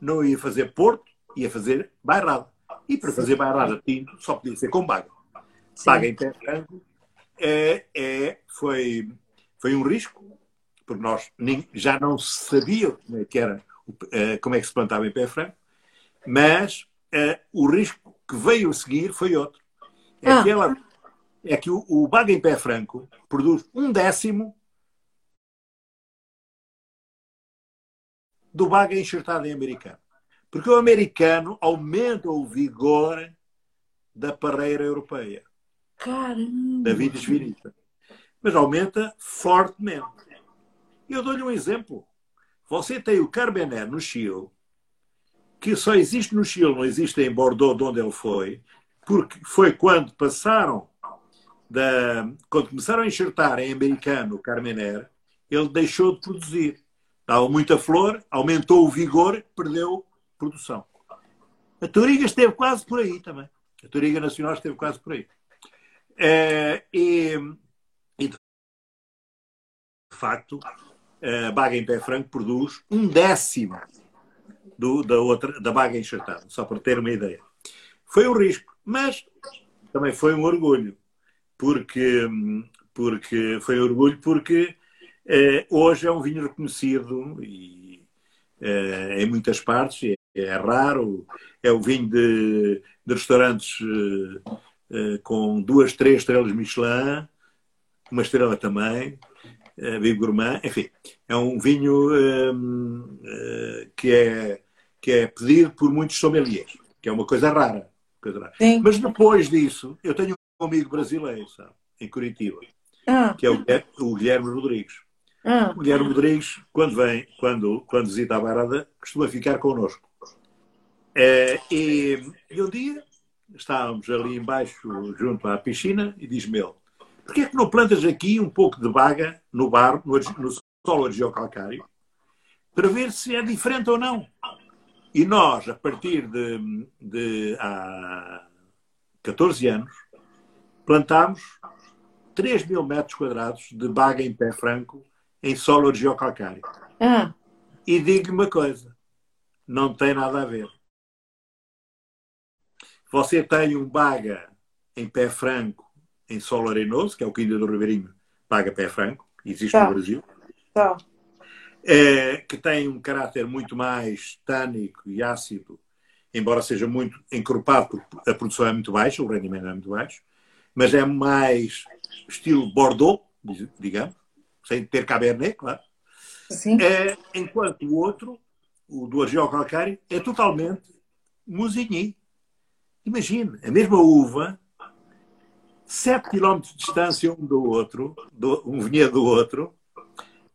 [SPEAKER 2] não ia fazer Porto, ia fazer bairrada. E para fazer bairrada tinto só podia ser com baga. Baga em pé franco é, é, foi, foi um risco, porque nós já não sabia como é que era, eh, como é que se plantava em pé franco, mas uh, o risco que veio a seguir foi outro. É, ah. que, ela, é que o, o baga em pé franco produz um décimo do baga enxertado em americano. Porque o americano aumenta o vigor da parreira europeia.
[SPEAKER 1] Caramba!
[SPEAKER 2] Da vitis vinita. Mas aumenta fortemente. Eu dou-lhe um exemplo. Você tem o Carbenet no Chile, que só existe no Chile, não existe em Bordeaux, de onde ele foi, porque foi quando passaram, da, quando começaram a enxertar em americano o Carmener, ele deixou de produzir. Dava muita flor, aumentou o vigor, perdeu produção. A Toriga esteve quase por aí também. A Toriga Nacional esteve quase por aí. É, e, e, de facto, a baga em pé franco produz um décimo do, da, outra, da baga enxertada, só para ter uma ideia. Foi um risco, mas também foi um orgulho. porque, porque foi orgulho, porque eh, hoje é um vinho reconhecido e, eh, em muitas partes, é, é, raro, é o vinho de, de restaurantes eh, com duas, três estrelas Michelin, uma estrela também, uh, Gourmand, enfim, é um vinho que, é, que é pedido por muitos sommeliers, que é uma coisa rara. Coisa rara. Mas depois disso, eu tenho um amigo brasileiro, sabe, em Curitiba, ah. que é o, o Guilherme Rodrigues. Ah. O Guilherme Rodrigues, quando vem, quando, quando visita a Barada, costuma ficar connosco. É, e, e um dia estávamos ali embaixo, junto à piscina, e diz-me ele, porquê é que não plantas aqui um pouco de baga no barro, no, no solo geocalcário, para ver se é diferente ou não? E nós, a partir de, de há 14 anos, plantámos 3 mil metros quadrados de baga em pé franco em solo geocalcário. Ah. E digo-lhe uma coisa: não tem nada a ver. Você tem um baga em pé franco em solo arenoso, que é o Quinta do Ribeirinho, baga pé franco, existe tá. no Brasil. Tá. É, que tem um caráter muito mais tânico e ácido, embora seja muito encorpado, porque a produção é muito baixa, o rendimento é muito baixo, mas é mais estilo Bordeaux, digamos sem ter Cabernet, claro. Sim. É, enquanto o outro, o do Argel Calcário, é totalmente Musigny. Imagine, a mesma uva, 7 km de distância um do outro, do, um vinhedo do outro,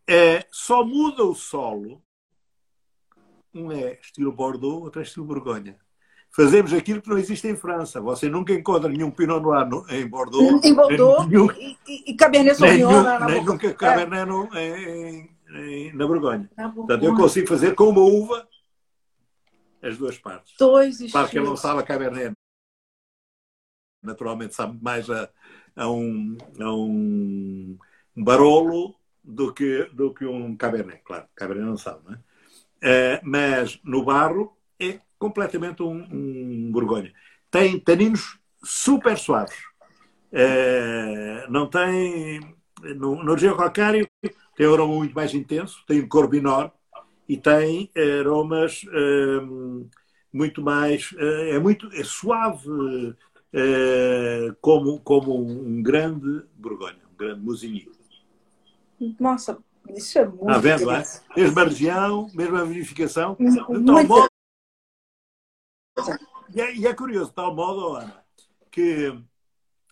[SPEAKER 2] é, só muda o solo. Um é estilo Bordeaux, outro é estilo Borgonha fazemos aquilo que não existe em França. Você nunca encontra nenhum Pinot Noir no, em Bordeaux.
[SPEAKER 1] Em Bordeaux nenhum, e, e, Cabernet Sauvignon nenhum,
[SPEAKER 2] na, na nem nunca é. Cabernet no, em, em, na Borgonha. Portanto, eu consigo fazer com uma uva as duas partes.
[SPEAKER 1] Dois estilos.
[SPEAKER 2] Claro que ele não sabe a Cabernet. Naturalmente sabe mais a, a, um, a um Barolo do que, do que um Cabernet. Claro, Cabernet não sabe, não é? Uh, mas no barro é completamente um, um Borgonha. Tem taninos super suaves. É, não tem. No, no calcário tem um aroma muito mais intenso, tem um cor menor e tem aromas é, muito mais. É, muito é suave, é, como, como um grande Borgonha, um grande mozinho.
[SPEAKER 1] Nossa, isso é muito. Está
[SPEAKER 2] vendo, é? Mesma região, mesma verificação. De tal modo e é, e é curioso, de tal modo, Ana, que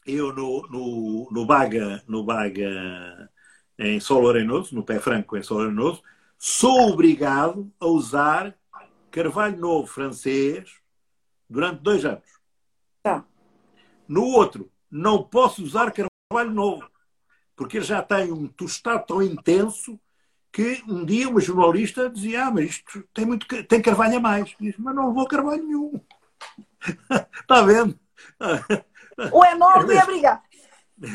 [SPEAKER 2] eu no, no, no Baga, no Baga em solo arenoso, no pé franco em solo arenoso, sou obrigado a usar carvalho novo francês durante dois anos. No outro, não posso usar carvalho novo, porque ele já tem um tostado tão intenso que um dia uma jornalista dizia: Ah, mas isto tem, muito, tem carvalho a mais. Diz, mas não vou carvalho nenhum. Está vendo?
[SPEAKER 1] O enorme ia brigar.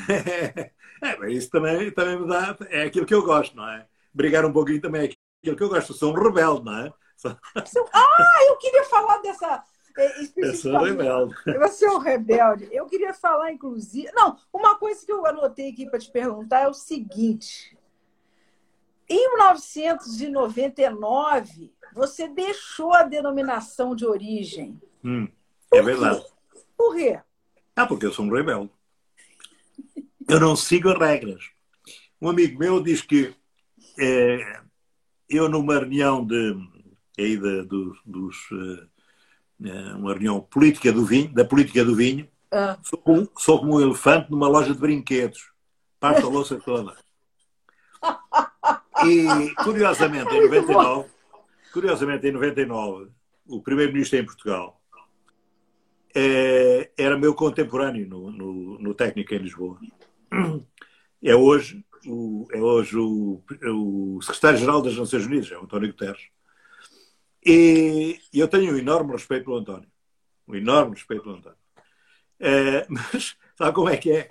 [SPEAKER 2] É, é, mas isso também, também me dá. É aquilo que eu gosto, não é? Brigar um pouquinho também é aquilo que eu gosto. Eu sou um rebelde, não é?
[SPEAKER 1] Ah, eu queria falar dessa.
[SPEAKER 2] É, eu sou rebelde.
[SPEAKER 1] Você é um rebelde. Eu queria falar, inclusive. Não, uma coisa que eu anotei aqui para te perguntar é o seguinte. Em 1999, você deixou a denominação de origem.
[SPEAKER 2] Hum, é verdade.
[SPEAKER 1] Por quê?
[SPEAKER 2] Ah, porque eu sou um rebelde. Eu não sigo as regras. Um amigo meu diz que é, eu numa reunião de, aí de, dos, dos é, uma reunião política do vinho, da política do vinho, ah. sou, como, sou como um elefante numa loja de brinquedos. Parto a louça toda. E curiosamente, em 99, curiosamente, em 99, o primeiro-ministro em Portugal é, era meu contemporâneo no, no, no, técnico em Lisboa. É hoje o, é hoje o, o secretário-geral das Nações Unidas, é o António Guterres. E eu tenho um enorme respeito pelo António. Um enorme respeito pelo António. É, mas sabe como é que é?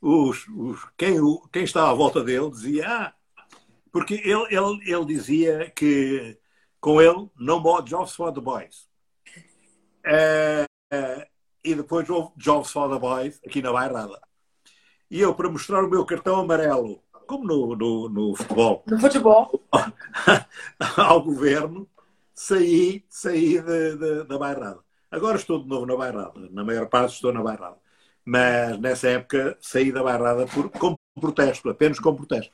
[SPEAKER 2] Os, os, quem, quem estava à volta dele dizia, ah, porque ele, ele, ele dizia que com ele, no more jobs for the boys. Uh, uh, e depois houve Jobs for the Boys aqui na Bairrada. E eu, para mostrar o meu cartão amarelo, como no, no, no futebol,
[SPEAKER 1] No futebol.
[SPEAKER 2] ao governo, saí, saí de- de- da bairrada. Agora estou de novo na bairrada. Na maior parte estou na bairrada. Mas nessa época saí da bairrada por, com protesto, apenas com protesto.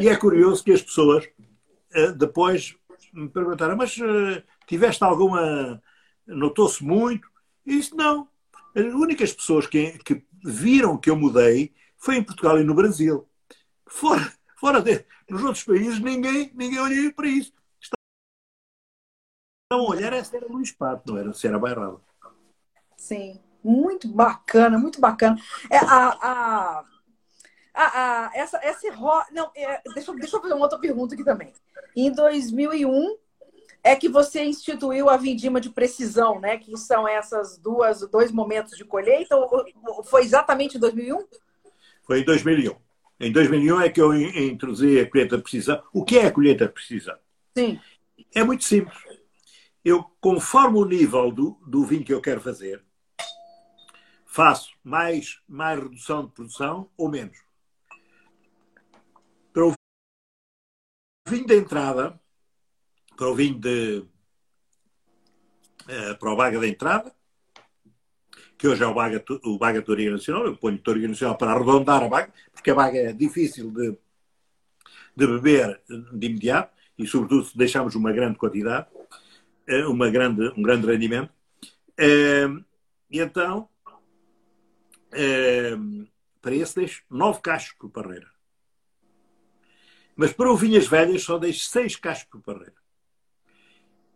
[SPEAKER 2] E é curioso que as pessoas eh, depois me perguntaram, mas eh, tiveste alguma. Notou-se muito? E disse, não. As únicas pessoas que, que viram que eu mudei foi em Portugal e no Brasil. Fora, fora de, nos outros países, ninguém, ninguém olhou para isso. Estavam a olhar, essa era Luís Pato, não era? Se era bairrada.
[SPEAKER 1] Sim, muito bacana, muito bacana. É, a, a, a, a- essa, esse ro... Não, é, deixa, eu- deixa eu fazer uma outra pergunta aqui também. Em 2001 é que você instituiu a vindima de precisão, né? Que são essas duas, dois momentos de colheita. Ou- Foi exatamente em 2001?
[SPEAKER 2] Foi em 2001. Em 2001 é que eu in- introduzi a colheita de precisão. O que é a colheita de precisão?
[SPEAKER 1] Sim.
[SPEAKER 2] É muito simples. Eu, conforme o nível do, do vinho que eu quero fazer, faço mais, mais redução de produção ou menos. Para o vinho de entrada, para o vinho de. eh, para o baga de entrada, que hoje é o baga, o baga Touriga Nacional, eu ponho Touriga Nacional para arredondar a baga, porque a baga é difícil de, de beber de imediato e, sobretudo, se deixarmos uma grande quantidade, uma grande, um grande rendimento. Eh, E então, para esse deixo nove cachos por parreira. Mas para o Vinhas Velhas só deixo seis cachos por parreira.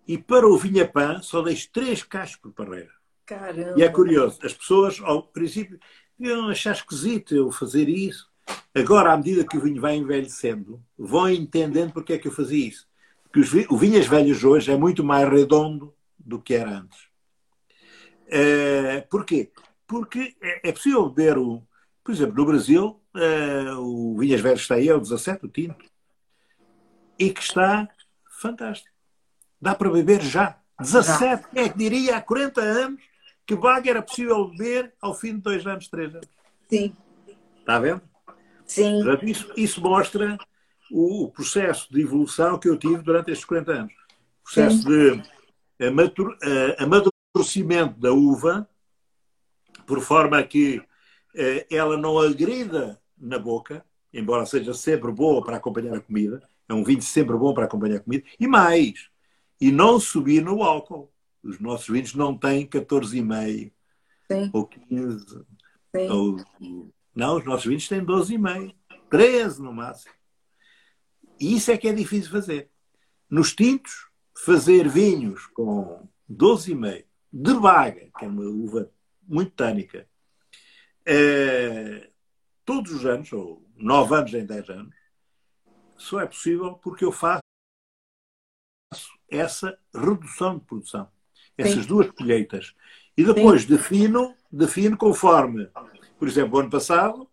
[SPEAKER 2] E para o Vinha Pã só deixo três cachos por parreira.
[SPEAKER 1] Caramba.
[SPEAKER 2] E é curioso, as pessoas, ao princípio, iam achar esquisito eu fazer isso. Agora, à medida que o vinho vai envelhecendo, vão entendendo porque é que eu fazia isso. Os vi- o Vinhas Velhas hoje é muito mais redondo do que era antes. Eh, porquê? Porque é, é possível beber o. Por exemplo, no Brasil, eh, o Vinhas Velhas está aí, é o 17, o tinto, e que está fantástico. Dá para beber já. 17, quem é que diria há 40 anos que vaga era possível beber ao fim de dois anos, três anos?
[SPEAKER 1] Sim,
[SPEAKER 2] Está vendo?
[SPEAKER 1] sim.
[SPEAKER 2] Portanto, isso, isso mostra o, processo de evolução que eu tive durante estes 40 anos. O processo de amadur- eh, amadurecimento da uva, por forma que eh, ela não agrida na boca, embora seja sempre boa para acompanhar a comida. É um vinho sempre bom para acompanhar a comida. E mais, e não subir no álcool. Os nossos vinhos não têm 14,5
[SPEAKER 1] Sim,
[SPEAKER 2] ou 15.
[SPEAKER 1] sim.
[SPEAKER 2] Ou- não, os nossos vinhos têm 12,5, 13 no máximo. E isso é que é difícil fazer. Nos tintos, fazer vinhos com 12,5 de vaga, que é uma uva muito tânica, eh, todos os anos, ou 9 anos em 10 anos, só é possível porque eu faço essa redução de produção. Essas
[SPEAKER 1] Sim.
[SPEAKER 2] duas colheitas. E depois defino, defino conforme. Por exemplo, ano passado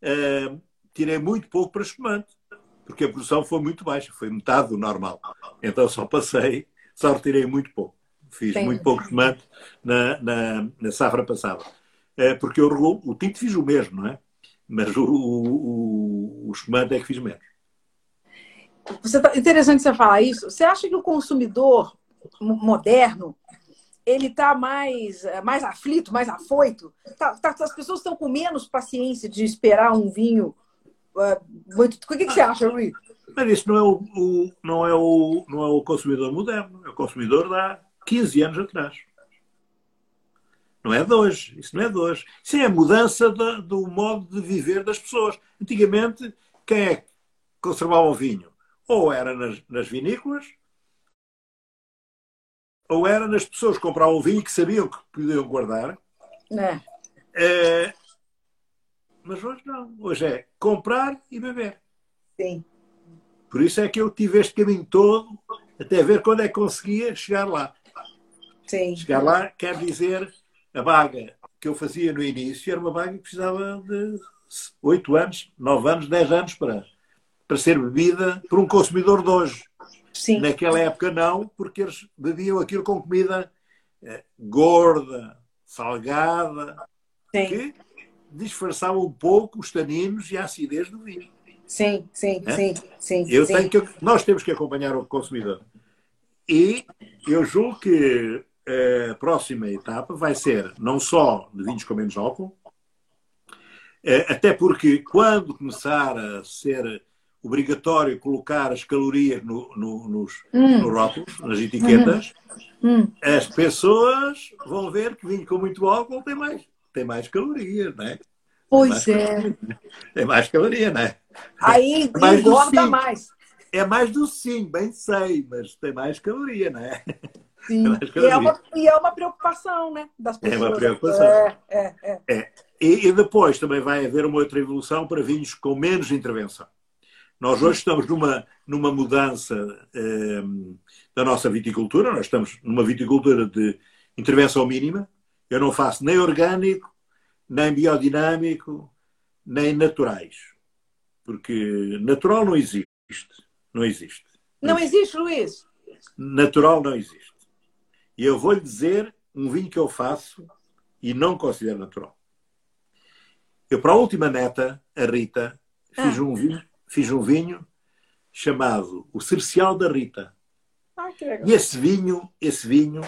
[SPEAKER 2] eh, tirei muito pouco para espumante, porque a produção foi muito baixa, foi metade do normal. Então só passei, só retirei muito pouco. Fiz
[SPEAKER 1] Sim.
[SPEAKER 2] muito pouco espumante na, na, na safra passada. Eh, porque eu o tinto fiz o mesmo, não é? Mas o, o, o, o é que fiz menos.
[SPEAKER 1] Você tá, interessante você falar isso. Você acha que o consumidor mo- moderno ele está mais, eh, mais aflito, mais afoito? Tá- tá- as pessoas estão com menos paciência de esperar um vinho muito. O que, que você acha, Rui?
[SPEAKER 2] Mas isso não é o, o- não, é o, não é o consumidor moderno, é o consumidor de há 15 anos atrás. Não é de hoje. Isso não é de hoje. Isso é a mudança da- do modo de viver das pessoas. Antigamente, quem é que conservava o vinho? Ou era nas, nas vinícolas, ou era nas pessoas que compravam o vinho e que sabiam que podiam guardar.
[SPEAKER 1] É,
[SPEAKER 2] Eh, mas hoje não. Hoje é comprar e beber.
[SPEAKER 1] sim.
[SPEAKER 2] Por isso é que eu tive este caminho todo até ver quando é que conseguia chegar lá.
[SPEAKER 1] Sim.
[SPEAKER 2] Chegar lá quer dizer a vaga que eu fazia no início era uma vaga que precisava de 8 anos, 9 anos, 10 anos para, para ser bebida por um consumidor de hoje.
[SPEAKER 1] Sim.
[SPEAKER 2] Naquela época não, porque eles bebiam aquilo com comida eh, gorda, salgada,
[SPEAKER 1] Sim.
[SPEAKER 2] que disfarçava um pouco os taninos e a acidez do vinho.
[SPEAKER 1] Sim, sim, é? sim, sim.
[SPEAKER 2] Eu
[SPEAKER 1] sim.
[SPEAKER 2] Tenho que, nós temos que acompanhar o consumidor. E eu julgo que a próxima etapa vai ser não só de vinhos com menos álcool, eh, até porque quando começar a ser obrigatório colocar as calorias no, no, nos, hum. no rótulos, nas etiquetas, hum. hum. as pessoas vão ver que vinho com muito álcool tem mais, tem mais calorias, não é?
[SPEAKER 1] Pois é.
[SPEAKER 2] Tem mais caloria, não é?
[SPEAKER 1] Aí é mais engorda mais.
[SPEAKER 2] É mais docinho, bem sei, mas tem mais caloria, não é?
[SPEAKER 1] Sim. E é, uma, e é uma preocupação, né? Das pessoas.
[SPEAKER 2] É uma preocupação.
[SPEAKER 1] É, é, é.
[SPEAKER 2] é. E, e, depois também vai haver uma outra evolução para vinhos com menos intervenção. Nós hoje estamos numa, numa mudança eh, da nossa viticultura, nós estamos numa viticultura de intervenção mínima. Eu não faço nem orgânico, nem biodinâmico, nem naturais. Porque natural não existe. Não existe.
[SPEAKER 1] Não existe, Luís?
[SPEAKER 2] Natural não existe. E eu vou lhe dizer um vinho que eu faço e não considero natural. Eu, para a última neta, a Rita, fiz, ah. um, vinho, fiz um vinho chamado o Cercial da Rita.
[SPEAKER 1] Ah, que legal.
[SPEAKER 2] E esse vinho, esse vinho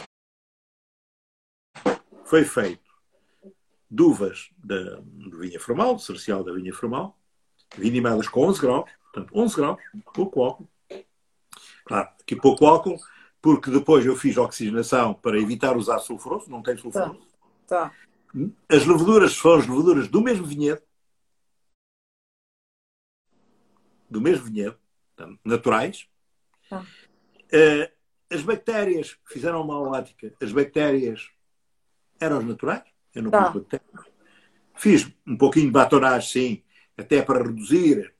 [SPEAKER 2] foi feito de uvas da, do vinha formal, do Cercial da vinha formal, vinimadas com 11 graus, portanto, 11 graus, pouco álcool. Claro, aqui pouco álcool, porque depois eu fiz oxigenação para evitar usar sulfuroso, não tem sulfuroso.
[SPEAKER 1] Tá. tá.
[SPEAKER 2] As leveduras foram as leveduras do mesmo vinhedo, do mesmo vinhedo, naturais. Tá. Uh, as bactérias fizeram uma lática. As bactérias eram as naturais. Eu não tá. bactérias. Fiz um pouquinho de batonagem, sim, até para reduzir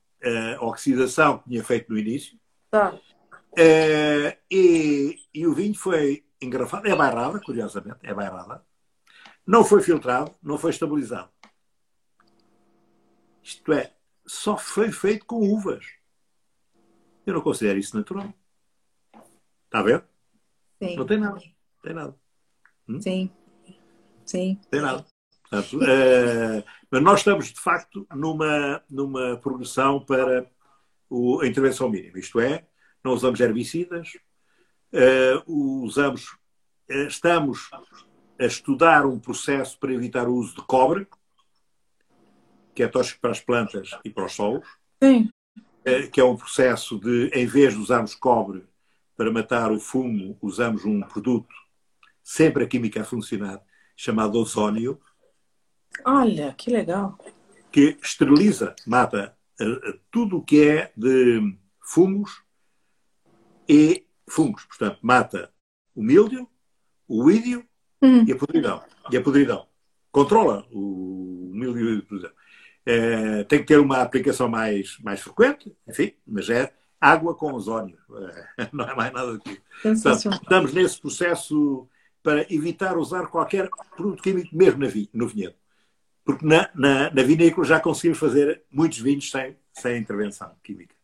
[SPEAKER 2] a oxidação que tinha feito no início. Uh, e, e, o vinho foi engarrafado, é bairrada, curiosamente, é bairrada. Não foi filtrado, não foi estabilizado. Isto é, só foi feito com uvas. Eu não considero isso natural. Está a ver?
[SPEAKER 1] Sim.
[SPEAKER 2] Não tem nada. Tem nada.
[SPEAKER 1] Hum? Sim. Sim.
[SPEAKER 2] Tem nada. Portanto, uh, mas nós estamos, de facto, numa, numa progressão para o, a intervenção mínima. Isto é, não usamos herbicidas, uh, usamos, uh, estamos a estudar um processo para evitar o uso de cobre, que é tóxico para as plantas e para os solos.
[SPEAKER 1] Sim.
[SPEAKER 2] Que é um processo de, em vez de usarmos cobre para matar o fungo, usamos um produto, sempre a química a funcionar, chamado ozónio.
[SPEAKER 1] Olha, que legal.
[SPEAKER 2] Que esteriliza, mata tudo o que é de fungos e fungos. Portanto, mata o míldio, o ídio hum. e a podridão. E a podridão. Controla o míldio e a podridão. É, tem que ter uma aplicação mais, mais frequente, enfim, mas é água com ozónio. É, não é mais nada do que isso. estamos nesse processo para evitar usar qualquer produto químico, mesmo na vi, no vinhedo. Porque na, na, na, vinícola já conseguimos fazer muitos vinhos sem, sem intervenção química.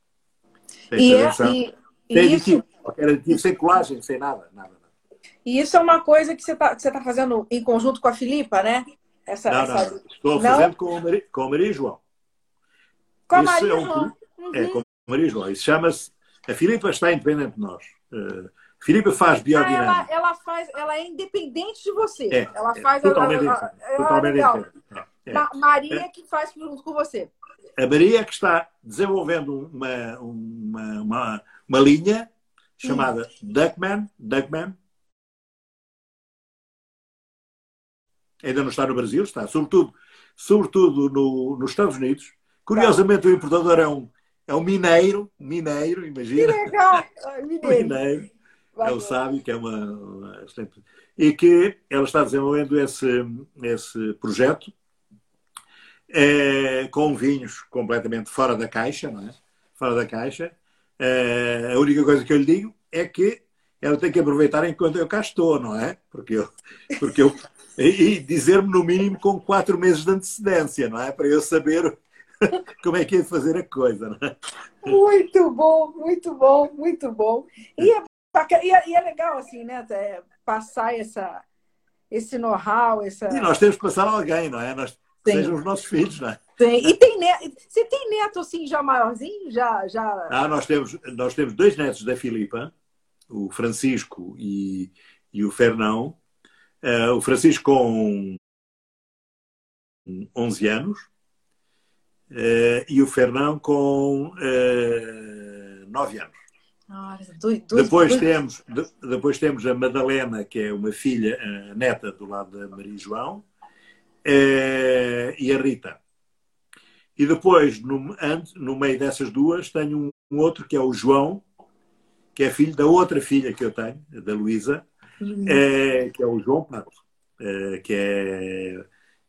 [SPEAKER 1] Sem e, é, intervenção. É, e
[SPEAKER 2] sem isso... aditivo, qualquer aditivo, sem colagem, sem nada, nada.
[SPEAKER 1] E isso é uma coisa que você está tá fazendo em conjunto com a Filipa, né?
[SPEAKER 2] Essa, não, essa... não, estou fazendo com, Maria, com a Maria João.
[SPEAKER 1] Com a isso Maria é um, João.
[SPEAKER 2] Uhum. É, com a Maria João. Isso chama-se. A Filipa está independente de nós. Uh, Filipa faz biodinâmica.
[SPEAKER 1] Ah, ela, ela, faz, ela é independente de você.
[SPEAKER 2] É,
[SPEAKER 1] ela
[SPEAKER 2] é,
[SPEAKER 1] faz
[SPEAKER 2] totalmente, a, a, a, totalmente
[SPEAKER 1] é, é. Maria é. que faz junto com você.
[SPEAKER 2] A Maria é que está desenvolvendo uma, uma, uma, uma linha chamada Duckman, Duckman. Ainda não está no Brasil, está sobretudo, sobretudo no, nos Estados Unidos. Curiosamente, o importador é um, é um mineiro, mineiro, imagina.
[SPEAKER 1] Que legal! Mineiro.
[SPEAKER 2] mineiro. É o sábio, que é uma, uma, E que ela está desenvolvendo esse, esse projeto é, com vinhos completamente fora da caixa, não é? Fora da caixa. É, a única coisa que eu lhe digo é que ela tem que aproveitar enquanto eu cá estou, não é? Porque eu, porque eu e, dizer-me no mínimo com quatro meses de antecedência, não é? Para eu saber como é que é fazer a coisa, não é?
[SPEAKER 1] Muito bom, muito bom, muito bom. E é, e é, e é legal assim, né? Passar essa esse know-how, essa.
[SPEAKER 2] E nós temos que passar alguém, não é? Nós sejam os nossos filhos, não é?
[SPEAKER 1] Tem. E tem neto, você tem neto assim já maiorzinho? Já, já...
[SPEAKER 2] Ah, nós temos, nós temos dois netos da Filipa, o Francisco e, e o Fernão. Uh, o Francisco com 11 anos uh, e o Fernão com uh, 9 anos.
[SPEAKER 1] Ah,
[SPEAKER 2] depois. Temos, de, depois temos a Madalena, que é uma filha, a neta do lado da Maria João, e a Rita. E depois, no, no meio dessas duas, tenho um, um, outro que é o João, que é filho da outra filha que eu tenho, da Luísa, é, que é o João Pato, é, que é,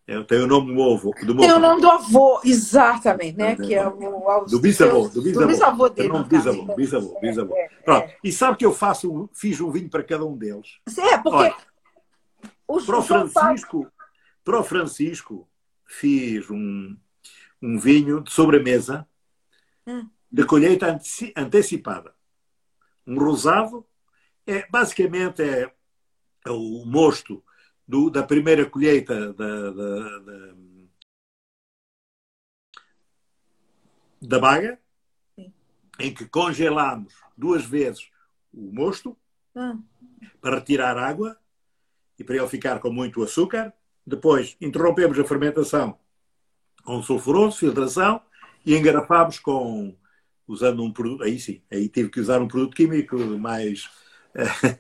[SPEAKER 2] é, tem o nome do avô. Do
[SPEAKER 1] tem o nome do avô, exatamente, né? que é
[SPEAKER 2] o, do bisavô, do bisavô. Do bisavô dele. Não, bisavô, bisavô, bisavô. É, Pronto. É. E sabe que eu faço, fiz um vinho para cada um deles.
[SPEAKER 1] É, porque Olha,
[SPEAKER 2] para o Francisco, para o Francisco fiz um um vinho de sobremesa hum. de colheita antecipada. Um rosado é basicamente é, é o mosto do, da primeira colheita da, da, da, da baga, Sim. em que congelamos duas vezes o mosto hum. para retirar água e para ele ficar com muito açúcar. Depois interrompemos a fermentação com sulfuroso, filtração, e engarrafámos com, usando um produto, aí sim, aí tive que usar um produto químico mais,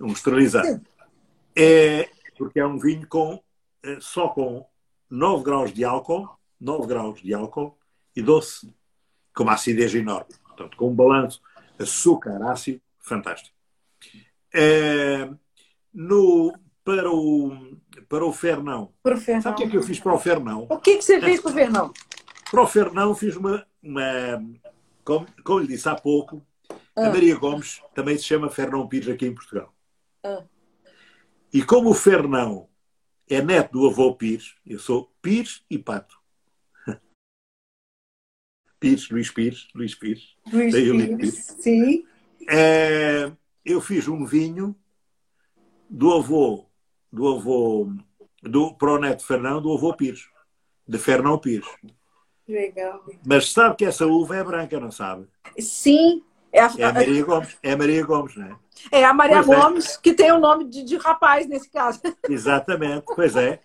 [SPEAKER 2] um esterilizante. É, porque é um vinho com, é, só com 9 graus de álcool, 9 graus de álcool e doce, com uma acidez enorme. Portanto, com um balanço açúcar-ácido fantástico. É, no, para o, para o Fernão.
[SPEAKER 1] Para o Fernão.
[SPEAKER 2] Sabe o que é que eu fiz para o Fernão?
[SPEAKER 1] O que é que você fez para o Fernão?
[SPEAKER 2] Para o Fernão fiz uma, uma como, como lhe disse há pouco, ah. a Maria Gomes também se chama Fernão Pires aqui em Portugal. Ah. E como o Fernão é neto do avô Pires, eu sou Pires e Pato. Pires, Luís Pires, Luís Pires.
[SPEAKER 1] Luís Pires, Pires. sim.
[SPEAKER 2] É, eu fiz um vinho do avô do avô, do, para o neto Fernão, do avô Pires, de Fernão Pires.
[SPEAKER 1] Legal.
[SPEAKER 2] Mas sabe que essa uva é branca, não sabe?
[SPEAKER 1] Sim.
[SPEAKER 2] É a, é a Maria Gomes, é a Maria Gomes, não é?
[SPEAKER 1] É a Maria pois é. Gomes, é. que tem o nome de, de rapaz nesse caso.
[SPEAKER 2] Exatamente, pois é.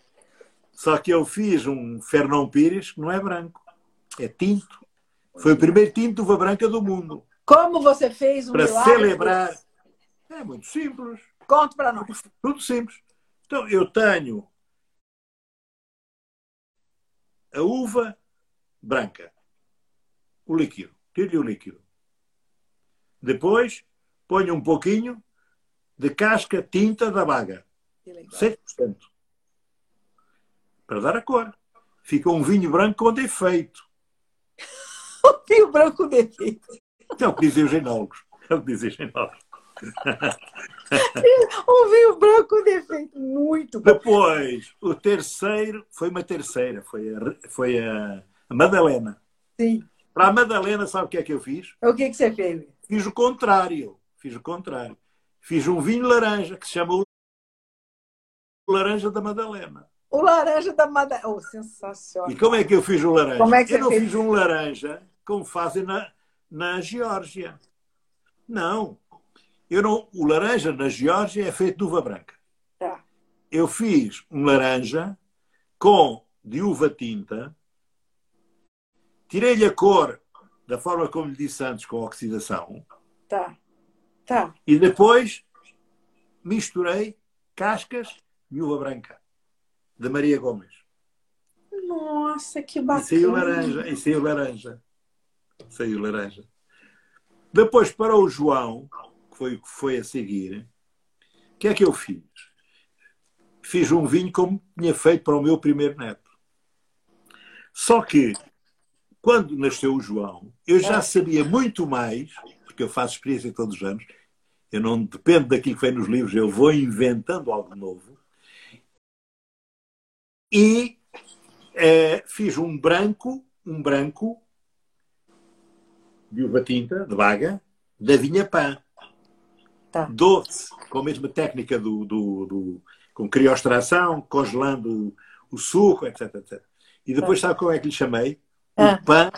[SPEAKER 2] Só que eu fiz um Fernão Pires que não é branco, é tinto. Foi o primeiro tinto de uva branca do mundo.
[SPEAKER 1] Como você fez um
[SPEAKER 2] Para celebrar. É muito simples.
[SPEAKER 1] Conte para nós.
[SPEAKER 2] Tudo simples. Então, eu tenho a uva branca, o líquido, tiro o líquido. Depois, ponho um pouquinho de casca tinta da baga, 6%, para dar a cor. Fica um vinho branco com defeito.
[SPEAKER 1] o vinho branco com defeito.
[SPEAKER 2] É o que dizem os genólogos. É o que dizem os genólogos.
[SPEAKER 1] um vinho branco defeito muito
[SPEAKER 2] bom. Depois, o terceiro foi uma terceira, foi a, foi a Madalena.
[SPEAKER 1] Sim.
[SPEAKER 2] Para a Madalena, sabe o que é que eu fiz?
[SPEAKER 1] O que é que você fez?
[SPEAKER 2] Fiz o contrário. Fiz o contrário. Fiz um vinho laranja que se chama o Laranja da Madalena.
[SPEAKER 1] O laranja da Madalena. Oh, sensacional.
[SPEAKER 2] E como é que eu fiz o laranja?
[SPEAKER 1] Como é que
[SPEAKER 2] eu não
[SPEAKER 1] fez?
[SPEAKER 2] fiz um laranja como fazem na, na Geórgia. Não. Eu não, o laranja na Geórgia é feito de uva branca.
[SPEAKER 1] Tá.
[SPEAKER 2] Eu fiz um laranja com de uva tinta, tirei-lhe a cor da forma como lhe disse antes, com oxidação.
[SPEAKER 1] Tá. Tá.
[SPEAKER 2] E depois misturei cascas de uva branca, de Maria Gomes.
[SPEAKER 1] Nossa, que bacana.
[SPEAKER 2] E saiu laranja, e saiu laranja. Saiu laranja. Depois, para o João, foi o que foi a seguir, o que é que eu fiz? Fiz um vinho como tinha feito para o meu primeiro neto. Só que, quando nasceu o João, eu já sabia muito mais, porque eu faço experiência todos os anos, eu não dependo daquilo que vem nos livros, eu vou inventando algo novo. E é, fiz um branco, um branco de uva tinta, de vaga, da vinha pã.
[SPEAKER 1] Tá.
[SPEAKER 2] Doce, com a mesma técnica do, do, do com criostração, congelando o suco, etc, etc. E depois, sabe como é que lhe chamei?
[SPEAKER 1] Ah.
[SPEAKER 2] O pão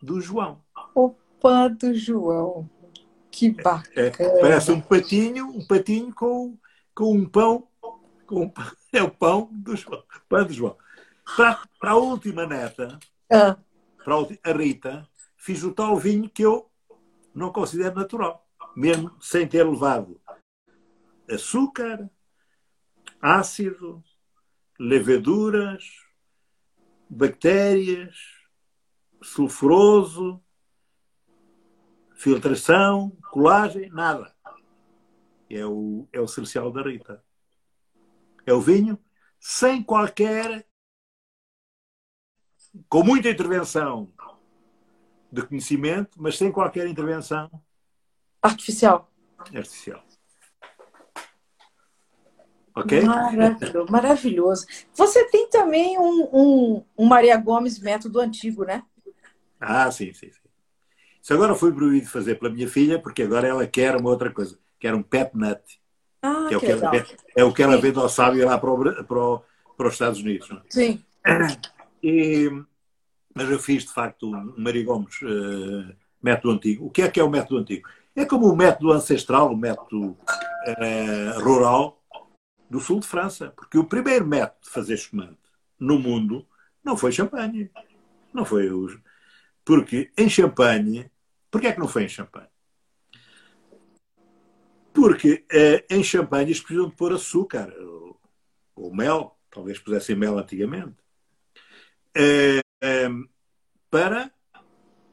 [SPEAKER 2] do João.
[SPEAKER 1] O pão do João. Que bacana.
[SPEAKER 2] É, parece um patinho, um patinho com, com um pão. Com um pão. É o pão do João. Pão do João. Para, para a última neta,
[SPEAKER 1] Ah,
[SPEAKER 2] para a Rita, fiz o tal vinho que eu não considero natural. Mesmo sem ter levado açúcar, ácido, leveduras, bactérias, sulfuroso, filtração, colagem, nada. É o, é o cercial da Rita. É o vinho sem qualquer. com muita intervenção de conhecimento, mas sem qualquer intervenção
[SPEAKER 1] artificial.
[SPEAKER 2] artificial. Ok?
[SPEAKER 1] Maravilhoso, maravilhoso. Você tem também um, um, um Maria Gomes método antigo, né?
[SPEAKER 2] Ah, sim, sim, sim. Isso agora foi proibido fazer pela minha filha, porque agora ela quer uma outra coisa, quer um pet nut,
[SPEAKER 1] Ah,
[SPEAKER 2] que é o
[SPEAKER 1] que
[SPEAKER 2] ela, é o que ela vende ao sábio lá para, o para, o- para os Estados Unidos. não é?
[SPEAKER 1] Sim.
[SPEAKER 2] E, mas eu fiz, de facto, um Maria Gomes eh, método antigo. O que é que é o método antigo? É como o método ancestral, o método eh, rural do sul de França. Porque o primeiro método de fazer espumante no mundo não foi champanhe. Não foi os... Porque em champanhe... Porquê é que não foi em champanhe? Porque eh, em champanhe eles precisam de pôr açúcar ou, ou mel. Talvez pusessem mel antigamente. Eh, eh, para...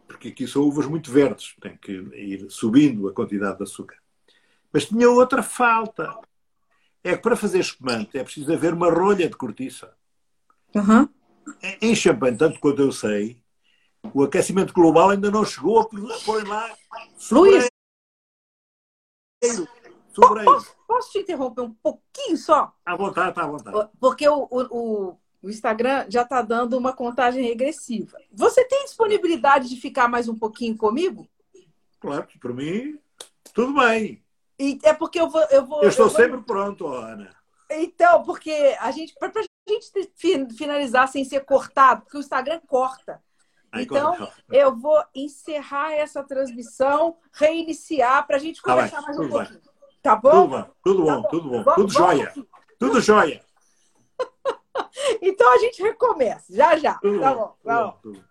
[SPEAKER 2] Porque aqui são uvas muito verdes. Tem que ir subindo a quantidade de açúcar. Mas tinha outra falta. É que para fazer espumante é preciso haver uma rolha de cortiça.
[SPEAKER 1] Uhum.
[SPEAKER 2] Em champanhe, tanto quanto eu sei, o aquecimento global ainda não chegou a pôr lá
[SPEAKER 1] Luís,
[SPEAKER 2] sobreiro. Sobreiro.
[SPEAKER 1] posso te interromper um pouquinho só?
[SPEAKER 2] À vontade, está à vontade.
[SPEAKER 1] Porque o, o, o- Instagram já está dando uma contagem regressiva. Você tem disponibilidade de ficar mais um pouquinho comigo?
[SPEAKER 2] Claro por mim, tudo bem.
[SPEAKER 1] E é porque eu vou. Eu, vou,
[SPEAKER 2] Eu estou
[SPEAKER 1] vou-
[SPEAKER 2] sempre pronto, Ana.
[SPEAKER 1] Então, porque a gente. Para a gente fi- finalizar sem ser cortado, porque o Instagram corta. Então, Eu vou encerrar essa transmissão, reiniciar para a gente
[SPEAKER 2] Tá
[SPEAKER 1] conversar mais um pouquinho. Tá
[SPEAKER 2] Tudo
[SPEAKER 1] bom?
[SPEAKER 2] bom, tudo
[SPEAKER 1] Tá
[SPEAKER 2] bom,
[SPEAKER 1] bom.
[SPEAKER 2] tudo bom.
[SPEAKER 1] Vamos-
[SPEAKER 2] Tudo jóia. Tudo jóia.
[SPEAKER 1] Então a gente recomeça. Já já.
[SPEAKER 2] Tudo
[SPEAKER 1] Tá
[SPEAKER 2] bom,
[SPEAKER 1] bom, tá
[SPEAKER 2] tudo tudo bom.